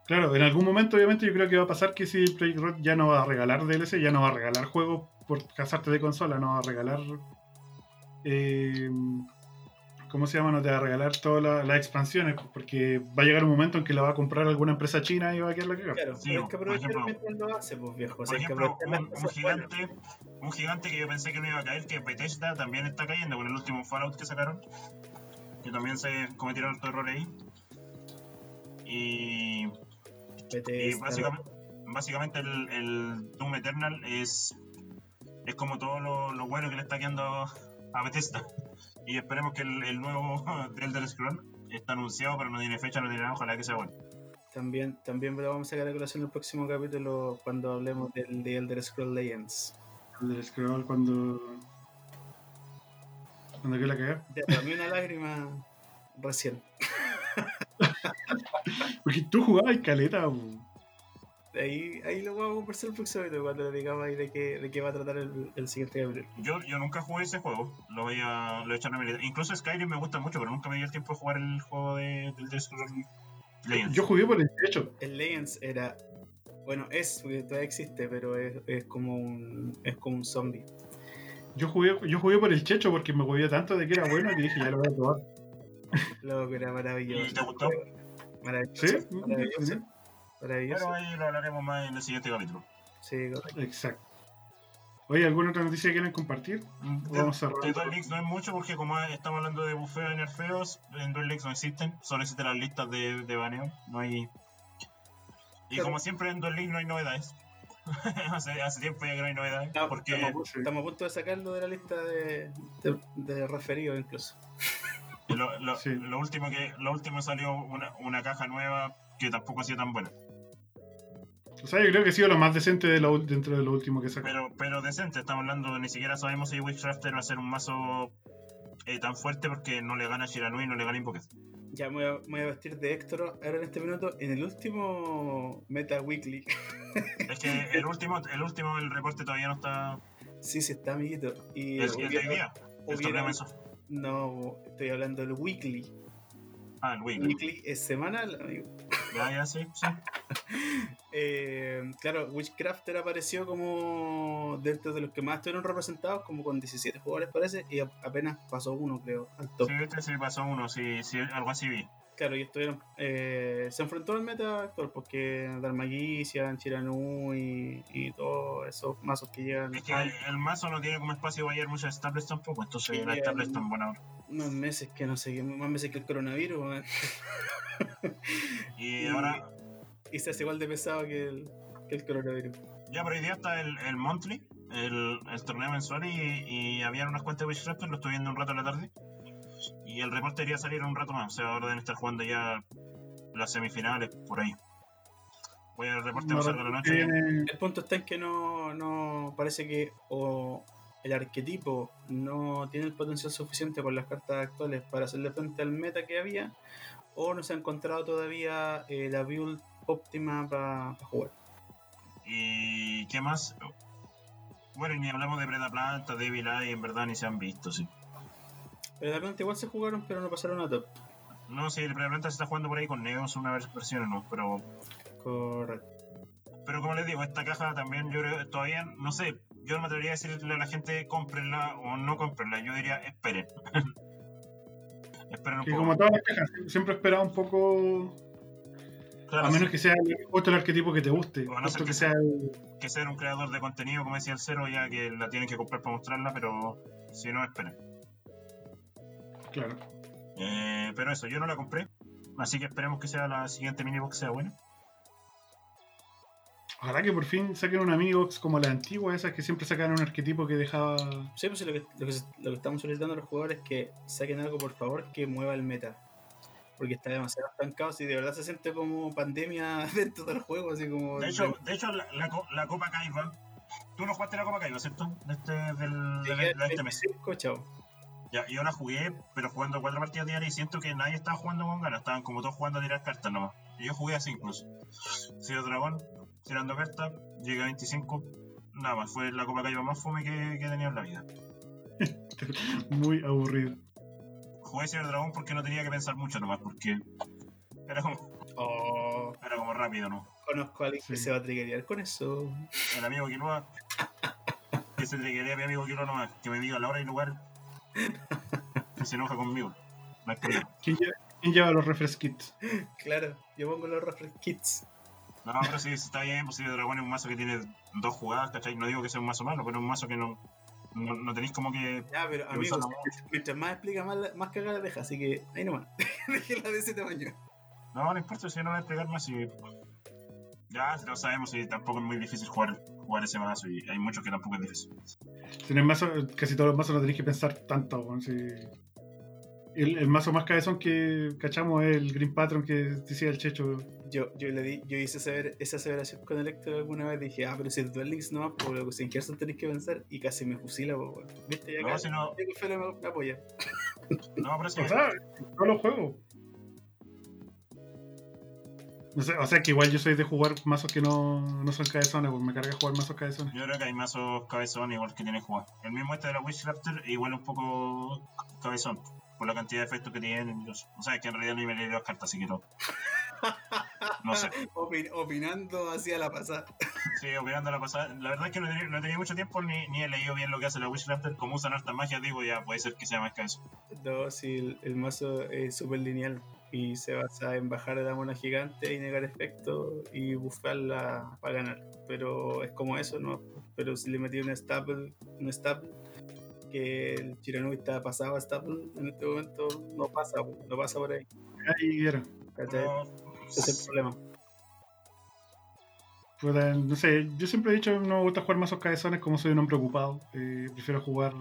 Claro, en algún momento obviamente yo creo que va a pasar que CD Projekt Red ya no va a regalar DLC, ya no va a regalar juegos por casarte de consola, no va a regalar... eh, ¿Cómo se llama? No te va a regalar todas la- las expansiones, porque va a llegar un momento en que la va a comprar alguna empresa china y va a quedar la cagada. Claro, Sí, hay que aprovechar ejemplo- mientras lo hace, pues viejo. Por ejemplo, un, gigante, un gigante que yo pensé que no iba a caer, que Bethesda también está cayendo con el último Fallout que sacaron, que también se cometieron estos errores ahí. Y, y básicamente, básicamente el, el Doom Eternal es, es como todo lo, lo bueno que le está quedando a Bethesda. Y esperemos que el, el nuevo [LAUGHS] de Elder Scrolls está anunciado, pero no tiene fecha, no tiene nada, ojalá que sea bueno. También, también lo vamos a sacar a colación en el próximo capítulo cuando hablemos del de Elder Scrolls Legends. El del scroll cuando Cuando quedó la cagada. Derramé una lágrima recién. Porque tú jugabas caleta. Ahí, ahí lo vamos a conversar el próximo video cuando le digamos ahí de qué, de qué va a tratar el, el siguiente capítulo. Yo, yo nunca jugué ese juego, lo voy a, lo he hecho a mi Incluso Skyrim me gusta mucho, pero nunca me dio el tiempo de jugar el juego de, del Scrolls Legends. Yo jugué por el techo. El Legends era. Bueno, es, todavía existe, pero es, es como un. es como un zombie. Yo jugué, yo jugué por el checho porque me movía tanto de que era bueno que dije, ya lo voy a probar. [LAUGHS] Loco, era maravilloso. ¿Y te gustó? Maravilloso. ¿Sí? Maravilloso. Maravilloso. Pero ahí lo hablaremos más en el siguiente capítulo. Sí, correcto. Exacto. Oye, ¿alguna otra noticia que quieren compartir? Vamos a De cerrar. Duel Links no es mucho porque como estamos hablando de bufeo y nerfeos, en Duel Links no existen, solo existen las listas de, de baneo, no hay... Y Claro. como siempre en Duel Links no hay novedades. [LAUGHS] hace, hace tiempo ya que no hay novedades, Estamos, porque estamos a punto- estamos a punto de sacarlo de la lista de, de, de referidos incluso. [LAUGHS] lo, lo- Sí. lo último que lo último salió una, una caja nueva que tampoco ha sido tan buena. O sea, yo creo que ha sido lo más decente de lo, dentro de lo último que sacó. Pero, pero decente, estamos hablando, ni siquiera sabemos si Witchcrafter va a ser un mazo eh, tan fuerte porque no le gana a Shiranui y no le gana Invoker. Ya me voy, a, me voy a vestir de Héctor ahora en este minuto. En el último Meta Weekly. [LAUGHS] Es que el último, el último, el reporte todavía no está. sí, sí, está, amiguito. Y Es, hoy hubieron- día. No, estoy hablando del Weekly. Ah, el Wii. Weekly es semanal, amigo. Ya, ya, sí, sí. [LAUGHS] Eh, claro, Witchcrafter apareció como dentro de los que más estuvieron representados, como con 17 jugadores parece, y apenas pasó uno, creo, al top. Sí, este sí pasó uno, sí, sí, algo así vi. Claro, y estuvieron. eh, se enfrentó al meta actual, porque Darmagician, Chiranu y, y todos esos mazos que llegan Es que el mazo no tiene como espacio para llevar muchas staples tampoco, entonces Sí, las staples están buenas. unos meses que no sé, más meses que el coronavirus. Y Y- ahora, [LAUGHS] y se hace igual de pesado que el, que el coronavirus. ya por hoy día está el, el Monthly, el, el torneo mensual, y, y habían unas cuentas de Witchcrafters, lo estoy viendo un rato en la tarde. Y el reporte debería salir en un rato más, o sea, ahora deben estar jugando ya las semifinales, por ahí. Voy al reporte No, más salga la noche. tiene- El punto está en que no, no parece que o el arquetipo no tiene el potencial suficiente con las cartas actuales para hacerle frente al meta que había, o no se ha encontrado todavía eh, la build óptima para jugar. ¿Y qué más? Bueno, y ni hablamos de Preda Planta, Devil Eye, en verdad ni se han visto, sí. Pero de repente igual se jugaron, pero no pasaron a top. No, sí, el Preda Planta se está jugando por ahí con Neos, una vers- versión no, pero Correcto. Pero como les digo, esta caja también yo creo todavía, no sé, yo no me atrevería a decirle a la gente cómprenla o no cómprenla, yo diría esperen. [LAUGHS] esperen un que poco. como todas las cajas, siempre esperaba un poco. Claro, a menos sí, que sea justo el arquetipo que te guste. O a no ser que que sea el- que ser un creador de contenido, como decía el cero, ya que la tienen que comprar para mostrarla, pero si no, esperen. Claro. Eh, pero eso, yo no la compré, así que esperemos que sea la siguiente mini box sea buena. Ojalá que por fin saquen una mini box como la antigua, esas que siempre sacan un arquetipo que dejaba. Sí, pues lo que, lo, que, se- lo que estamos solicitando a los jugadores es que saquen algo, por favor, que mueva el meta. Porque está demasiado estancado y de verdad se siente como pandemia [LAUGHS] dentro del juego, así como... De hecho, de hecho la, la, co- la Copa Kaiba, tú no jugaste la Copa Kaiba, ¿cierto? De este, del, de, de- de este mes. 25, chao. Ya, yo la jugué, pero jugando cuatro partidas diarias y siento que nadie estaba jugando con ganas, estaban como todos jugando a tirar cartas nomás. Y yo jugué así incluso. Sido dragón, tirando cartas, llegué a 25, nada más, fue la copa que más fome que, que he tenido en la vida. [LAUGHS] Muy aburrido. Jugué Ciber Dragón porque no tenía que pensar mucho nomás, porque era como, Oh, era como rápido, ¿no? conozco a alguien que Sí. se va a triggerear con eso. El amigo Quilua, que se triguería a mi amigo Quilua nomás, que me diga la hora y lugar, que se enoja conmigo. No hay problema. ¿Quién lleva, quién lleva los refresh kits? Claro, yo pongo los refresh kits. No, pero sí, está bien, pues Dragón es un mazo que tiene dos jugadas, ¿cachai? No digo que sea un mazo malo, pero es un mazo que no, no, no tenéis como que Ya, pero Me amigos, mientras más explica, más, la- más cagada deja, así que ahí nomás. [LAUGHS] Déjenla de ese tamaño. No, no importa, si no voy a explicar más y... Ya, si no sabemos y tampoco es muy difícil jugar, jugar ese mazo y hay muchos que tampoco es difícil. Si en el mazo, casi todos los mazos no tenéis que pensar tanto. weón, si- El, el mazo más cabezón que cachamos es el Green Patron que decía el Checho. Yo, yo le di, yo hice asever- esa aseveración con el Héctor alguna vez. Dije, ah, pero si es Duel Links nomás, por lo que sin Gerson tenéis que pensar. Y casi me fusila, weón. ¿Viste? Ya No, acá, si no, me, me apoya. no, pero. O sea, no lo juego. No sé, o sea que igual yo soy de jugar mazos que no, no son cabezones, pues me carga jugar mazos cabezones. Yo creo que hay mazos cabezón igual que tiene que jugar. El mismo este de la Witchraptor igual un poco cabezón. Por la cantidad de efectos que tienen. O sea, es que en realidad ni me leí las cartas, así que no. No sé. [LAUGHS] Opin- opinando hacia la pasada. Sí, opinando la pasada. La verdad es que no he tenido, no tenido mucho tiempo ni, ni he leído bien lo que hace la Witchraptor. Como usan hartas magias, digo, ya puede ser que sea más cabezón. No, sí, el, el mazo es súper lineal y se basa en bajar a la mona gigante y negar efectos y buffarla para ganar. Pero es como eso, ¿no? Pero si le metí un staple, un staple que el Chiranui está pasado a staple en este momento, no pasa, no pasa por ahí. Ahí vieron. Ese es el problema. Puta, no sé, yo siempre he dicho que no me gusta jugar mazos cabezones como soy un hombre ocupado. eh, prefiero jugar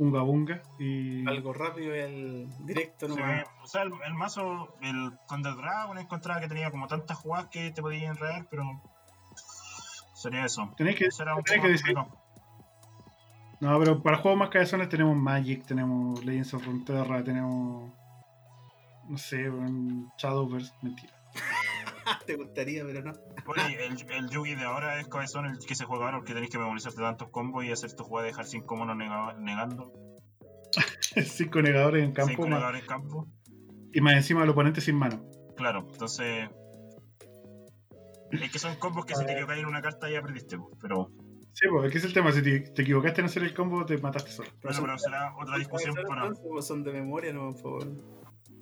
Unga Bunga y. Algo rápido y el directo sí, nomás. o sea, el, el mazo, el Thunder Dragon encontraba que tenía como tantas jugadas que te podían enredar, pero. Sería eso. Tenéis que, Eso era un tenés poco que decir. No, pero para juegos más cabezones tenemos Magic, tenemos Legends of Runeterra, tenemos. No sé, Shadowverse, mentira. [LAUGHS] Te gustaría, pero no. Oye, el, [LAUGHS] el Yugi de ahora es cabezón el que se juega ahora porque tenés que memorizarte tantos combos y hacer tu jugada de dejar sin monos nega- negando. [LAUGHS] Cinco negadores en campo Cinco más- negadores en campo. y más encima el oponente sin mano. Claro, entonces. Es que son combos que si te equivocas en una carta ya perdiste, pues, pero. Sí, pues, es que es el tema, si te, te equivocaste en hacer el combo, te mataste solo. Bueno, pero será otra discusión para. Son de memoria, no, por favor.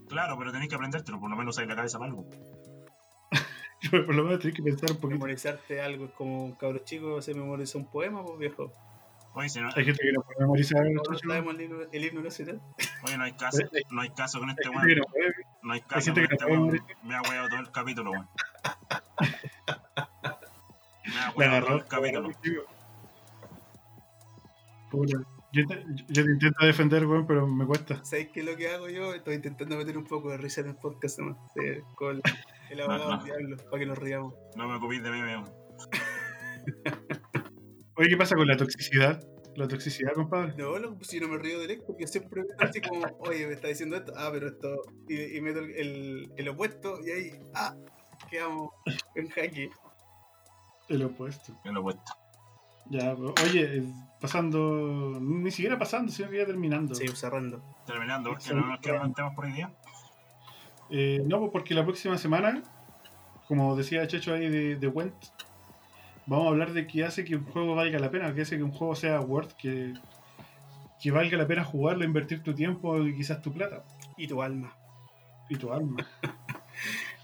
Claro, pero tenés que aprendértelo, por lo menos usar la cabeza para algo. [LAUGHS] Por lo menos tenés que pensar un poquito. Memorizarte algo es como un cabro chico se memoriza un poema, pues viejo. Oye, si no, Hay gente que no puede memorizar el el himno, el himno nacional. oye, no hay caso, no hay caso con este weón. no. No hay caso con este no weón. Me ha weado todo el capítulo, weón. Me ha [LAUGHS] weado todo agarró. el capítulo. Yo te, yo te intento defender, weón, pero me cuesta. ¿Sabéis qué es lo que hago yo? Estoy intentando meter un poco de risa en el podcast nomás. sí, con el abogado del diablo, para que nos riamos. No me ocupéis de mí, weón. Oye, ¿qué pasa con la toxicidad? La toxicidad, compadre. No, pues si no me río directo, porque siempre así como, oye, me está diciendo esto, ah, pero esto. Y, y meto el, el, el opuesto y ahí, ah, quedamos en jaque. El opuesto. Me lo he puesto. Ya, oye, eh, pasando. Ni siquiera pasando, sino que ya terminando. Sí, cerrando. Terminando, porque no nos quedan temas por hoy día. Eh, no, pues porque la próxima semana, como decía Checho ahí de, de Went, vamos a hablar de qué hace que un juego valga la pena, qué hace que un juego sea worth, que, que valga la pena jugarlo, invertir tu tiempo y quizás tu plata Y tu alma. y tu alma. [LAUGHS]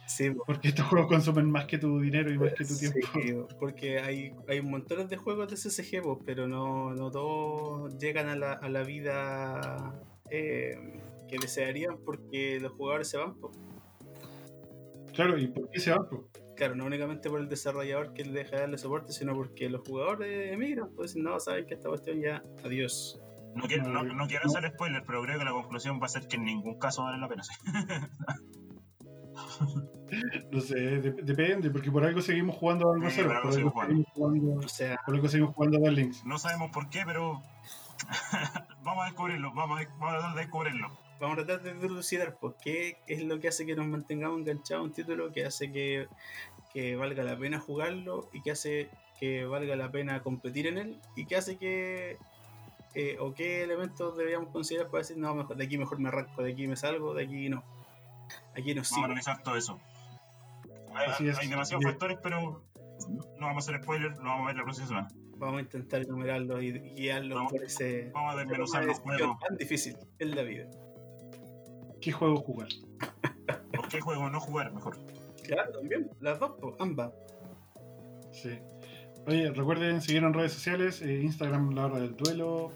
Sí, Porque estos juegos consumen más que tu dinero y más que tu Sí, tiempo. porque hay, hay montones de juegos de CSG, pues, pero no, no todos llegan a la, a la vida eh, que desearían porque los jugadores se van. Claro, ¿y por qué se van? Claro, no únicamente por el desarrollador que le deja de darle soporte, sino porque los jugadores emigran. Pues no, saben que esta cuestión ya, adiós. No quiero, no, no quiero hacer spoilers, pero creo que la conclusión va a ser que en ningún caso vale la pena. [LAUGHS] No sé, de- depende, porque por algo seguimos jugando a Sí, cero, por algo seguimos jugando, O sea, por algo seguimos jugando a Duel Links. No sabemos por qué, pero [LAUGHS] vamos a descubrirlo, vamos a, vamos a tratar de descubrirlo. Vamos a tratar de dilucidar pues, qué es lo que hace que nos mantengamos enganchados a un título, que hace que, que valga la pena jugarlo y que hace que valga la pena competir en él y que hace que eh, o qué elementos deberíamos considerar para decir no mejor de aquí mejor me arranco de aquí me salgo de aquí no aquí no Vamos a analizar todo eso. Hay, Así es. hay demasiados Sí. factores, pero no vamos a hacer spoilers, lo vamos a ver la próxima semana. vamos a intentar enumerarlos y guiarlos Vamos- por ese Vamos a desmenuzar los juegos. tan difícil en la vida ¿Qué juego jugar? ¿Por qué juego no jugar mejor? claro también las dos ambas Sí. Oye, recuerden seguir en redes sociales, eh, Instagram La Hora del Duelo,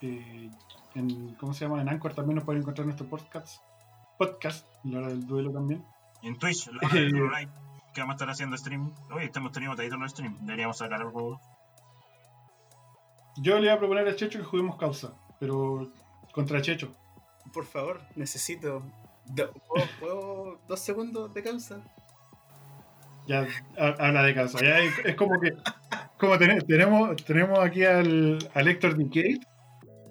eh, en, ¿cómo se llama? En Anchor también nos pueden encontrar nuestro podcast, podcast La Hora del Duelo también. Y en Twitch, la hora del [LAUGHS] Live, que vamos a estar haciendo stream. Oye, estamos teniendo todavía los stream. Deberíamos sacar algo. Yo le iba a proponer a Checho que juguemos causa, pero contra Checho. Por favor, necesito. do- ¿puedo, puedo dos segundos de causa? Ya ha- habla de caso. Ya es, es como que como ten- tenemos, tenemos aquí al, al Héctor Decade,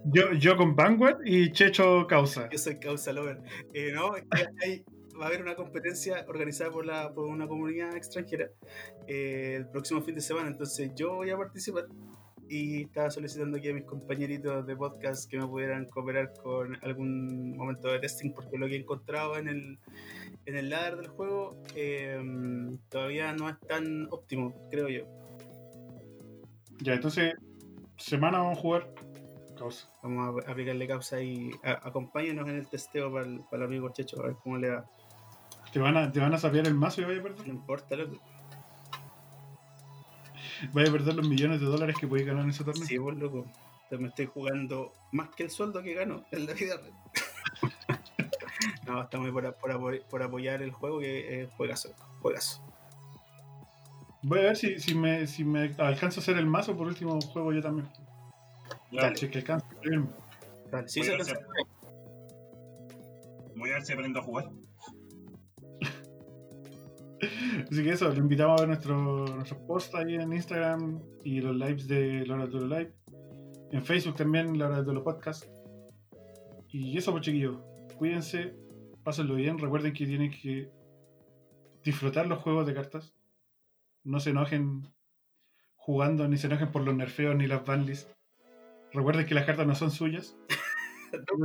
yo, yo con Vanguard y Checho Causa. Yo soy causa lover. Eh, no, hay- va a haber una competencia organizada por, la, por una comunidad extranjera eh, el próximo fin de semana, entonces yo voy a participar y estaba solicitando aquí a mis compañeritos de podcast que me pudieran cooperar con algún momento de testing porque lo que he encontrado en el, en el ladder del juego eh, todavía no es tan óptimo, creo yo. Ya, entonces, semana vamos a jugar Causa. Vamos a aplicarle causa y a- acompáñenos en el testeo para el, para el amigo Checho, a ver cómo le va. ¿Te van a, te van a sapear el mazo y vaya a perder? No importa, loco. Vaya a perder los millones de dólares que podéis ganar en ese torneo. Sí, pues loco. Me estoy jugando más que el sueldo que gano en la vida [LAUGHS] no, estamos por, por, apo- por apoyar el juego que es juegazo. Juegazo. Voy a ver si, si, me, si me alcanzo a hacer el mazo, por último juego yo también. Dale. Si es que alcanzo. Vale, sí, Voy se alcanza. voy a ver si aprendo a jugar. [LAUGHS] Así que eso, lo invitamos a ver nuestro, nuestros posts ahí en Instagram y los lives de Laura Duro Live. En Facebook también, Laura Duro Podcast. Y eso, pues chiquillos, cuídense, pásenlo bien. Recuerden que tienen que disfrutar los juegos de cartas. No se enojen jugando, ni se enojen por los nerfeos ni las banlists. Recuerden que las cartas no son suyas. [LAUGHS]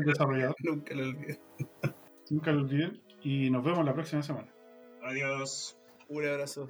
Nunca lo olvidé. Nunca lo olviden. Y nos vemos la próxima semana. Adiós. Un abrazo.